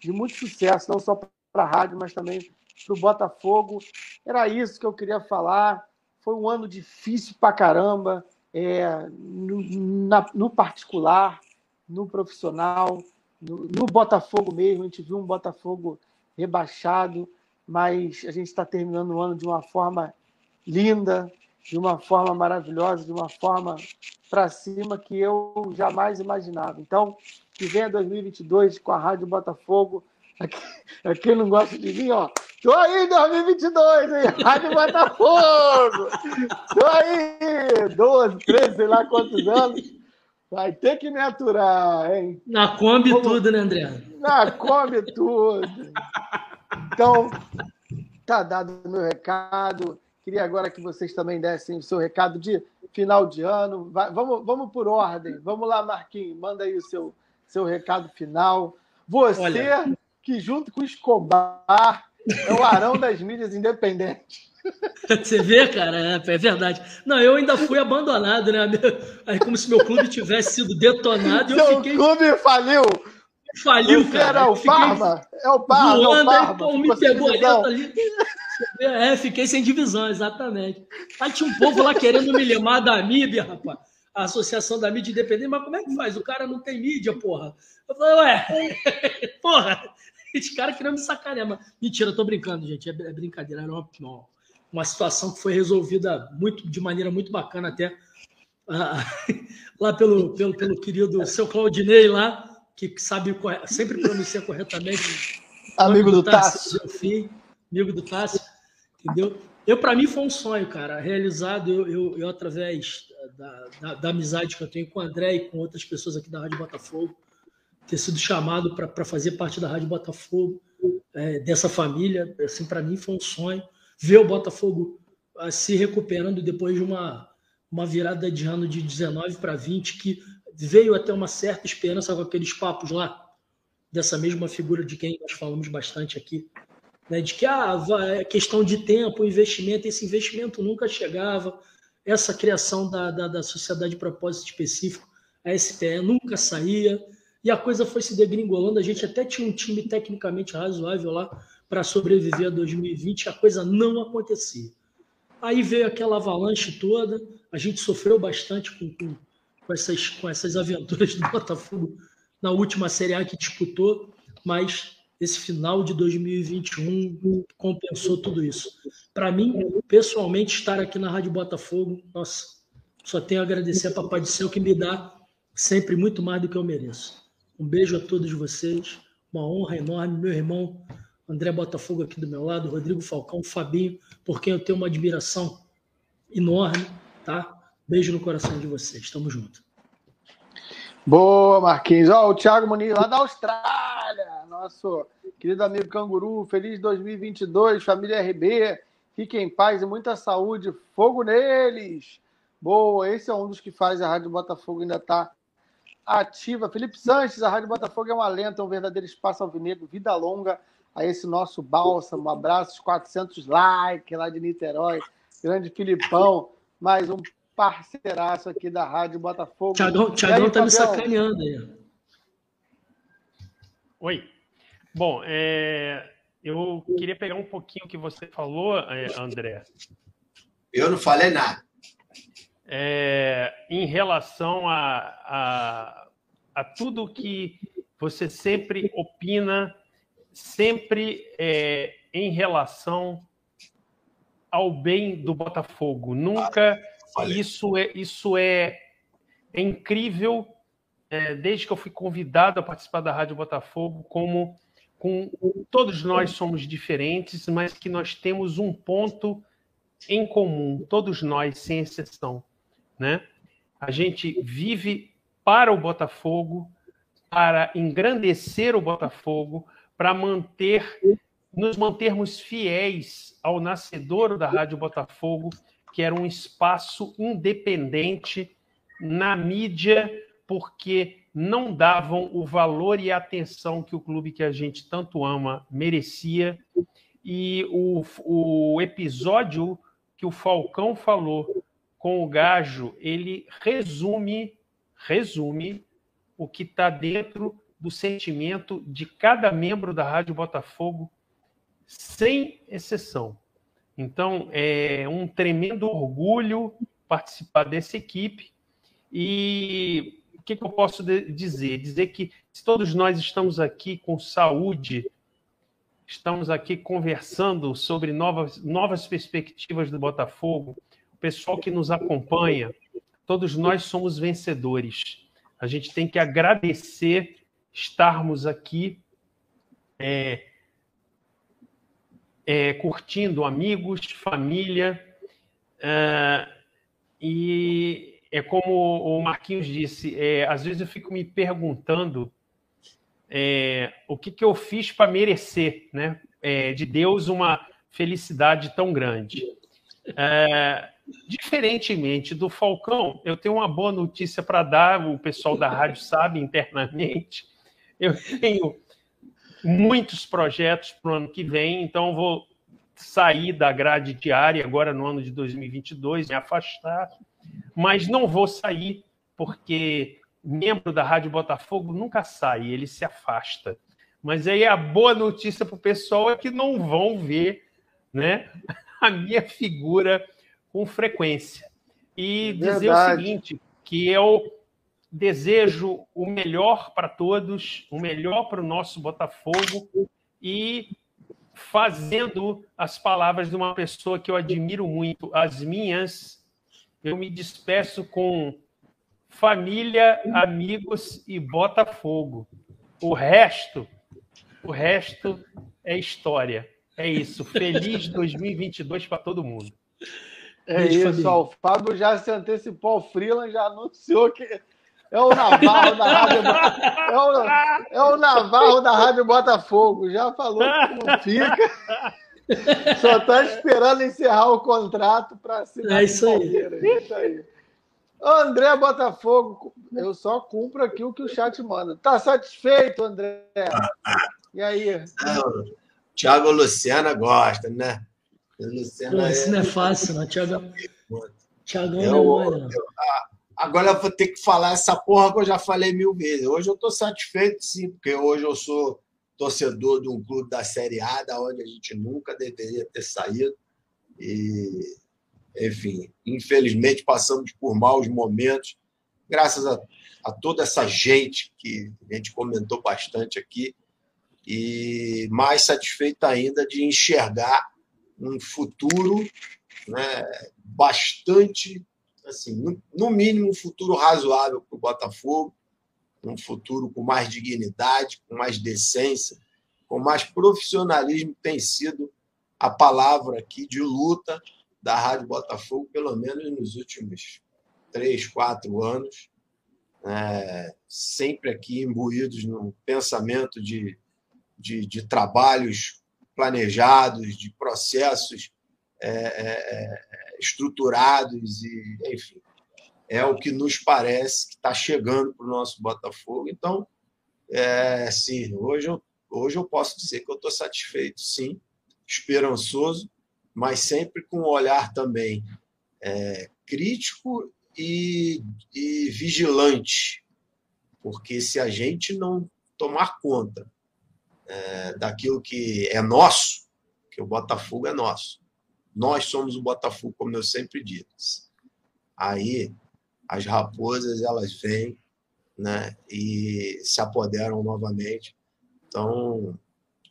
de muito sucesso, não só para a rádio, mas também para o Botafogo. Era isso que eu queria falar. Foi um ano difícil para caramba, é, no, na, no particular, no profissional, no, no, Botafogo mesmo. A gente viu um Botafogo rebaixado, mas a gente está terminando o ano de uma forma linda, de uma forma maravilhosa, de uma forma para cima que eu jamais imaginava. Então, que venha 2022 com a Rádio Botafogo. Quem não gosta de mim, ó. Tô aí em 2022, hein? Rádio Botafogo! Tô aí! 12, 13, sei lá quantos anos. Vai ter que me aturar, hein? Na Kombi Como... tudo, né, André? Na Kombi tudo. Então, tá dado o meu recado. Queria agora que vocês também dessem o seu recado de final de ano. Vai, vamos, vamos por ordem. Vamos lá, Marquinhos, manda aí o seu, seu recado final. Você, Olha. que junto com o Escobar, é o arão das mídias independentes. Você vê, cara, é, é, verdade. Não, eu ainda fui abandonado, né? Aí, como se meu clube tivesse sido detonado. Seu eu fiquei... clube faliu! Faliu, Você cara. Era o Parma? É o Parma. Voando, é o Parma. Aí, me pegou ali. É, fiquei sem divisão, exatamente. Aí tinha um povo lá querendo me lemar da mídia, rapaz. A Associação da Mídia Independente, mas como é que faz? O cara não tem mídia, porra. Eu falei, ué, porra, esse cara querendo me sacanear. Mas, mentira, eu tô brincando, gente. É, é brincadeira. Era uma, uma situação que foi resolvida muito, de maneira muito bacana até. Ah, lá pelo, pelo, pelo querido seu Claudinei lá, que sabe sempre pronuncia corretamente. Amigo do Tássio. Tássio amigo do Cássio, entendeu? Eu, para mim, foi um sonho, cara, realizado. Eu, eu, eu através da, da, da, amizade que eu tenho com o André e com outras pessoas aqui da Rádio Botafogo, ter sido chamado para fazer parte da Rádio Botafogo, é, dessa família, assim, para mim foi um sonho. Ver o Botafogo uh, se recuperando depois de uma, uma virada de ano de 19 para 20, que veio até uma certa esperança com aqueles papos lá, dessa mesma figura de quem nós falamos bastante aqui, né, de que ah, é questão de tempo, investimento, esse investimento nunca chegava, essa criação da, da, da sociedade de propósito específico, a SPE, nunca saía, e a coisa foi se degringolando. A gente até tinha um time tecnicamente razoável lá para sobreviver a 2020, a coisa não acontecia. Aí veio aquela avalanche toda, a gente sofreu bastante com, com, com, essas, com essas aventuras do Botafogo na última Série A que disputou, mas esse final de 2021 compensou tudo isso. Para mim, pessoalmente, estar aqui na Rádio Botafogo, nossa, só tenho a agradecer a Papai do Céu que me dá sempre muito mais do que eu mereço. Um beijo a todos vocês, uma honra enorme, meu irmão André Botafogo aqui do meu lado, Rodrigo Falcão, Fabinho, por quem eu tenho uma admiração enorme, tá? Beijo no coração de vocês, tamo junto. Boa, Marquinhos. Ó, o Thiago Muniz lá da Austrália, nosso querido amigo Canguru. Feliz 2022, família RB. Fiquem em paz e muita saúde. Fogo neles. Boa, esse é um dos que faz a Rádio Botafogo ainda tá ativa. Felipe Sanches, a Rádio Botafogo é um alento, é um verdadeiro espaço alvinegro. Vida longa a esse nosso bálsamo. Um abraço, 400 likes lá de Niterói. Grande Filipão. Mais um parceiraço aqui da Rádio Botafogo. Tiagão, Tiagão tá me sacaneando aí. Oi. Bom, é, eu queria pegar um pouquinho o que você falou, é, André. Eu não falei nada. É, em relação a, a, a, tudo que você sempre opina, sempre é, em relação ao bem do Botafogo. Nunca isso é, isso é, é incrível. É, desde que eu fui convidado a participar da Rádio Botafogo, como com todos nós somos diferentes, mas que nós temos um ponto em comum, todos nós, sem exceção, né? A gente vive para o Botafogo, para engrandecer o Botafogo, para manter, nos mantermos fiéis ao nascedouro da Rádio Botafogo, que era um espaço independente na mídia, porque não davam o valor e a atenção que o clube que a gente tanto ama merecia. E o, o episódio que o Falcão falou com o Gajo, ele resume, resume o que está dentro do sentimento de cada membro da Rádio Botafogo, sem exceção. Então, é um tremendo orgulho participar dessa equipe e que, que eu posso dizer? Dizer que se todos nós estamos aqui com saúde, estamos aqui conversando sobre novas, novas perspectivas do Botafogo, o pessoal que nos acompanha, todos nós somos vencedores. A gente tem que agradecer estarmos aqui é, é, curtindo amigos, família, é, e é como o Marquinhos disse, é, às vezes eu fico me perguntando é, o que, que eu fiz para merecer né, é, de Deus uma felicidade tão grande. É, diferentemente do Falcão, eu tenho uma boa notícia para dar, o pessoal da rádio sabe internamente. Eu tenho muitos projetos para o ano que vem, então vou sair da grade diária agora no ano de 2022, me afastar mas não vou sair porque membro da Rádio Botafogo nunca sai, ele se afasta. Mas aí a boa notícia para o pessoal é que não vão ver né, a minha figura com frequência. E Verdade. dizer o seguinte, que eu desejo o melhor para todos, o melhor para o nosso Botafogo e fazendo as palavras de uma pessoa que eu admiro muito, as minhas, eu me despeço com família, amigos e Botafogo. O resto, o resto é história. É isso. Feliz 2022 para todo mundo. É Beijo, isso, ó, o Fábio já se antecipou ao Freeland, já anunciou que é o Navarro da Rádio é o, é o Navarro da Rádio Botafogo. Já falou que não fica. Só está esperando encerrar o contrato para assinar. É isso aí. É isso aí. André Botafogo, eu só cumpro aqui o que o chat manda. Tá satisfeito, André? E aí? Não, Thiago Luciana gosta, né? Luciana isso é... não é fácil, não. Thiago eu, não é eu, Agora eu vou ter que falar essa porra que eu já falei mil vezes. Hoje eu estou satisfeito, sim, porque hoje eu sou torcedor de um clube da Série A, da onde a gente nunca deveria ter saído. E, enfim, infelizmente passamos por maus momentos, graças a, a toda essa gente que a gente comentou bastante aqui, e mais satisfeito ainda de enxergar um futuro né, bastante, assim, no, no mínimo, um futuro razoável para o Botafogo um futuro com mais dignidade, com mais decência, com mais profissionalismo, tem sido a palavra aqui de luta da Rádio Botafogo, pelo menos nos últimos três, quatro anos, é, sempre aqui imbuídos num pensamento de, de, de trabalhos planejados, de processos é, é, é estruturados e, enfim, é o que nos parece que está chegando para o nosso Botafogo. Então, é, sim, hoje eu, hoje eu posso dizer que eu estou satisfeito, sim, esperançoso, mas sempre com um olhar também é, crítico e, e vigilante, porque se a gente não tomar conta é, daquilo que é nosso, que o Botafogo é nosso, nós somos o Botafogo, como eu sempre disse. Aí as raposas elas vêm né, e se apoderam novamente. Então,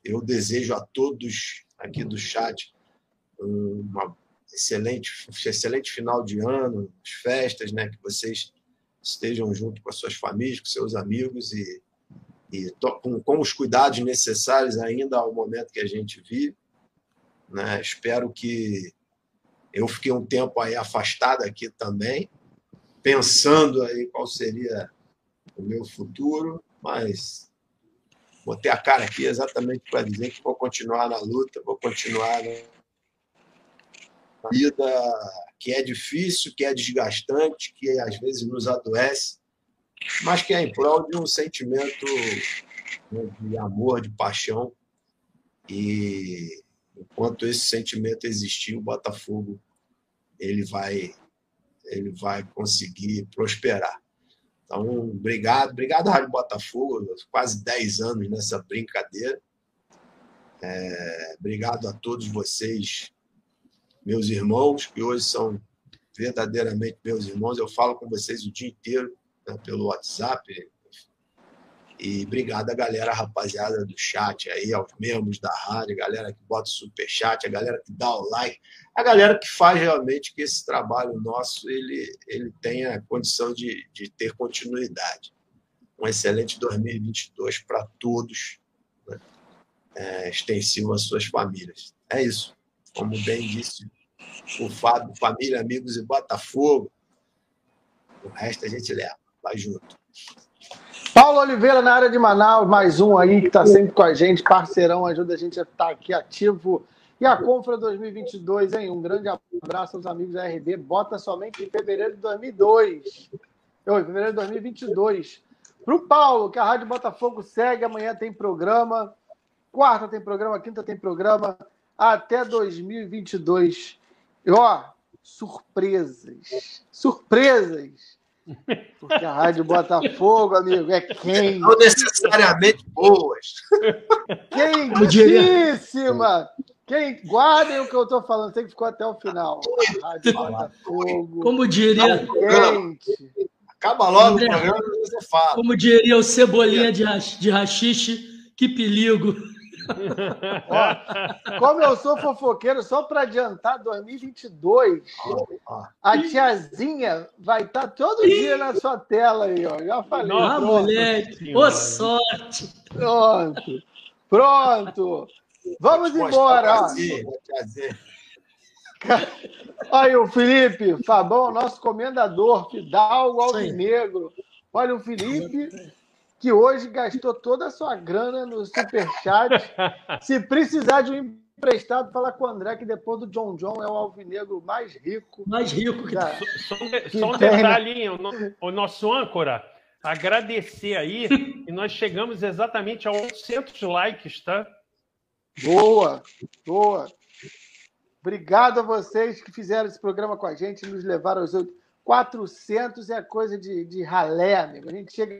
eu desejo a todos aqui do chat uma excelente, excelente final de ano, festas, né, que vocês estejam junto com as suas famílias, com seus amigos e, e com, com os cuidados necessários ainda ao momento que a gente vive. Né? Espero que eu fiquei um tempo aí afastado aqui também, pensando aí qual seria o meu futuro, mas botei a cara aqui exatamente para dizer que vou continuar na luta, vou continuar na vida que é difícil, que é desgastante, que às vezes nos adoece, mas que é em prol de um sentimento né, de amor, de paixão. E enquanto esse sentimento existir, o Botafogo ele vai ele vai conseguir prosperar. Então, obrigado, obrigado, Rádio Botafogo, quase 10 anos nessa brincadeira. É, obrigado a todos vocês, meus irmãos, que hoje são verdadeiramente meus irmãos. Eu falo com vocês o dia inteiro pelo WhatsApp. E obrigado a galera, rapaziada do chat aí, aos membros da rádio, galera que bota o superchat, a galera que dá o like, a galera que faz realmente que esse trabalho nosso ele, ele tenha condição de, de ter continuidade. Um excelente 2022 para todos, né? é, extensivo às suas famílias. É isso. Como bem disse o Fábio, família, amigos e Botafogo. O resto a gente leva. Vai junto. Paulo Oliveira na área de Manaus, mais um aí que está sempre com a gente, parceirão, ajuda a gente a estar aqui ativo e a Confra 2022, hein? Um grande abraço aos amigos da RB. Bota somente em fevereiro de 2002. Oi, fevereiro de 2022. Para o Paulo, que a Rádio Botafogo segue. Amanhã tem programa. Quarta tem programa, quinta tem programa. Até 2022. E ó, surpresas. Surpresas. Porque a Rádio Botafogo, amigo, é quente. Não necessariamente boas. Quentíssima. Quem guardem o que eu estou falando, tem que ficar até o final. Rádio Botafogo. Como diria. Quente. Acaba logo André, o programa e você fala. Como diria o Cebolinha de, de Rachixe, que perigo. Ó, como eu sou fofoqueiro, só para adiantar 2022, a tiazinha vai estar tá todo dia na sua tela aí, ó. Já falei. Ah, moleque, ô sorte. Pronto. Pronto. Vamos embora. Olha o Felipe, Fabão, nosso comendador, Fidalgo Alvinegro. Olha o Felipe, que hoje gastou toda a sua grana no Superchat. Se precisar de um emprestado, fala com o André, que depois do John John é o alvinegro mais rico. Mais rico que, é, Só, que só um detalhinho, o nosso âncora, agradecer aí, e nós chegamos exatamente a 800 likes, tá? Boa, boa. Obrigado a vocês que fizeram esse programa com a gente, nos levaram aos 400 é coisa de, de ralé, amigo. A gente chega